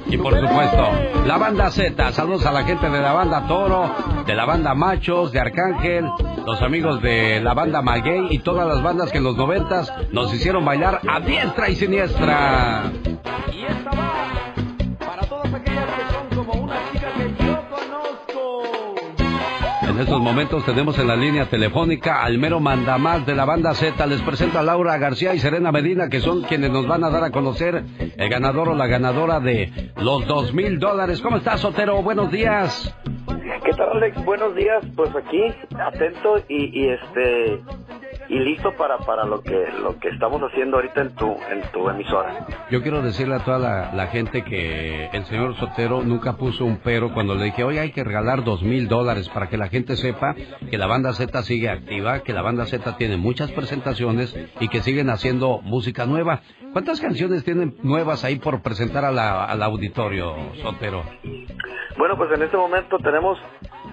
Y por supuesto, la banda Z. Saludos a la gente de la banda Toro, de la banda Machos, de Arcángel, los amigos de la banda Maguey y todas las bandas que en los noventas nos hicieron bailar a diestra y siniestra. Y esta va para todas aquellas que son como una chica que yo conozco. En estos momentos tenemos en la línea telefónica al mero mandamás de la banda Z. Les presento a Laura García y Serena Medina, que son quienes nos van a dar a conocer el ganador o la ganadora de los dos mil dólares. ¿Cómo estás, Sotero? Buenos días. ¿Qué tal, Alex? Buenos días. Pues aquí, atento y, y este y listo para para lo que lo que estamos haciendo ahorita en tu en tu emisora. Yo quiero decirle a toda la, la gente que el señor Sotero nunca puso un pero cuando le dije, oye, hay que regalar dos mil dólares para que la gente sepa que la banda Z sigue activa, que la banda Z tiene muchas presentaciones y que siguen haciendo música nueva. ¿Cuántas canciones tienen nuevas ahí por presentar a la- al auditorio, Sotero? Bueno, pues en este momento tenemos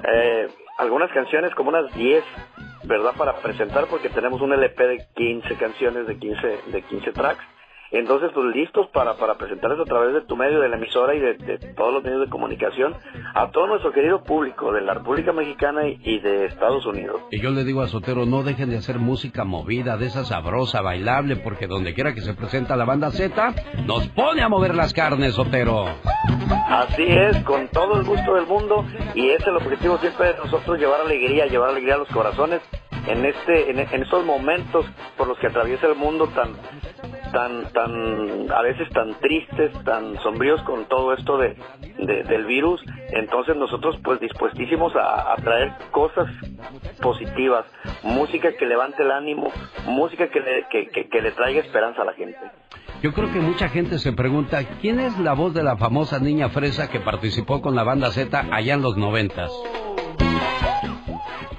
eh, algunas canciones, como unas 10, ¿verdad? Para presentar, porque tenemos un LP de 15 canciones, de 15, de 15 tracks. Entonces, pues listos para, para presentarles a través de tu medio, de la emisora y de, de todos los medios de comunicación a todo nuestro querido público de la República Mexicana y, y de Estados Unidos. Y yo le digo a Sotero, no dejen de hacer música movida, de esa sabrosa, bailable, porque donde quiera que se presenta la banda Z, nos pone a mover las carnes, Sotero. Así es, con todo el gusto del mundo y ese es el objetivo siempre de nosotros, llevar alegría, llevar alegría a los corazones en este en, estos momentos por los que atraviesa el mundo tan tan tan a veces tan tristes tan sombríos con todo esto de, de- del virus entonces nosotros pues dispuestísimos a, a traer cosas positivas música que levante el ánimo música que le, que, que- que le traiga esperanza a la gente Yo creo que mucha gente se pregunta, ¿quién es la voz de la famosa niña fresa que participó con la banda Z allá en los noventas?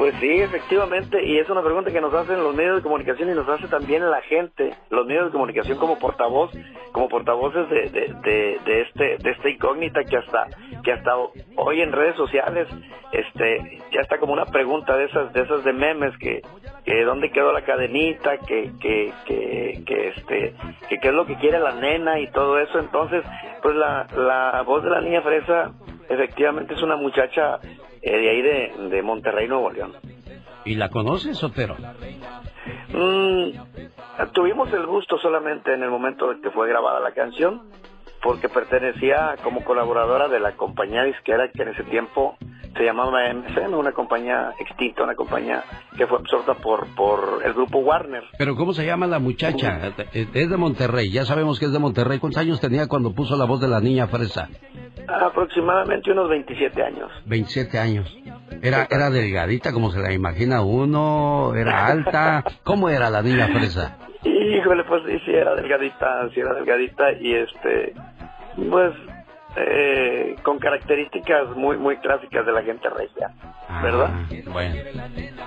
Pues sí, efectivamente, y es una pregunta que nos hacen los medios de comunicación y nos hace también la gente, los medios de comunicación como portavoz, como portavoces de, de, de, de este de esta incógnita que hasta que hasta hoy en redes sociales, este, ya está como una pregunta de esas de esas de memes que que dónde quedó la cadenita, que que que, que este que qué es lo que quiere la nena y todo eso, entonces pues la la voz de la niña fresa efectivamente es una muchacha eh, de ahí de, de Monterrey, Nuevo León. ¿Y la conoces, Sotero? Mm, tuvimos el gusto solamente en el momento en que fue grabada la canción, porque pertenecía como colaboradora de la compañía disquera que en ese tiempo se llamaba MCN, una compañía extinta, una compañía que fue absorta por, por el grupo Warner. Pero ¿cómo se llama la muchacha? Es de Monterrey, ya sabemos que es de Monterrey. ¿Cuántos años tenía cuando puso la voz de la niña fresa? Aproximadamente unos 27 años. 27 años. Era, era delgadita como se la imagina uno, era alta. ¿Cómo era la niña fresa? Híjole, pues sí, sí era delgadita, sí era delgadita y este, pues, eh, con características muy, muy clásicas de la gente regia, ¿verdad? Ah, bueno,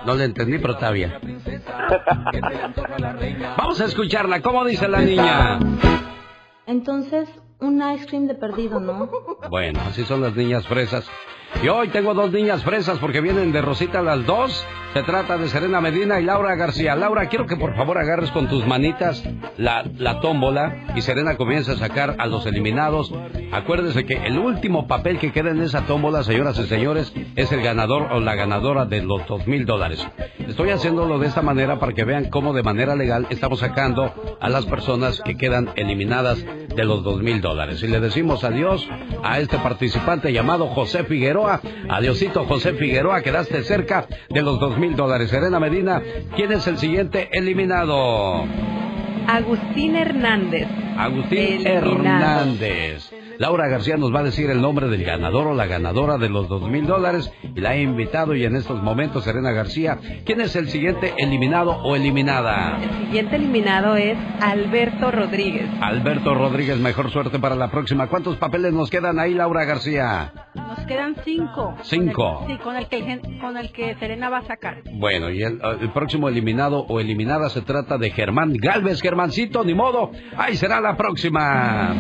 no le entendí, pero está bien. Vamos a escucharla. ¿Cómo dice la niña? Entonces, un ice cream de perdido, ¿no? Bueno, así son las niñas fresas. Y hoy tengo dos niñas fresas porque vienen de Rosita las dos. Se trata de Serena Medina y Laura García. Laura, quiero que por favor agarres con tus manitas la, la tómbola y Serena comience a sacar a los eliminados. Acuérdese que el último papel que queda en esa tómbola, señoras y señores, es el ganador o la ganadora de los dos mil dólares. Estoy haciéndolo de esta manera para que vean cómo de manera legal estamos sacando a las personas que quedan eliminadas de los dos mil dólares. Y le decimos adiós a este participante llamado José Figueroa. Adiosito José Figueroa, quedaste cerca de los dos mil dólares. Serena Medina, ¿quién es el siguiente eliminado? Agustín Hernández. Agustín Eliminado. Hernández. Laura García nos va a decir el nombre del ganador o la ganadora de los dos mil dólares y la he invitado y en estos momentos Serena García, ¿quién es el siguiente eliminado o eliminada? El siguiente eliminado es Alberto Rodríguez. Alberto Rodríguez, mejor suerte para la próxima. ¿Cuántos papeles nos quedan ahí, Laura García? Nos quedan cinco. Cinco. Sí, con el que, el gen- con el que Serena va a sacar. Bueno, y el, el próximo eliminado o eliminada se trata de Germán Galvez. Germancito, ni modo. Ahí será la próxima.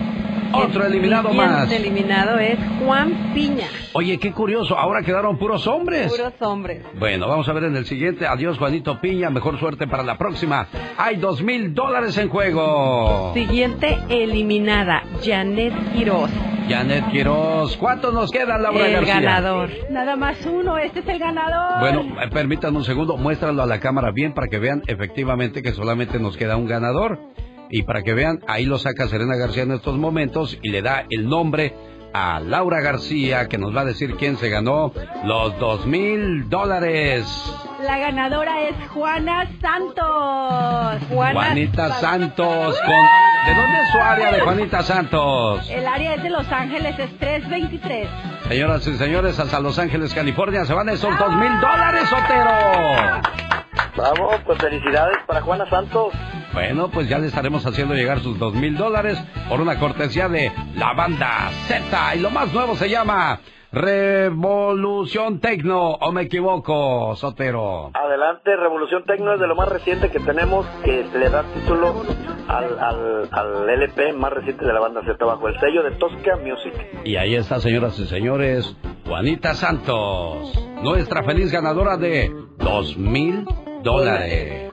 Otro eliminado El siguiente más. eliminado es Juan Piña. Oye, qué curioso. Ahora quedaron puros hombres. Puros hombres. Bueno, vamos a ver en el siguiente. Adiós, Juanito Piña. Mejor suerte para la próxima. Hay dos mil dólares en juego. Siguiente eliminada, Janet Quiroz. Janet Quiroz. ¿Cuántos nos quedan, Laura El García? ganador. Nada más uno, este es el ganador. Bueno, eh, permítanme un segundo, muéstralo a la cámara bien para que vean efectivamente que solamente nos queda un ganador. Y para que vean, ahí lo saca Serena García en estos momentos y le da el nombre a Laura García, que nos va a decir quién se ganó los dos mil dólares. La ganadora es Juana Santos. Juanita Santos. Con... ¿De dónde es su área de Juanita Santos? El área es de Los Ángeles, es 323. Señoras y señores, hasta Los Ángeles, California, se van esos dos mil dólares, Otero. Bravo, pues felicidades para Juana Santos. Bueno, pues ya le estaremos haciendo llegar sus dos mil dólares por una cortesía de la banda Z. Y lo más nuevo se llama Revolución Tecno, ¿o me equivoco, Sotero? Adelante, Revolución Tecno es de lo más reciente que tenemos, que le da título al, al, al LP más reciente de la banda Z bajo el sello de Tosca Music. Y ahí está, señoras y señores, Juanita Santos, nuestra feliz ganadora de dos mil dólares.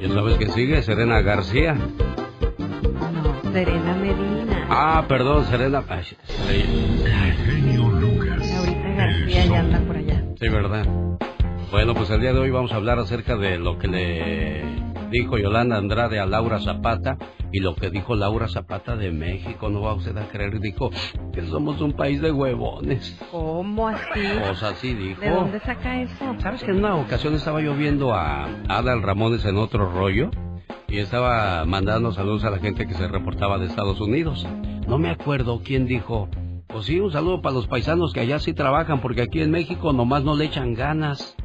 Y ¿Y sabes que sigue? Serena García. No, Serena Medina. Ah, perdón, Serena. Ay, Genio Lucas. Ahorita García ya anda por allá. Sí, ¿verdad? Bueno, pues el día de hoy vamos a hablar acerca de lo que le dijo Yolanda Andrade a Laura Zapata y lo que dijo Laura Zapata de México. No va usted a creer, dijo que somos un país de huevones. ¿Cómo así? Pues así dijo. ¿De dónde saca eso? ¿Sabes que en una ocasión estaba yo viendo a Adal Ramones en otro rollo? Y estaba mandando saludos a la gente que se reportaba de Estados Unidos. No me acuerdo quién dijo, pues sí, un saludo para los paisanos que allá sí trabajan, porque aquí en México nomás no le echan ganas.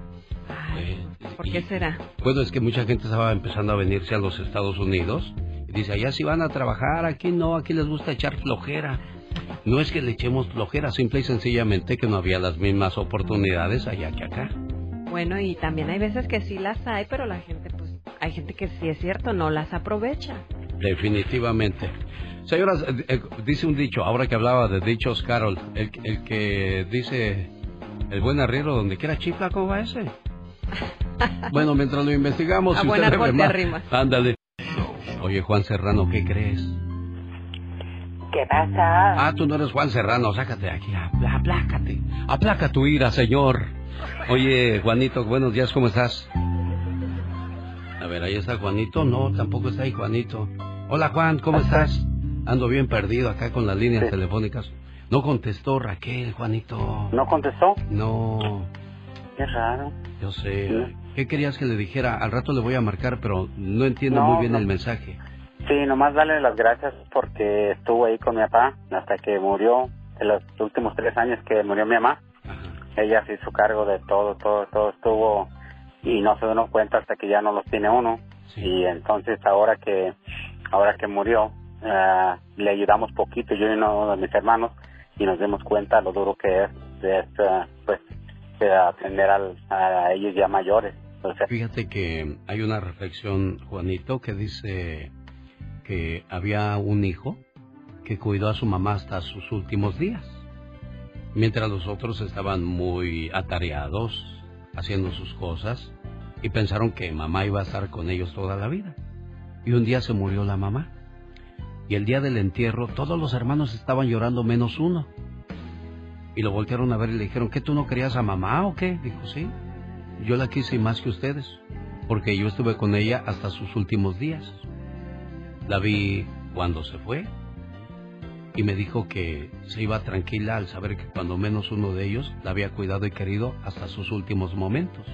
Eh, ¿Por qué será? Bueno, es que mucha gente estaba empezando a venirse a los Estados Unidos. Y dice, allá sí van a trabajar, aquí no, aquí les gusta echar flojera. No es que le echemos flojera, simple y sencillamente que no había las mismas oportunidades allá que acá. Bueno, y también hay veces que sí las hay, pero la gente, pues, hay gente que sí es cierto, no las aprovecha. Definitivamente. Señoras, eh, eh, dice un dicho, ahora que hablaba de dichos, Carol, el, el que dice el buen arriero donde quiera chifla, ¿cómo va ese? Bueno, mientras lo investigamos, A si usted. Ándale. Oye, Juan Serrano, ¿qué crees? ¿Qué pasa? Ah, tú no eres Juan Serrano, sácate de aquí, apl- aplácate. Aplaca tu ira, señor. Oye, Juanito, buenos días, ¿cómo estás? A ver, ahí está Juanito. No, tampoco está ahí Juanito. Hola, Juan, ¿cómo estás? Ando bien perdido acá con las líneas telefónicas. No contestó Raquel, Juanito. ¿No contestó? No, Qué raro. yo sé. ¿Qué querías que le dijera? Al rato le voy a marcar, pero no entiendo No, muy bien no. el mensaje. Sí, nomás darle las gracias porque estuvo ahí con mi papá hasta que murió, en los últimos tres años que murió mi mamá. Ella se hizo cargo de todo, todo, todo estuvo y no se dio cuenta hasta que ya no los tiene uno. Y entonces ahora que ahora que murió, ah, le ayudamos poquito, yo y uno de mis hermanos, y nos dimos cuenta lo duro que es, de esta, pues, de atender a ellos ya mayores. Fíjate que hay una reflexión, Juanito, que dice que había un hijo que cuidó a su mamá hasta sus últimos días, mientras los otros estaban muy atareados, haciendo sus cosas, y pensaron que mamá iba a estar con ellos toda la vida. Y un día se murió la mamá. Y el día del entierro todos los hermanos estaban llorando menos uno. Y lo voltearon a ver y le dijeron, ¿qué tú no querías a mamá o qué? Dijo, sí. Yo la quise más que ustedes, porque yo estuve con ella hasta sus últimos días. La vi cuando se fue y me dijo que se iba tranquila al saber que cuando menos uno de ellos la había cuidado y querido hasta sus últimos momentos.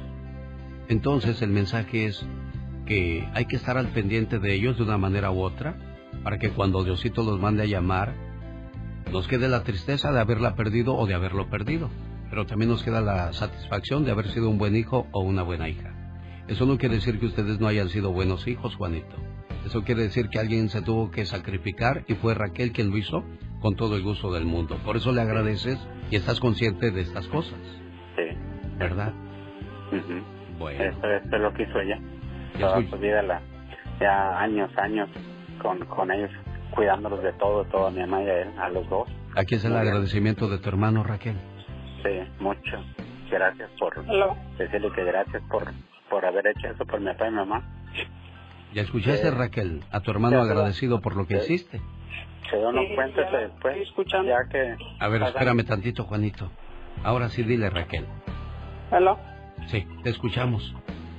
Entonces el mensaje es que hay que estar al pendiente de ellos de una manera u otra para que cuando Diosito los mande a llamar nos quede la tristeza de haberla perdido o de haberlo perdido, pero también nos queda la satisfacción de haber sido un buen hijo o una buena hija. Eso no quiere decir que ustedes no hayan sido buenos hijos, Juanito. Eso quiere decir que alguien se tuvo que sacrificar y fue Raquel quien lo hizo con todo el gusto del mundo. Por eso le agradeces y estás consciente de estas cosas, sí. ¿verdad? Bueno. Esto, esto es lo que hizo ella. Toda su vida, la, ya años, años con, con ellos, cuidándolos de todo, todo a mi mamá y a él, a los dos. Aquí es el agradecimiento de tu hermano Raquel. Sí, mucho. Gracias por Hello. decirle que gracias por, por haber hecho eso por mi papá y mi mamá. ¿Ya escuchaste, Eh, Raquel, a tu hermano agradecido por lo que sí. hiciste? Se dio uno Sí, cuenta ya, después, estoy escuchando. ya que... A ver, espérame tantito, Juanito. Ahora sí, dile, Raquel. Hello. Sí, te escuchamos.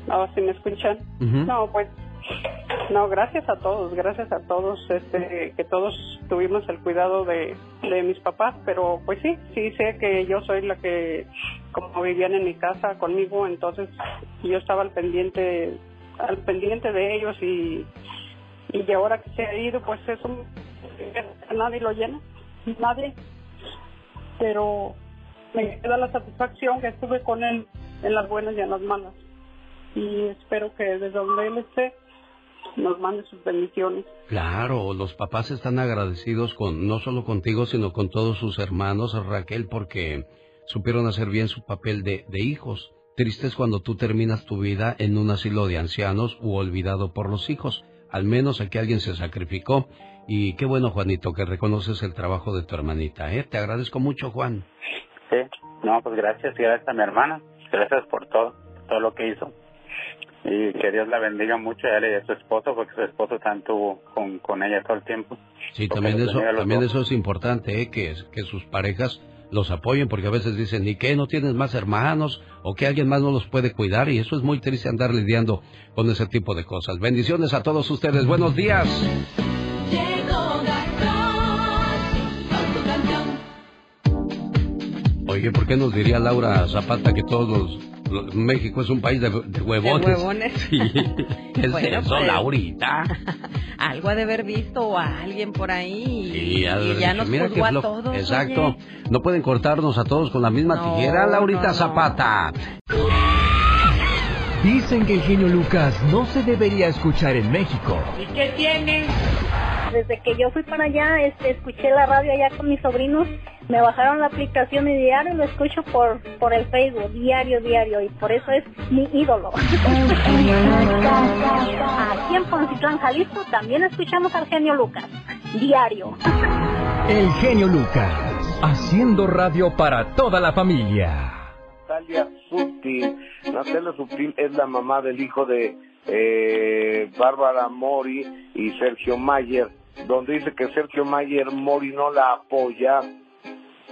No, si me escuchan. No, pues, no, gracias a todos, gracias a todos, este, que todos tuvimos el cuidado de, de mis papás, pero pues sí, sí sé que yo soy la que, como vivían en mi casa conmigo, entonces yo estaba al pendiente, al pendiente de ellos y, y ahora que se ha ido, pues eso, nadie lo llena, nadie, pero me queda la satisfacción que estuve con él en las buenas y en las malas. Y espero que desde donde él esté nos mande sus bendiciones. Claro, los papás están agradecidos con no solo contigo, sino con todos sus hermanos, Raquel, porque supieron hacer bien su papel de, de hijos. Triste es cuando tú terminas tu vida en un asilo de ancianos u olvidado por los hijos. Al menos aquí alguien se sacrificó. Y qué bueno, Juanito, que reconoces el trabajo de tu hermanita, ¿eh? Te agradezco mucho, Juan. Sí, no, pues gracias, y gracias a mi hermana, gracias por todo, todo lo que hizo. Y que Dios la bendiga mucho a él y a su esposo, porque su esposo tanto con, con ella todo el tiempo. Sí, también eso, también dos. eso es importante, ¿eh? que, que sus parejas los apoyen, porque a veces dicen, ¿y qué? ¿No tienes más hermanos? ¿O que alguien más no los puede cuidar? Y eso es muy triste andar lidiando con ese tipo de cosas. Bendiciones a todos ustedes. Buenos días. Oye, ¿por qué nos diría Laura Zapata que todos los... México es un país de, de huevones? De huevones. Sí. ¿Qué es Bueno, eso, pues. Laurita? Algo ha de haber visto o a alguien por ahí. Sí, y ya dicho, nos "Mira juzgó a flo-". todos. Exacto. oye. No pueden cortarnos a todos con la misma No, tijera, Laurita no, no. Zapata. Dicen que el genio Lucas no se debería escuchar en México. ¿Y qué tiene? Desde que yo fui para allá, este, escuché la radio allá con mis sobrinos, me bajaron la aplicación y diario lo escucho por, por el Facebook, diario, diario, y por eso es mi ídolo. Aquí en Poncitlán, Jalisco, también escuchamos al genio Lucas, diario. El genio Lucas, haciendo radio para toda la familia. Natalia Subtil. Natalia Subtil es la mamá del hijo de eh, Bárbara Mori y Sergio Mayer, donde dice que Sergio Mayer Mori no la apoya.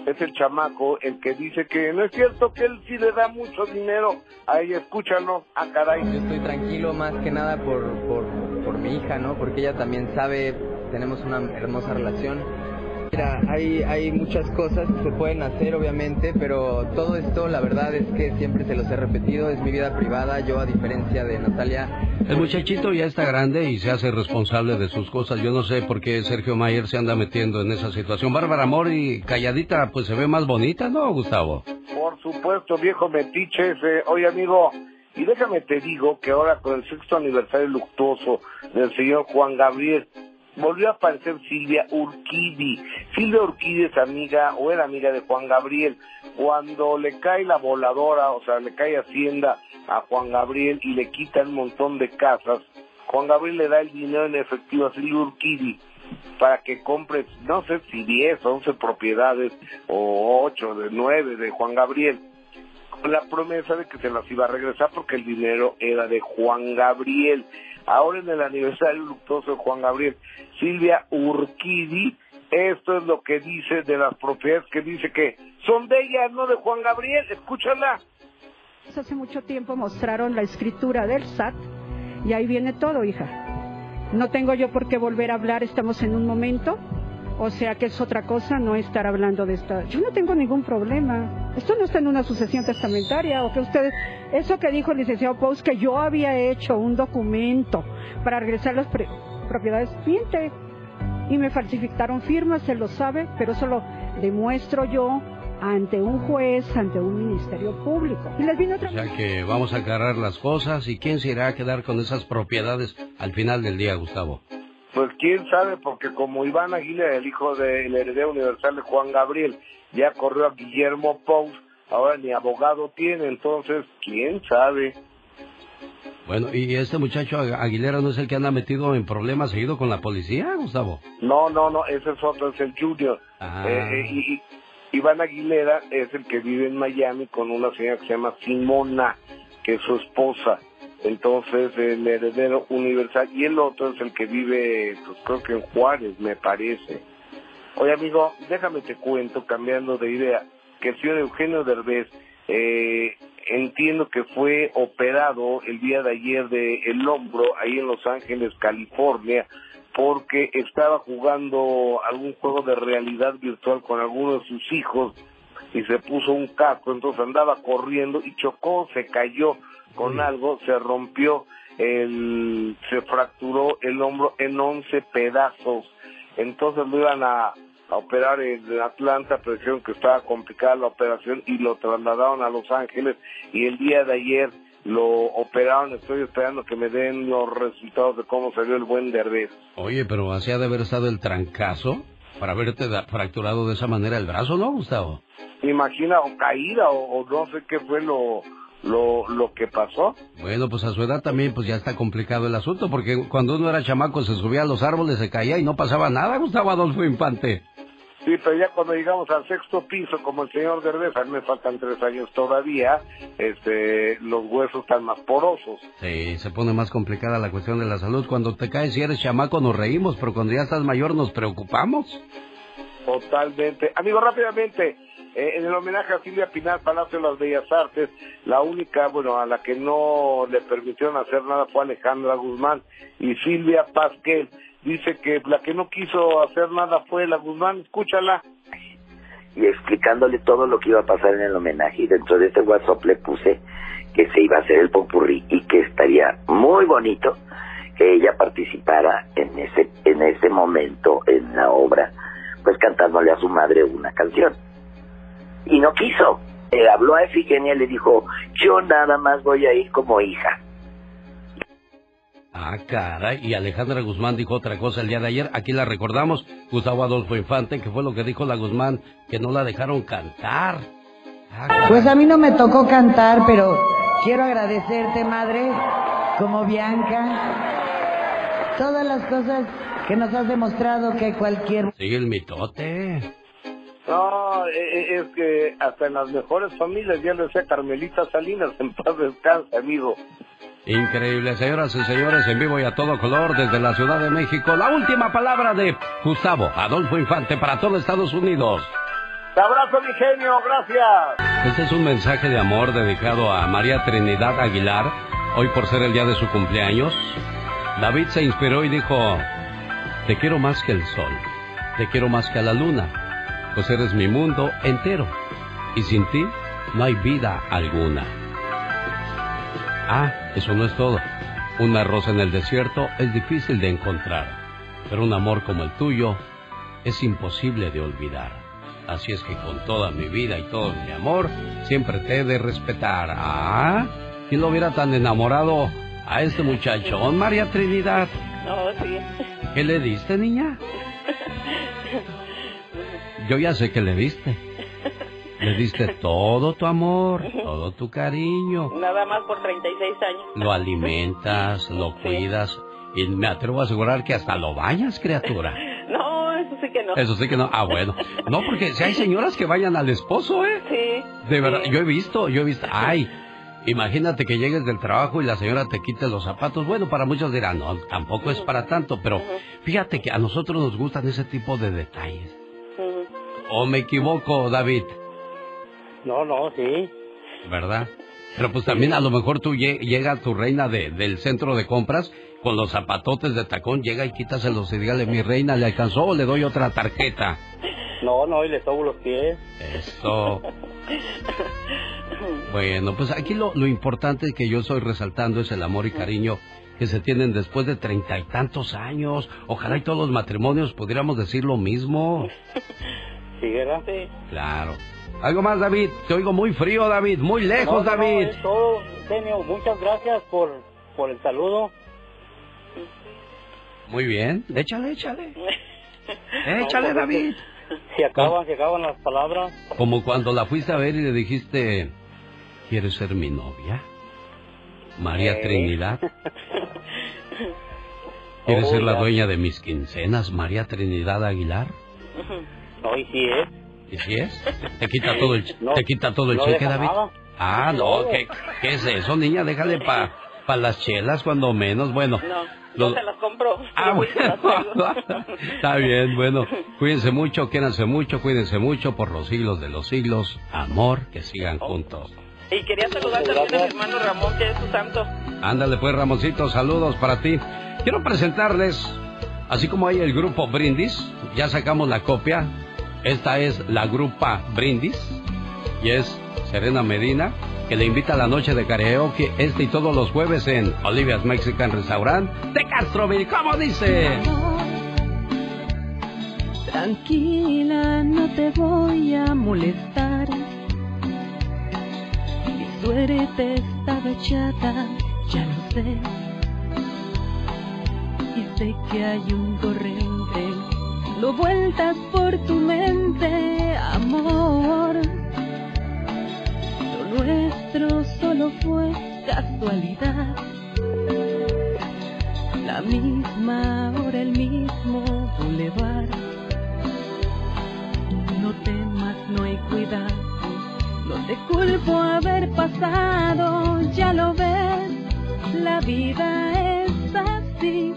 Es el chamaco el que dice que no es cierto que él sí le da mucho dinero a ella. Escúchalo. Ah, caray. Yo estoy tranquilo más que nada por, por, por mi hija, ¿no? Porque ella también sabe, tenemos una hermosa relación. Mira, hay, hay muchas cosas que se pueden hacer, obviamente, pero todo esto, la verdad es que siempre se los he repetido, es mi vida privada. Yo, a diferencia de Natalia, El muchachito ya está grande y se hace responsable de sus cosas. Yo no sé por qué Sergio Mayer se anda metiendo en esa situación. Bárbara Mori, calladita, pues se ve más bonita, ¿no, Gustavo? Por supuesto, viejo metiche ese. Oye, amigo, y déjame te digo que ahora con el sexto aniversario luctuoso del señor Juan Gabriel, volvió a aparecer Silvia Urquidi. Silvia Urquidi es amiga o era amiga de Juan Gabriel. Cuando le cae la voladora, o sea, le cae Hacienda a Juan Gabriel y le quita un montón de casas, Juan Gabriel le da el dinero en efectivo a Silvia Urquidi para que compre, no sé si 10, 11 propiedades o 8, de 9 de Juan Gabriel, con la promesa de que se las iba a regresar porque el dinero era de Juan Gabriel. Ahora en el aniversario luctuoso de Juan Gabriel, Silvia Urquidi, esto es lo que dice de las propiedades que dice que son de ella, no de Juan Gabriel. Escúchala. Hace mucho tiempo mostraron la escritura del SAT y ahí viene todo, hija. No tengo yo por qué volver a hablar, estamos en un momento, o sea que es otra cosa no estar hablando de esta. Yo no tengo ningún problema. Esto no está en una sucesión testamentaria o que ustedes, eso que dijo el licenciado Pous, que yo había hecho un documento para regresar las pre- propiedades, miente. Y me falsificaron firmas, se lo sabe, pero eso lo demuestro yo ante un juez, ante un ministerio público. Y les vino otra O sea que vamos a aclarar las cosas y quién se irá a quedar con esas propiedades al final del día, Gustavo. Pues quién sabe, porque como Iván Aguilera, el hijo del heredero universal de Juan Gabriel, ya corrió a Guillermo Pous, ahora ni abogado tiene, entonces quién sabe. Bueno, ¿y este muchacho Agu- Aguilera no es el que anda metido en problemas seguido con la policía, Gustavo? No, no, no, ese es otro, es el Junior. Ah. Eh, eh, y, y Iván Aguilera es el que vive en Miami con una señora que se llama Simona, que es su esposa. Entonces, el heredero universal. Y el otro es el que vive, pues creo que en Juárez, me parece. Oye, amigo, déjame te cuento, cambiando de idea, que el señor Eugenio Derbez, eh, entiendo que fue operado el día de ayer de el hombro ahí en Los Ángeles, California, porque estaba jugando algún juego de realidad virtual con alguno de sus hijos y se puso un casco, entonces andaba corriendo y chocó, se cayó con algo, se rompió, el, se fracturó el hombro en 11 pedazos. Entonces lo iban a, a operar en Atlanta, pero dijeron que estaba complicada la operación y lo trasladaron a Los Ángeles y el día de ayer lo operaron, estoy esperando que me den los resultados de cómo salió el buen Derbez. Oye, pero así ha de haber estado el trancazo para haberte fracturado de esa manera el brazo, ¿no, Gustavo? Imagina, o caída, o, o no sé qué fue lo, lo, lo que pasó. Bueno, pues a su edad también pues ya está complicado el asunto, porque cuando uno era chamaco se subía a los árboles, se caía y no pasaba nada, Gustavo Adolfo Infante. Sí, pero ya cuando llegamos al sexto piso, como el señor Derbez, a mí me faltan tres años todavía, este, los huesos están más porosos. Sí, se pone más complicada la cuestión de la salud. Cuando te caes y eres chamaco nos reímos, pero cuando ya estás mayor nos preocupamos. Totalmente. Amigo, rápidamente, eh, en el homenaje a Silvia Pinal, Palacio de las Bellas Artes, la única, bueno, a la que no le permitieron hacer nada fue Alejandra Guzmán y Silvia Pasquel. Dice que la que no quiso hacer nada fue la Guzmán, escúchala. y explicándole todo lo que iba a pasar en el homenaje. Y dentro de este WhatsApp le puse que se iba a hacer el popurrí y que estaría muy bonito que ella participara en ese, en ese momento en la obra, pues cantándole a su madre una canción. Y no quiso. Le habló a Efigenia y le dijo, yo nada más voy a ir como hija. Ah, caray. Y Alejandra Guzmán dijo otra cosa el día de ayer. Aquí la recordamos. Gustavo Adolfo Infante, que fue lo que dijo la Guzmán, que no la dejaron cantar. Pues a mí no me tocó cantar, pero quiero agradecerte, madre, como Bianca, todas las cosas que nos has demostrado que cualquier... Sigue el mitote. No, eh, eh, es que hasta en las mejores familias, ya lo decía Carmelita Salinas, en paz descanse, amigo. Increíble, señoras y señores, en vivo y a todo color desde la Ciudad de México. La última palabra de Gustavo Adolfo Infante para todo Estados Unidos. Te abrazo, mi genio, gracias. Este es un mensaje de amor dedicado a María Trinidad Aguilar, hoy por ser el día de su cumpleaños. David se inspiró y dijo, te quiero más que el sol, te quiero más que a la luna, pues eres mi mundo entero, y sin ti no hay vida alguna. Ah, eso no es todo. Una rosa en el desierto es difícil de encontrar, pero un amor como el tuyo es imposible de olvidar. Así es que con toda mi vida y todo mi amor, siempre te he de respetar. Ah, ¿quién lo hubiera tan enamorado a este muchachón, María Trinidad? No, sí. ¿Qué le diste, niña? Yo ya sé que le diste. Le diste todo tu amor, todo tu cariño. Nada más por 36 años. Lo alimentas, lo cuidas y me atrevo a asegurar que hasta lo bañas, criatura. No, eso sí que no. Eso sí que no. Ah, bueno. No, porque si hay señoras que bañan al esposo, ¿eh? Sí. De verdad, yo he visto, yo he visto. Ay, imagínate que llegues del trabajo y la señora te quite los zapatos. Bueno, para muchos dirán, no, tampoco es para tanto, pero fíjate que a nosotros nos gustan ese tipo de detalles. ¿O me equivoco, David? No, no, sí. ¿Verdad? Pero pues también a lo mejor tú lle- llega tu reina de, del centro de compras con los zapatotes de tacón, llega y quítaselos y dígale, mi reina, ¿le alcanzó o le doy otra tarjeta? No, no, y le sobo los pies. Eso. Bueno, pues aquí lo, lo importante que yo estoy resaltando es el amor y cariño que se tienen después de treinta y tantos años. Ojalá y todos los matrimonios pudiéramos decir lo mismo. ¿Sí, verdad? Claro. ¿Algo más, David? Te oigo muy frío, David. Muy lejos, No, no, no, David. es todo, genio. Muchas gracias por, por el saludo. Muy bien. Échale, échale. Échale, David. Se acaban, se acaban las palabras. Como cuando la fuiste a ver y le dijiste, ¿quieres ser mi novia? María Eh. Trinidad. ¿Quieres Oh, ser la dueña de mis quincenas, María Trinidad Aguilar? No, y sí es. ¿Y si es? ¿Te quita todo el, No, te quita todo el no cheque, David? nada. Ah, no, ¿qué, qué es eso, niña? Déjale para pa las chelas, cuando menos. Bueno, No, lo- yo se las compro. Ah, traigo. Está bien, bueno, cuídense mucho, quiéranse mucho, cuídense mucho por los siglos de los siglos. Amor, que sigan juntos. Y quería saludar también a mi hermano Ramón, que es su santo. Ándale pues, Ramoncito, saludos para ti. Quiero presentarles, así como hay el grupo Brindis, ya sacamos la copia. Esta es la grupa Brindis y es Serena Medina, que le invita a la noche de karaoke este y todos los jueves en Olivia's Mexican Restaurant de Castroville. ¿Cómo dice? Tranquila, no te voy a molestar. Mi suerte estaba echada, ya lo sé. Y sé que hay un corriente, lo vueltas por tu mente, amor. Lo nuestro solo fue casualidad. La misma hora, el mismo bulevar. no hay cuidado. No te culpo haber pasado, ya lo ves, la vida es así.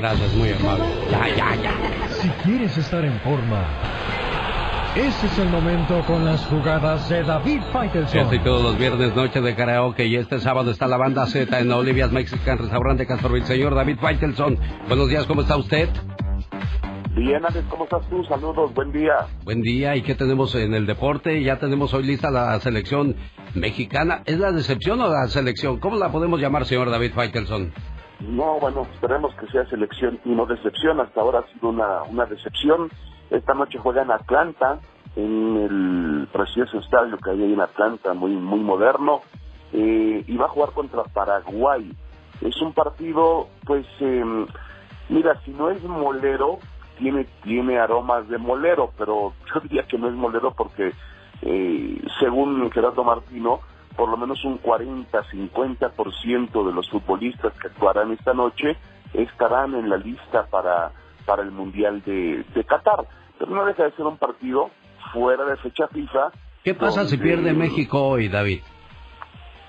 Gracias, muy amable. Ya, ya, ya. Si quieres estar en forma, ese es el momento con las jugadas de David Faitelson. Estoy todos los viernes noche de karaoke y este sábado está la banda Z en Olivia's Mexican Restaurant de Castroville. Señor David Faitelson, buenos días, ¿cómo está usted? Bien, Alex, ¿cómo estás tú? Saludos, buen día. Buen día, ¿y qué tenemos en el deporte? Ya tenemos hoy lista la selección mexicana. ¿Es la decepción o la selección? ¿Cómo la podemos llamar, señor David Faitelson? No, bueno, esperemos que sea selección y no decepción. Hasta ahora ha sido una, una decepción. Esta noche juega en Atlanta, en el precioso estadio que hay ahí en Atlanta, muy, muy moderno, eh, y va a jugar contra Paraguay. Es un partido, pues, eh, mira, si no es molero, tiene, tiene aromas de molero, pero yo diría que no es molero porque, eh, según Gerardo Martino, por lo menos un 40-50% de los futbolistas que actuarán esta noche estarán en la lista para, para el Mundial de, de Qatar. Pero no deja de ser un partido fuera de fecha FIFA. ¿Qué pasa si pierde México hoy, David?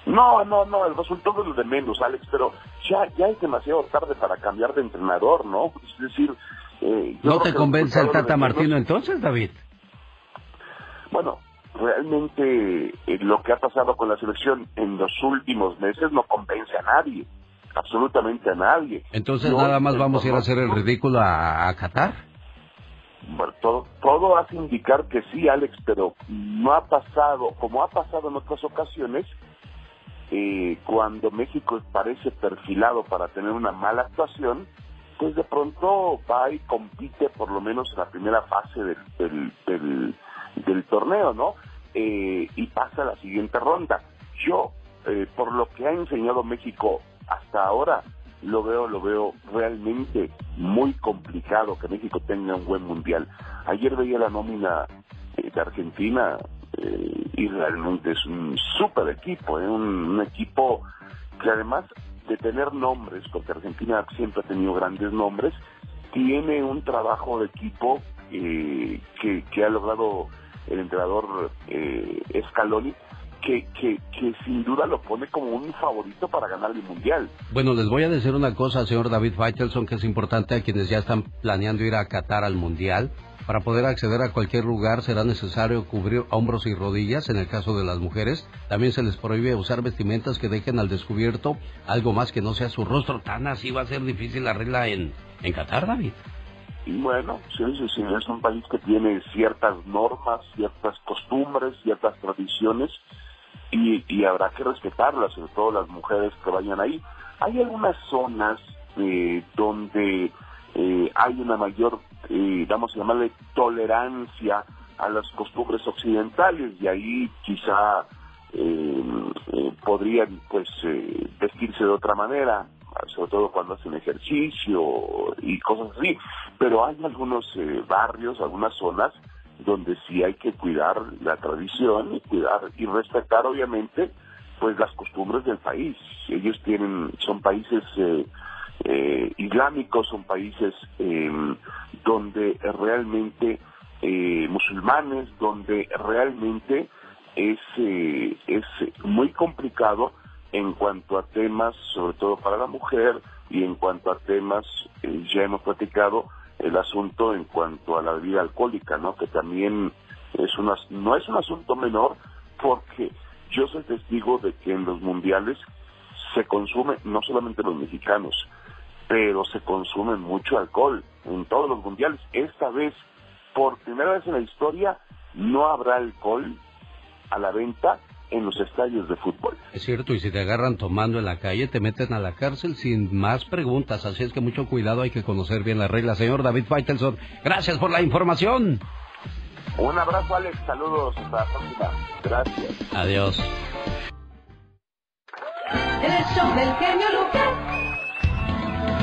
No, no, no, el resultado es lo de menos, Alex, pero ya, ya es demasiado tarde para cambiar de entrenador, ¿no? Es decir, eh, ¿No te convence el Tata. Martino entonces, David? Bueno, realmente eh, lo que ha pasado con la selección en los últimos meses no convence a nadie, absolutamente a nadie. Entonces nada más vamos a ir a hacer el ridículo a, a Qatar. Bueno, todo, todo hace indicar que sí, Alex, pero no ha pasado, como ha pasado en otras ocasiones, eh, cuando México parece perfilado para tener una mala actuación, pues de pronto va y compite por lo menos en la primera fase del, del, del- del torneo, ¿no? Eh, y pasa a la siguiente ronda. Yo, eh, por lo que ha enseñado México hasta ahora, lo veo, lo veo realmente muy complicado que México tenga un buen mundial. Ayer veía la nómina eh, de Argentina eh, y realmente es un súper equipo, ¿eh? un, un equipo que además de tener nombres, porque Argentina siempre ha tenido grandes nombres, tiene un trabajo de equipo eh, que, que ha logrado el entrenador eh, Scaloni, que, que, que sin duda lo pone como un favorito para ganar el mundial. Bueno, les voy a decir una cosa, señor David Faitelson, que es importante a quienes ya están planeando ir a Qatar al Mundial. Para poder acceder a cualquier lugar será necesario cubrir hombros y rodillas en el caso de las mujeres. También se les prohíbe usar vestimentas que dejen al descubierto algo más que no sea su rostro. Tan así va a ser difícil la regla en, en Qatar, David. Y bueno, sí, sí, sí, es un país que tiene ciertas normas, ciertas costumbres, ciertas tradiciones y, y habrá que respetarlas, sobre todo las mujeres que vayan ahí. Hay algunas zonas eh, donde eh, hay una mayor, eh, vamos a llamarle, tolerancia a las costumbres occidentales y ahí quizá eh, eh, podrían pues vestirse de otra manera, sobre todo cuando hacen ejercicio y cosas así. Pero hay algunos eh, barrios, algunas zonas donde sí hay que cuidar la tradición y cuidar y respetar obviamente pues las costumbres del país. Ellos tienen, son países eh, eh, islámicos, son países eh, donde realmente eh, musulmanes, donde realmente es, eh, es muy complicado en cuanto a temas, sobre todo para la mujer, y en cuanto a temas, eh, ya hemos platicado el asunto en cuanto a la bebida alcohólica, ¿no? Que también es una, no es un asunto menor, porque yo soy testigo de que en los mundiales se consume, no solamente los mexicanos, pero se consume mucho alcohol en todos los mundiales. Esta vez, por primera vez en la historia, no habrá alcohol a la venta en los estadios de fútbol. Es cierto, y si te agarran tomando en la calle, te meten a la cárcel sin más preguntas. Así es que mucho cuidado, hay que conocer bien las reglas. Señor David Faitelson, gracias por la información. Un abrazo, Alex. Saludos. Hasta la próxima. Gracias. Adiós. El show del genio Lucas.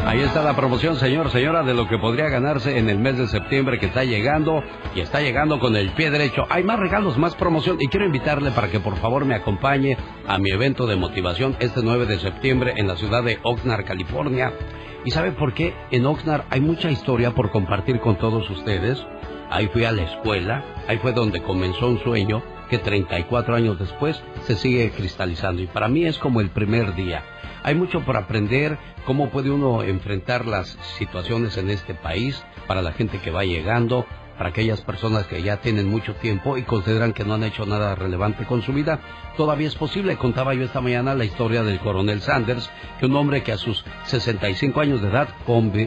Ahí está la promoción, señor, señora, de lo que podría ganarse en el mes de septiembre que está llegando y está llegando con el pie derecho. Hay más regalos, más promoción y quiero invitarle para que por favor me acompañe a mi evento de motivación este 9 de septiembre en la ciudad de Oxnard, California. ¿Y sabe por qué? En Oxnard hay mucha historia por compartir con todos ustedes. Ahí fui a la escuela, ahí fue donde comenzó un sueño que 34 años después se sigue cristalizando y para mí es como el primer día. Hay mucho por aprender, cómo puede uno enfrentar las situaciones en este país para la gente que va llegando, para aquellas personas que ya tienen mucho tiempo y consideran que no han hecho nada relevante con su vida, todavía es posible. Contaba yo esta mañana la historia del coronel Sanders, que un hombre que a sus 65 años de edad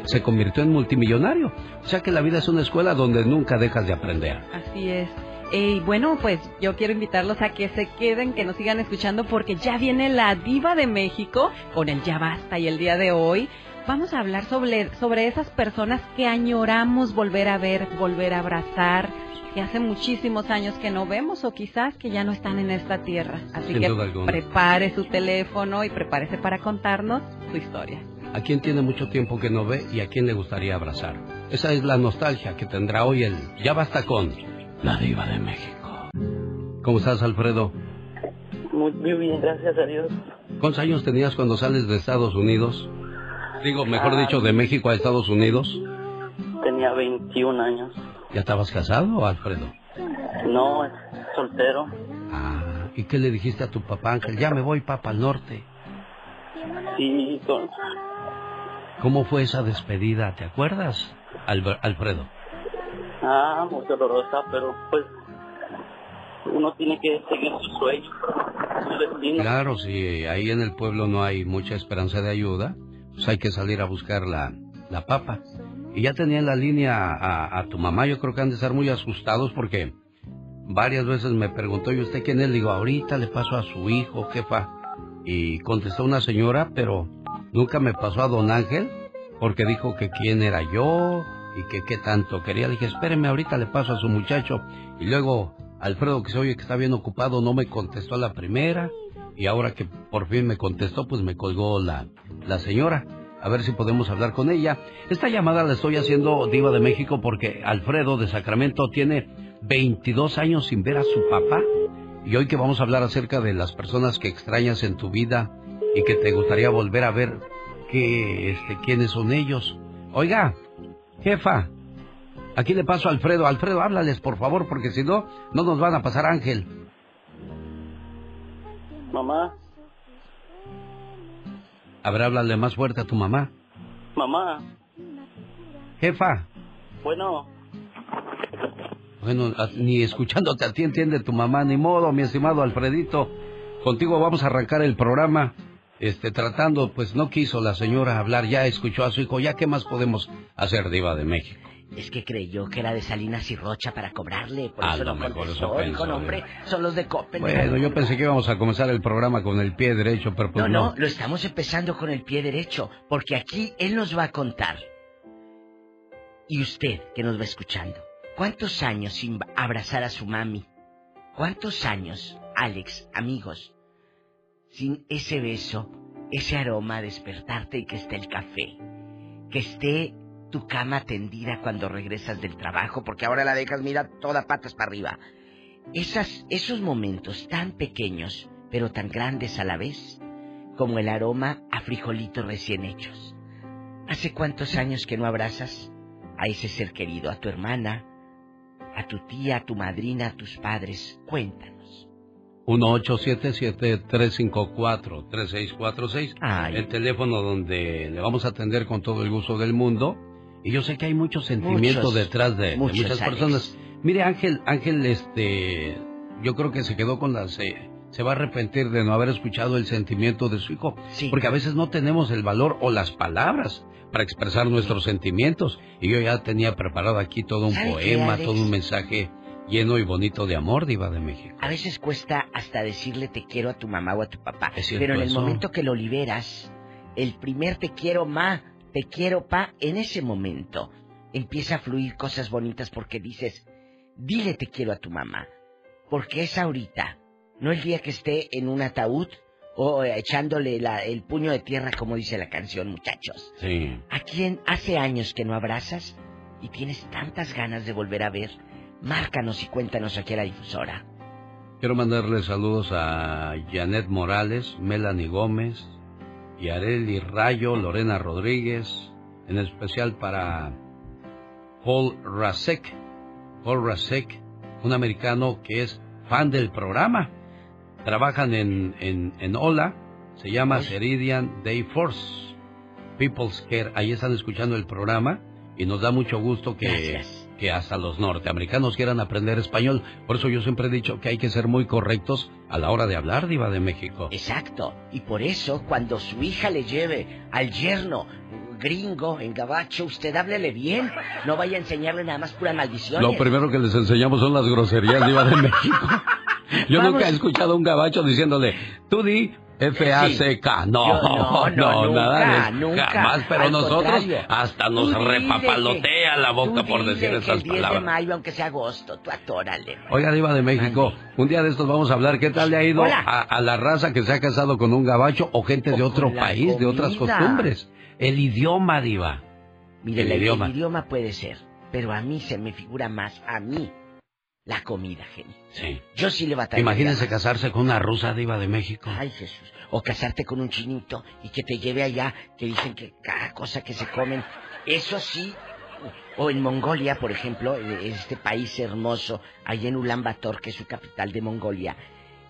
se convirtió en multimillonario. O sea que la vida es una escuela donde nunca dejas de aprender. Así es. Y bueno, pues yo quiero invitarlos a que se queden, que nos sigan escuchando, porque ya viene la diva de México con el Ya Basta y el día de hoy vamos a hablar sobre, sobre esas personas que añoramos volver a ver, volver a abrazar, que hace muchísimos años que no vemos o quizás que ya no están en esta tierra. Así que prepare su teléfono y prepárese para contarnos su historia. ¿A quién tiene mucho tiempo que no ve y a quién le gustaría abrazar? Esa es la nostalgia que tendrá hoy el Ya basta con la diva de México. ¿Cómo estás, Alfredo? Muy, muy bien, gracias a Dios. ¿Cuántos años tenías cuando sales de Estados Unidos? Digo, mejor dicho, de México a Estados Unidos. Tenía 21 años. ¿Ya estabas casado, Alfredo? No, soltero. Ah, ¿y qué le dijiste a tu papá, Ángel? Ya me voy, papá, al norte. Sí, con... ¿Cómo fue esa despedida? ¿Te acuerdas, Alfredo? Ah, muy dolorosa, pero pues uno tiene que seguir su sueño, su destino. Claro, si ahí en el pueblo no hay mucha esperanza de ayuda, pues hay que salir a buscar la, la papa. Y ya tenía en la línea a, tu mamá, yo creo que han de estar muy asustados porque varias veces me preguntó, ¿y usted quién es? Le digo, ahorita le paso a su hijo, jefa. Y contestó una señora, pero nunca me pasó a don Ángel porque dijo que quién era yo y que qué tanto quería. Dije, espéreme, ahorita le paso a su muchacho. Y luego Alfredo, que se oye que está bien ocupado, no me contestó a la primera y ahora que por fin me contestó, pues me colgó la, la señora. A ver si podemos hablar con ella. Esta llamada la estoy haciendo Diva de México porque Alfredo de Sacramento tiene 22 años sin ver a su papá. Y hoy que vamos a hablar acerca de las personas que extrañas en tu vida y que te gustaría volver a ver, que, este, quiénes son ellos. Oiga, jefa, aquí le paso a Alfredo. Alfredo, háblales por favor, porque si no, no nos van a pasar Ángel. Mamá. A ver, háblale más fuerte a tu mamá. Mamá. Jefa. Bueno. Bueno, ni escuchándote a ti entiende tu mamá, ni modo, mi estimado Alfredito. Contigo vamos a arrancar el programa. Este, tratando, pues no quiso la señora hablar, ya escuchó a su hijo, ya qué más podemos hacer, Diva de México. Es que creyó que era de Salinas y Rocha para cobrarle, por a eso lo no mejor eso no, hombre, son los de Coppel. Bueno, yo pensé que íbamos a comenzar el programa con el pie derecho, pero pues no, no. no, lo estamos empezando con el pie derecho, porque aquí él nos va a contar. Y usted, que nos va escuchando, ¿cuántos años sin abrazar a su mami? ¿Cuántos años, Alex, amigos, sin ese beso, ese aroma, despertarte y que esté el café, que esté tu cama tendida cuando regresas del trabajo, porque ahora la dejas, mira, toda patas para arriba. Esas, esos momentos tan pequeños, pero tan grandes a la vez, como el aroma a frijolitos recién hechos. ¿Hace cuántos años que no abrazas a ese ser querido, a tu hermana, a tu tía, a tu madrina, a tus padres? Cuéntanos. 1-877-354-3646. El teléfono donde le vamos a atender con todo el gusto del mundo. Y yo sé que hay mucho sentimiento Muchos, detrás de, muchas Alex. personas. Mire, Ángel, Ángel, este, yo creo que se quedó con la, se, se va a arrepentir de no haber escuchado el sentimiento de su hijo. Porque a veces no tenemos el valor o las palabras para expresar nuestros sentimientos. Y yo ya tenía preparado aquí todo un ¿Sabe qué, poema, todo un mensaje lleno y bonito de amor, Diva de México. A veces cuesta hasta decirle te quiero a tu mamá o a tu papá. Pero en el eso. momento que lo liberas, el primer te quiero ma, te quiero pa, en ese momento empieza a fluir cosas bonitas porque dices, dile te quiero a tu mamá. Porque es ahorita, no el día que esté en un ataúd o echándole la- el puño de tierra como dice la canción, muchachos. Sí. ¿A quién hace años que no abrazas y tienes tantas ganas de volver a ver? Márcanos y cuéntanos aquí a la difusora. Quiero mandarle saludos a Janet Morales, Melanie Gómez, Yareli Rayo, Lorena Rodríguez, en especial para Paul Rasek, Paul Rasek, un americano que es fan del programa. Trabajan en, en, en Ola, se llama Ceridian Day Force. People's Care, ahí están escuchando el programa y nos da mucho gusto que, que hasta los norteamericanos quieran aprender español. Por eso yo siempre he dicho que hay que ser muy correctos a la hora de hablar, Diva de México. Exacto. Y por eso, cuando su hija le lleve al yerno gringo en gabacho, usted háblele bien. No vaya a enseñarle nada más pura maldición. Lo primero que les enseñamos son las groserías, Diva de México. Yo Vamos. nunca he escuchado a un gabacho diciéndole, tú di F-A-C-K. No, Yo no, no, nunca, nada de eso. nunca. Jamás, pero Al nosotros contrario. hasta nos repapalotea la boca por decir esas el 10 de palabras. mayo, aunque sea agosto, tú atórale. Oiga, Diva de México, un día de estos vamos a hablar qué tal le ha ido a, a la raza que se ha casado con un gabacho o gente de otro país, de otras costumbres. El idioma, Diva. Mire, El idioma. el idioma puede ser, pero a mí se me figura más, a mí, la comida, genio. Sí. Yo sí le batallo. Imagínense casarse con una rusa Diva de México. Ay, Jesús. O casarte con un chinito y que te lleve allá, que dicen que cada cosa que se comen, eso sí. O en Mongolia, por ejemplo, este país hermoso, allá en Ulan Bator, que es su capital de Mongolia,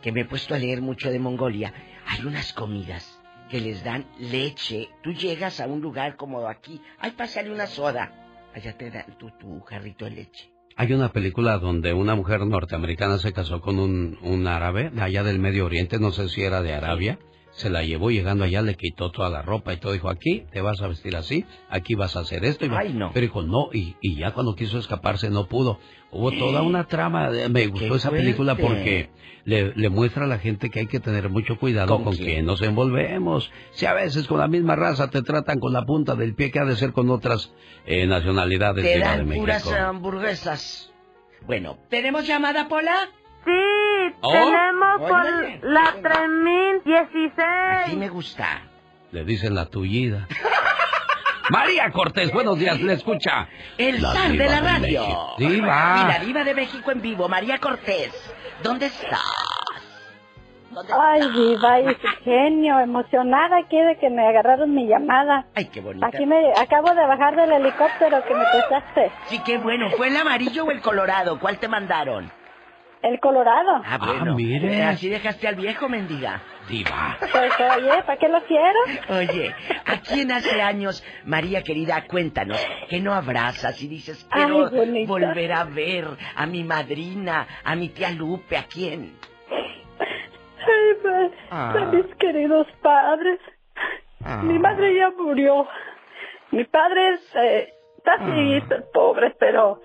que me he puesto a leer mucho de Mongolia, hay unas comidas que les dan leche. Tú llegas a un lugar como aquí, ay, pásale una soda. Allá te dan tu, tu jarrito de leche. Hay una película donde una mujer norteamericana se casó con un, un árabe de allá del Medio Oriente, no sé si era de Arabia. Se la llevó llegando allá, le quitó toda la ropa y todo. Dijo, aquí te vas a vestir así, aquí vas a hacer esto. Y Ay, no. Pero dijo, no, y, y ya cuando quiso escaparse no pudo. Hubo toda una trama. de- Me gustó esa película porque le, le muestra a la gente que hay que tener mucho cuidado ¿Con con, quién? nos envolvemos. Si a veces con la misma raza te tratan con la punta del pie, que ha de ser con otras eh, nacionalidades Te de dan México. puras hamburguesas. Bueno, ¿tenemos llamada, Pola? Sí, Oh. tenemos por Óyeme. la 3016. Así me gusta. Le dicen la tullida. María Cortés, buenos días, le escucha. El La zar de la de radio. México. Diva. Y la diva de México en vivo, María Cortés. ¿Dónde estás? Ay, diva, y genio, emocionada aquí de que me agarraron mi llamada. Ay, qué bonita. Aquí me acabo de bajar del helicóptero que me prestaste. Sí, qué bueno. ¿Fue el amarillo o el colorado? ¿Cuál te mandaron? El Colorado. Ah, bueno. mire. Eh, Así dejaste al viejo, mendiga. Diva. Pues oye, ¿para qué lo quiero? Oye, ¿a quién hace años, María querida, cuéntanos, que no abrazas y dices, Ay, quiero bonita. volver a ver a mi madrina, a mi tía Lupe, ¿a quién? Ay, pues, Ah. a mis queridos padres. Ah. Mi madre ya murió. Mi padre es, eh, está Ah. así, es pobre, pero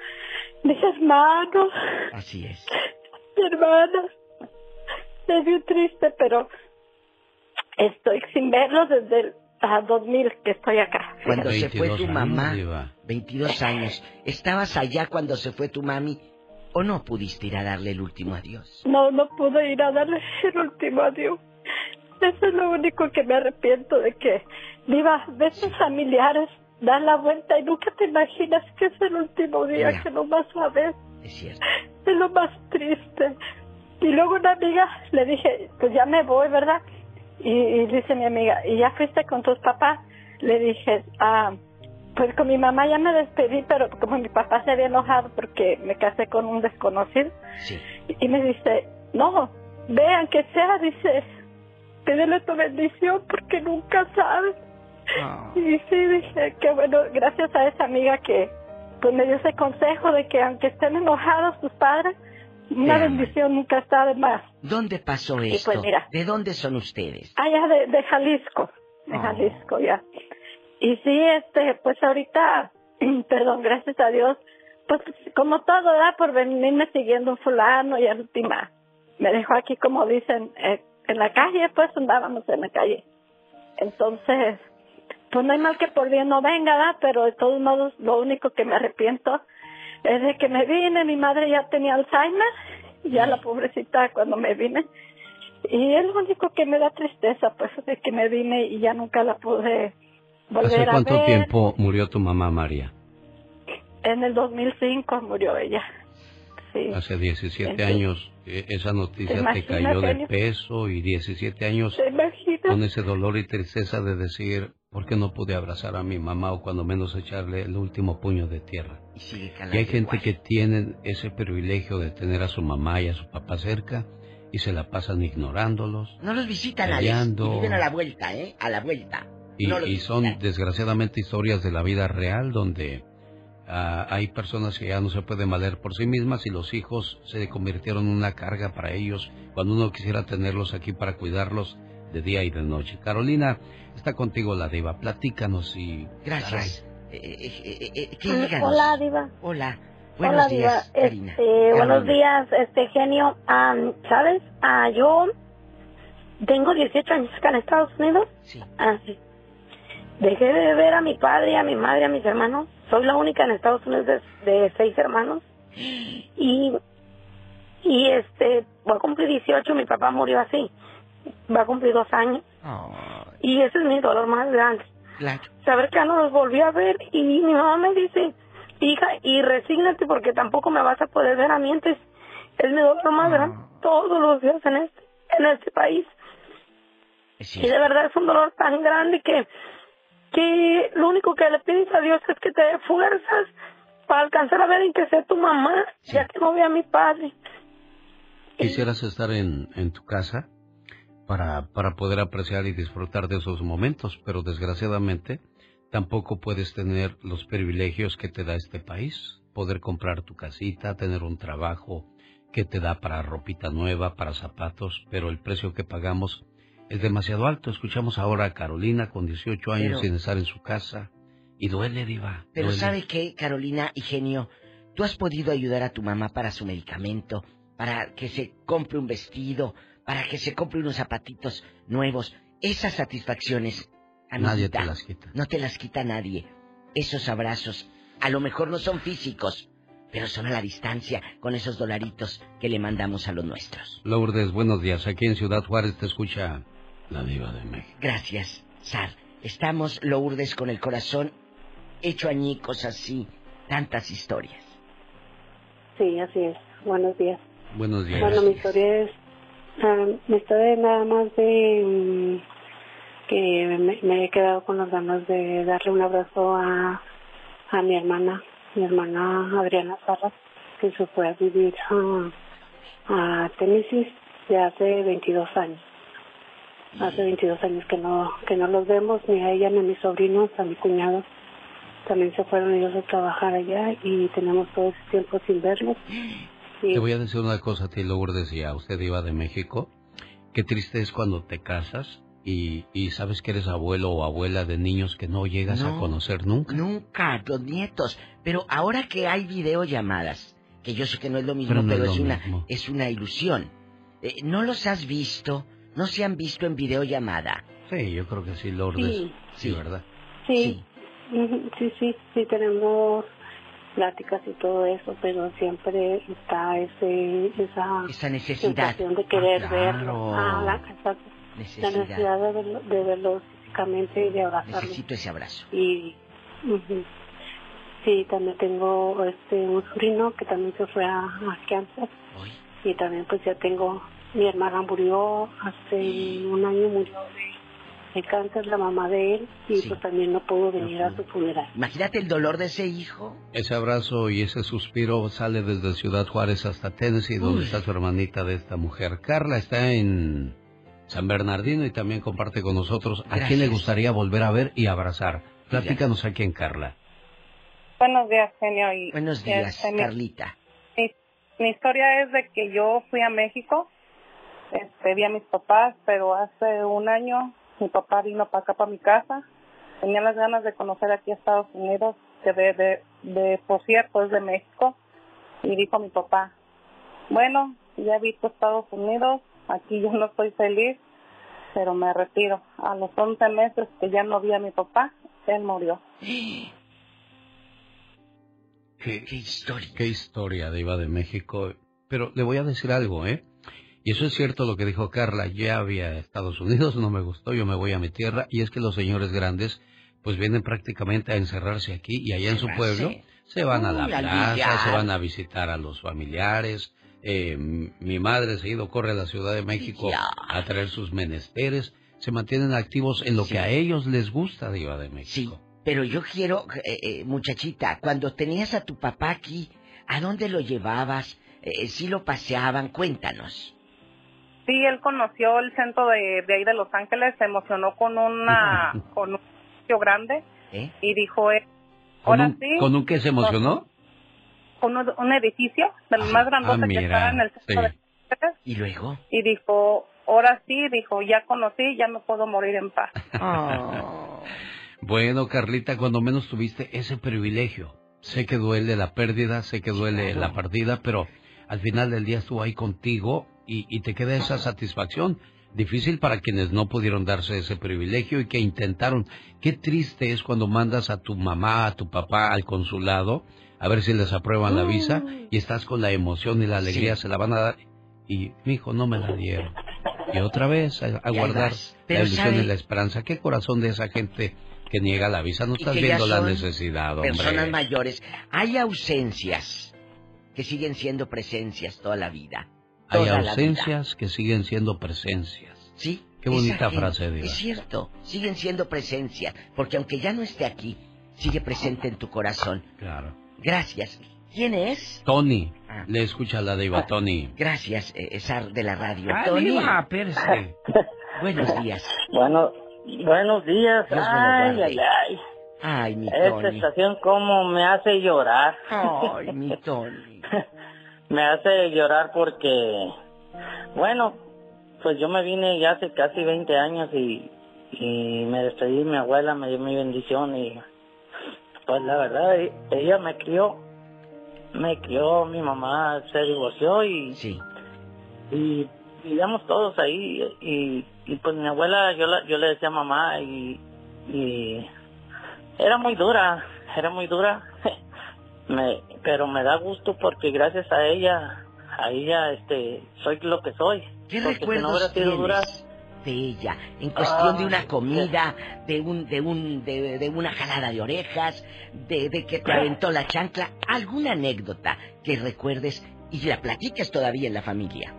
mis hermanos, Así es. Mi hermana, es bien triste, pero estoy sin verlos desde el ah, 2000 que estoy acá. Cuando se fue 22 tu mamá, Diva. 22 años, ¿estabas allá cuando se fue tu mami o no pudiste ir a darle el último adiós? No, no pude ir a darle el último adiós. Eso es lo único que me arrepiento de que, Diva, ves tus familiares, das la vuelta y nunca te imaginas que es el último día que no vas a ver. Es cierto. Es lo más triste. Y luego una amiga le dije, pues ya me voy, ¿verdad? Y, y dice mi amiga, ¿y ya fuiste con tus papás? Le dije, ah, pues con mi mamá ya me despedí, pero como mi papá se había enojado porque me casé con un desconocido, Sí. y me dice, no, vean que sea, dice, pídele tu bendición porque nunca sabes. Ah. Y sí, dije, que bueno, gracias a esa amiga que pues me dio ese consejo de que aunque estén enojados tus padres, una bendición nunca está de más. ¿Dónde pasó Y esto? pues mira. ¿De dónde son ustedes? Allá de, de Jalisco, de Oh. Jalisco ya. Y sí, este, pues ahorita, perdón, gracias a Dios, pues como todo, ¿verdad? Por venirme siguiendo un fulano y al última me dejó aquí, como dicen, eh, en la calle, pues andábamos en la calle. Entonces, pues no hay mal que por bien no venga, ¿verdad? Pero de todos modos, lo único que me arrepiento es de que me vine, mi madre ya tenía Alzheimer, ya la pobrecita cuando me vine. Y es lo único que me da tristeza, pues, de que me vine y ya nunca la pude volver ¿Hace a cuánto ver. tiempo murió tu mamá María? En el 2005 murió ella. Sí. Hace 17 Entonces, años. eh, Esa noticia te imaginas, cayó de peso y 17 años ¿Te con ese dolor y tristeza de decir, ¿Por qué no pude abrazar a mi mamá o cuando menos echarle el último puño de tierra? Y sigue Y hay gente que tienen ese privilegio de tener a su mamá y a su papá cerca y se la pasan ignorándolos. No los visitan, Alex. Y peleando. viven a la vuelta, ¿eh? A la vuelta. Y, No los y son desgraciadamente historias de la vida real donde ah, hay personas que ya no se pueden valer por sí mismas y los hijos se convirtieron en una carga para ellos cuando uno quisiera tenerlos aquí para cuidarlos de día y de noche. Carolina, está contigo la diva. Platícanos y... Gracias. Eh, eh, eh. Hola, Diva. Hola. Buenos Hola, días, Diva. Karina. Este, buenos días, este genio. Am, ¿Sabes? Ah, yo tengo 18 años acá en Estados Unidos. Sí. Ah, sí. Dejé de ver a mi padre, a mi madre, a mis hermanos. Soy la única en Estados Unidos de, de seis hermanos. Y, y este, voy a cumplir 18, mi papá murió así. Va a cumplir dos años. Y ese es mi dolor más grande. Claro. Saber que ya no los volví a ver y mi mamá me dice, hija, y resígnate porque tampoco me vas a poder ver a mí. Entonces, es mi dolor más grande todos los días en este, en este país. Y de verdad es un dolor tan grande que, que lo único que le pides a Dios es que te dé fuerzas para alcanzar a ver en que sea tu mamá, ya que no ve a mi padre. ¿Quisieras estar en, en tu casa para, para poder apreciar y disfrutar de esos momentos? Pero desgraciadamente tampoco puedes tener los privilegios que te da este país. Poder comprar tu casita, tener un trabajo que te da para ropita nueva, para zapatos, pero el precio que pagamos es demasiado alto. Escuchamos ahora a Carolina con 18 años Pero- sin estar en su casa. Y duele, Diva. Pero duele. ¿sabe qué, Carolina y Genio? Tú has podido ayudar a tu mamá para su medicamento, para que se compre un vestido, para que se compre unos zapatitos nuevos. Esas satisfacciones, Nadie amiguita, te las quita. no te las quita nadie. Esos abrazos, a lo mejor no son físicos, pero son a la distancia con esos dolaritos que le mandamos a los nuestros. Lourdes, buenos días. Aquí en Ciudad Juárez te escucha la Diva de México. Gracias, Sar. Estamos, Lourdes, con el corazón hecho añicos así, tantas historias. Sí, así es. Buenos días. Buenos días. Bueno, mi historia es, ah, mi historia es nada más de mm, que me, me he quedado con las ganas de darle un abrazo a, a mi hermana, mi hermana Adriana Sarras, que se fue a vivir a, a Tennessee de hace 22 años. Hace 22 años que no que no los vemos, ni a ella ni a mis sobrinos, a mi cuñado. También se fueron ellos a trabajar allá y tenemos todo ese tiempo sin verlos. Te voy a decir una cosa a ti, Lourdes, y a usted iba de México. Qué triste es cuando te casas y, y sabes que eres abuelo o abuela de niños que no llegas a No. conocer nunca. Nunca, los nietos. Pero ahora que hay videollamadas, que yo sé que no es lo mismo, Pero pero, no es es, lo una, mismo. es una ilusión. Eh, ¿No los has visto? ¿No se han visto en videollamada? Sí, yo creo que sí, Lourdes. Sí. Sí, ¿verdad? Sí, ujú, sí, sí, sí tenemos pláticas y todo eso, pero siempre está ese, esa, Esa necesidad. sensación de querer Ah, claro. verlo. Ah, la, exacto. la Necesidad. necesidad de verlo, de verlo físicamente y de abrazarlo. Necesito ese abrazo. Y ujú. sí, también tengo este un sobrino que también se fue a, a cáncer. Y también pues ya tengo, mi hermana murió hace un año, murió de, de cáncer, la mamá de él, y pues también no pudo venir a su funeral. Imagínate el dolor de ese hijo. Ese abrazo y ese suspiro sale desde Ciudad Juárez hasta Tennessee, donde Uy. está su hermanita de esta mujer. Carla está en San Bernardino y también comparte con nosotros a quién le gustaría volver a ver y abrazar. Platícanos a quién, Carla. Buenos días, genio. Y, Buenos días, este, mi- Carlita. Mi, mi historia es de que yo fui a México, este, vi a mis papás, pero hace un año mi papá vino para acá, para mi casa. Tenía las ganas de conocer aquí a Estados Unidos, que de, de, de por cierto es de México. Y dijo mi papá, bueno, ya he visto Estados Unidos, aquí yo no estoy feliz, pero me retiro. A los 11 meses que ya no vi a mi papá, él murió. Qué, historia. Qué historia de Iba de México. Pero le voy a decir algo, ¿eh? Y eso es cierto lo que dijo Carla. Ya había Estados Unidos, no me gustó, yo me voy a mi tierra. Y es que los señores grandes, pues vienen prácticamente a encerrarse aquí y allá en su pueblo se van a la Uy, al plaza, se van a visitar a los familiares. Eh, mi madre seguido corre a la Ciudad de México a traer sus menesteres. se mantienen activos en lo que a ellos les gusta, Diva de México. Sí, pero yo quiero, eh, eh, muchachita, cuando tenías a tu papá aquí, ¿a dónde lo llevabas? Eh, ¿Si lo paseaban? Cuéntanos. Sí, él conoció el centro de, de ahí de Los Ángeles, se emocionó con una con un sitio grande ¿Eh? y dijo, eh, ¿Con ahora un, sí, ¿Con un qué se emocionó? con un, un edificio del más grandote ah, que estaba en el centro sí. de Los Ángeles ¿Y luego? y dijo, ahora sí, dijo, ya conocí, ya me puedo morir en paz. Bueno, Carlita, cuando menos tuviste ese privilegio. Sé que duele la pérdida, sé que duele la partida, pero al final del día estuvo ahí contigo y, y te queda esa satisfacción. Difícil para quienes no pudieron darse ese privilegio y que intentaron. Qué triste es cuando mandas a tu mamá, a tu papá al consulado a ver si les aprueban la visa y estás con la emoción y la alegría, Sí. se la van a dar y mi hijo no me la dieron. Y otra vez a, guardar la ilusión ¿sabe? y la esperanza. ¿Qué corazón de esa gente que niega la visa? No Y estás viendo la necesidad, hombre. Personas mayores. Hay ausencias que siguen siendo presencias toda la vida. Hay ausencias que siguen siendo presencias. Sí. Qué bonita gente- frase, Diva. Es cierto, siguen siendo presencia, porque aunque ya no esté aquí, sigue presente en tu corazón. Claro. Gracias. ¿Quién es? Tony, Ah. le escucha la diva Tony. Gracias, eh, Esar de la radio. Ah, Tony. Diva. Buenos días. Bueno, buenos días. Ay, ay, ay. Ay, mi Esta Tony. estación como me hace llorar. Ay, mi Tony. me hace llorar porque, bueno, pues yo me vine ya hace casi 20 años y, y me despedí, mi abuela me dio mi bendición y pues la verdad e- ella me crió, me crió, mi mamá se divorció y, Sí. y vivíamos todos ahí y, y pues mi abuela yo la, yo le decía mamá y, y era muy dura, era muy dura, me, pero me da gusto porque gracias a ella, a ella este soy lo que soy. ¿Qué porque si no recuerdos dura, de ella? En cuestión de una comida, de un, de un, de, de una jalada de orejas, de, de que te aventó la chancla, alguna anécdota que recuerdes y la platiques todavía en la familia.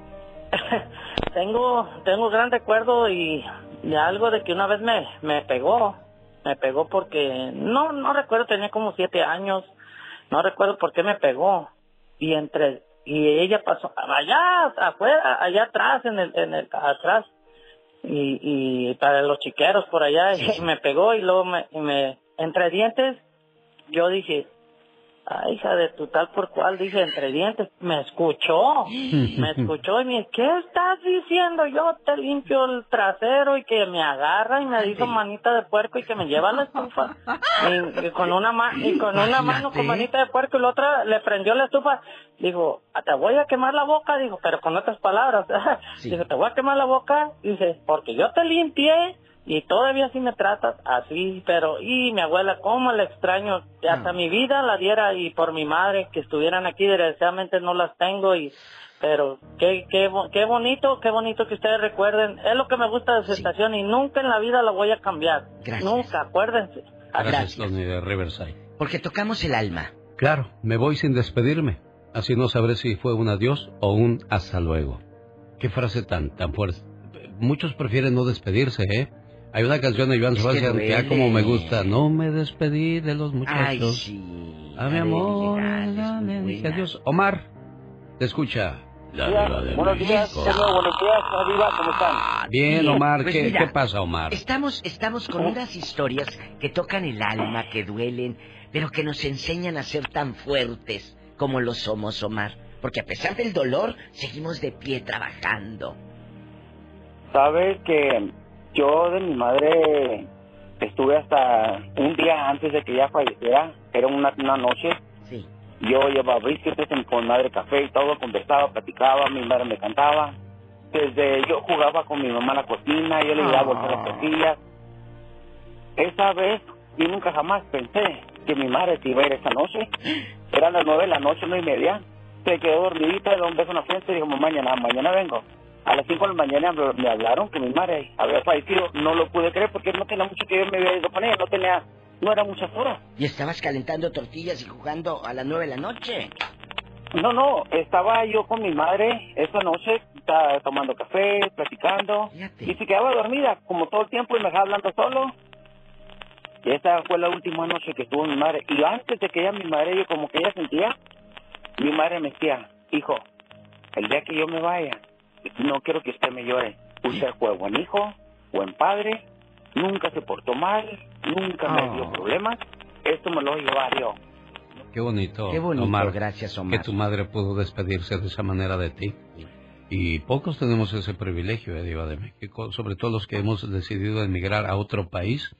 tengo tengo gran recuerdo y de algo de que una vez me me pegó me pegó porque no no recuerdo tenía como siete años no recuerdo por qué me pegó. Y entre y ella pasó allá afuera allá atrás en el en el atrás. Y y para los chiqueros por allá y me pegó y luego me, y me entre dientes yo dije Ay, hija de tu tal por cual, dije entre dientes, me escuchó, me escuchó y me dice, ¿qué estás diciendo? Yo te limpio el trasero y que me agarra y me hizo manita de puerco y que me lleva a la estufa y, y con una ma y con una mano con manita de puerco y la otra le prendió la estufa. Digo, "Ah, te voy a quemar la boca, digo, pero con otras palabras. Digo, te voy a quemar la boca, dice, porque yo te limpié y todavía así me tratas así, pero y mi abuela, cómo le extraño, que hasta mi vida la diera y por mi madre que estuvieran aquí, desgraciadamente no las tengo y pero qué qué qué bonito, qué bonito que ustedes recuerden, es lo que me gusta de su estación y nunca en la vida la voy a cambiar. Nunca, acuérdense. Gracias, Tony de Riverside. Porque tocamos el alma. Claro, me voy sin despedirme. Así no sabré si fue un adiós o un hasta luego. Qué frase tan, tan fuerte. Muchos prefieren no despedirse, ¿eh? Hay una canción de Joan Sebastián que, ah, duele. como me gusta. No me despedí de los muchachos. Ay, sí. A mi amor, le dije adiós. Omar, te escucha. La diva de Buenos días, señor, buenos días, Viva, ¿cómo están? Bien, Bien, Omar, pues ¿qué, mira, qué pasa, Omar? Estamos, estamos con unas historias que tocan el alma, que duelen, pero que nos enseñan a ser tan fuertes como lo somos, Omar. Porque a pesar del dolor, seguimos de pie trabajando. Sabes que yo de mi madre estuve hasta un día antes de que ella falleciera, era una, una noche. Sí. Yo llevaba biscuits en- con madre café y todo, conversaba, platicaba, mi madre me cantaba. Desde yo jugaba con mi mamá en la cocina, yo le iba a voltear las tortillas. Esa vez, yo nunca jamás pensé que mi madre se iba a ir esa noche. Eran las nueve de la noche, nueve y media. Se quedó dormidita, le dio un beso en la frente y dijo, mañana, mañana vengo. A las cinco de la mañana me- hablaron que mi madre había fallecido. No lo pude creer porque no tenía mucho que ver, me había ido con ella, no tenía, no eran muchas horas. Y estabas calentando tortillas y jugando a las nueve de la noche. No, no, estaba yo con mi madre esa noche, estaba tomando café, platicando, y se quedaba dormida como todo el tiempo y me dejaba hablando solo. Y esa fue la última noche que estuvo mi madre. Y antes de que ella, mi madre, yo como que ella sentía, mi madre me decía, hijo, el día que yo me vaya, no quiero que usted me llore. Usted fue buen hijo, buen padre, nunca se portó mal, nunca me dio Oh. problemas. Esto me lo voy a llevar yo. Qué bonito. Qué bonito, Omar, gracias, Omar. Que tu madre pudo despedirse de esa manera de ti. Y pocos tenemos ese privilegio, eh, Diva de México, sobre todo los que hemos decidido emigrar a otro país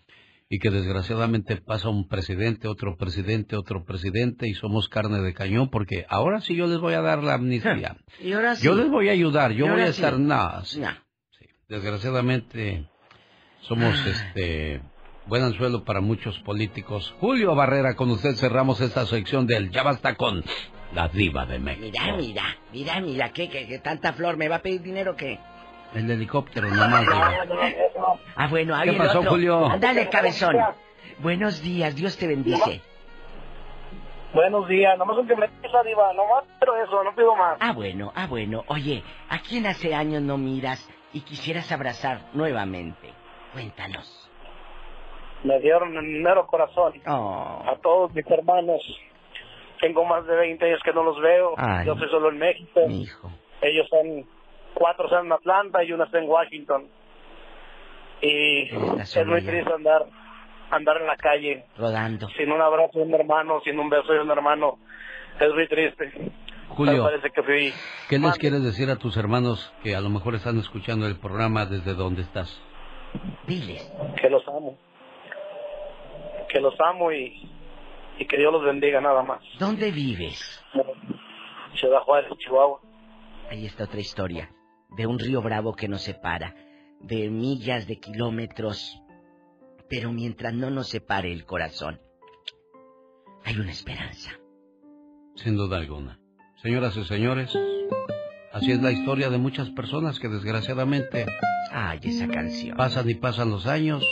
y que desgraciadamente pasa un presidente, otro presidente, otro presidente y somos carne de cañón porque ahora sí yo les voy a dar la amnistía. Y ahora sí. Yo les voy a ayudar, yo voy a estar... sí. Sí. Desgraciadamente somos Ah. este buen anzuelo para muchos políticos. Julio Barrera, con usted cerramos esta sección del Ya basta con la diva de México. Mira, mira, mira, mira, ¿qué, qué, qué tanta flor? ¿Me va a pedir dinero o qué? El helicóptero nomás. Ah, bueno, ahí ¿Qué el pasó, otro. Julio? Ándale, cabezón. Buenos días, Dios te bendice. Buenos días, nomás un que me esa diva, nomás pero eso, no pido más. Ah, bueno, ah, bueno. Oye, ¿a quién hace años no miras y quisieras abrazar nuevamente? Cuéntanos. Me dieron el mero corazón. Oh. A todos mis hermanos. Tengo más de 20 años que no los veo. Ay. Yo soy solo en México. Mi hijo. Ellos están, cuatro están en Atlanta y uno está en Washington. Y es muy triste andar, andar en la calle Rodando. sin un abrazo de un hermano, sin un beso de un hermano. Es muy triste. Julio. Parece que fui. ¿Qué les quieres decir a tus hermanos que a lo mejor están escuchando el programa desde donde estás? Diles. Que los amo. Que los amo y, y que Dios los bendiga nada más. ¿Dónde vives? Ciudad Juárez, Chihuahua. Ahí está otra historia. De un río bravo que nos separa. De millas, de kilómetros. Pero mientras no nos separe el corazón, hay una esperanza. Sin duda alguna. Señoras y señores, así es la historia de muchas personas que desgraciadamente Ay, esa canción. pasan y pasan los años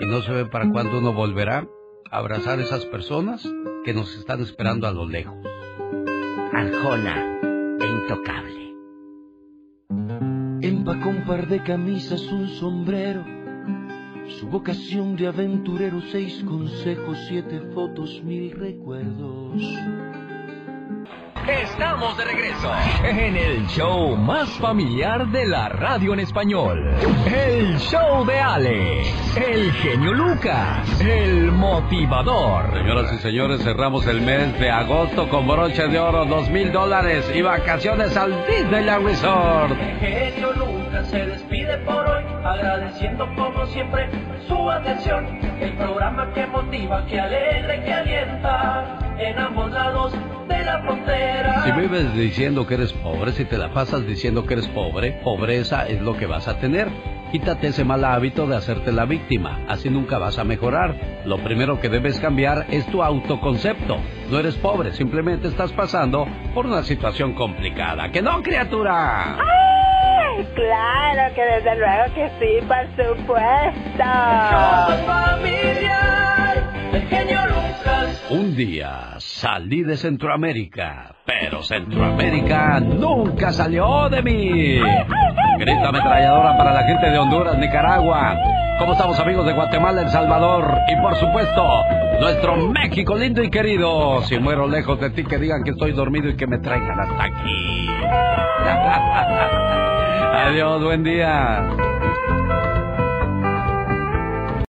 y no se ve para cuándo uno volverá a abrazar a esas personas que nos están esperando a lo lejos. Arjona, e intocable. Empacó un par de camisas, un sombrero, su vocación de aventurero, seis consejos, siete fotos, mil recuerdos. Estamos de regreso en el show más familiar de la radio en español. El show de Alex, el genio Lucas, el motivador. Señoras y señores, cerramos el mes de agosto con broche de oro, dos mil dólares y vacaciones al Disneyland Resort. genio Lucas se despide por hoy, agradeciendo como siempre su atención. El programa que motiva, que alegra y que alienta en ambos lados de la frontera. Si vives diciendo que eres pobre, si te la pasas diciendo que eres pobre, pobreza es lo que vas a tener. Quítate ese mal hábito de hacerte la víctima, así nunca vas a mejorar. Lo primero que debes cambiar es tu autoconcepto. No eres pobre, simplemente estás pasando por una situación complicada. ¡Que no, criatura! ¡Ay, claro que desde luego que sí, por supuesto! familiar, Un día salí de Centroamérica, pero Centroamérica nunca salió de mí. Grita ametralladora para la gente de Honduras, Nicaragua. ¿Cómo estamos amigos de Guatemala, El Salvador? Y por supuesto, nuestro México lindo y querido. Si muero lejos de ti, que digan que estoy dormido y que me traigan hasta aquí. Adiós, buen día.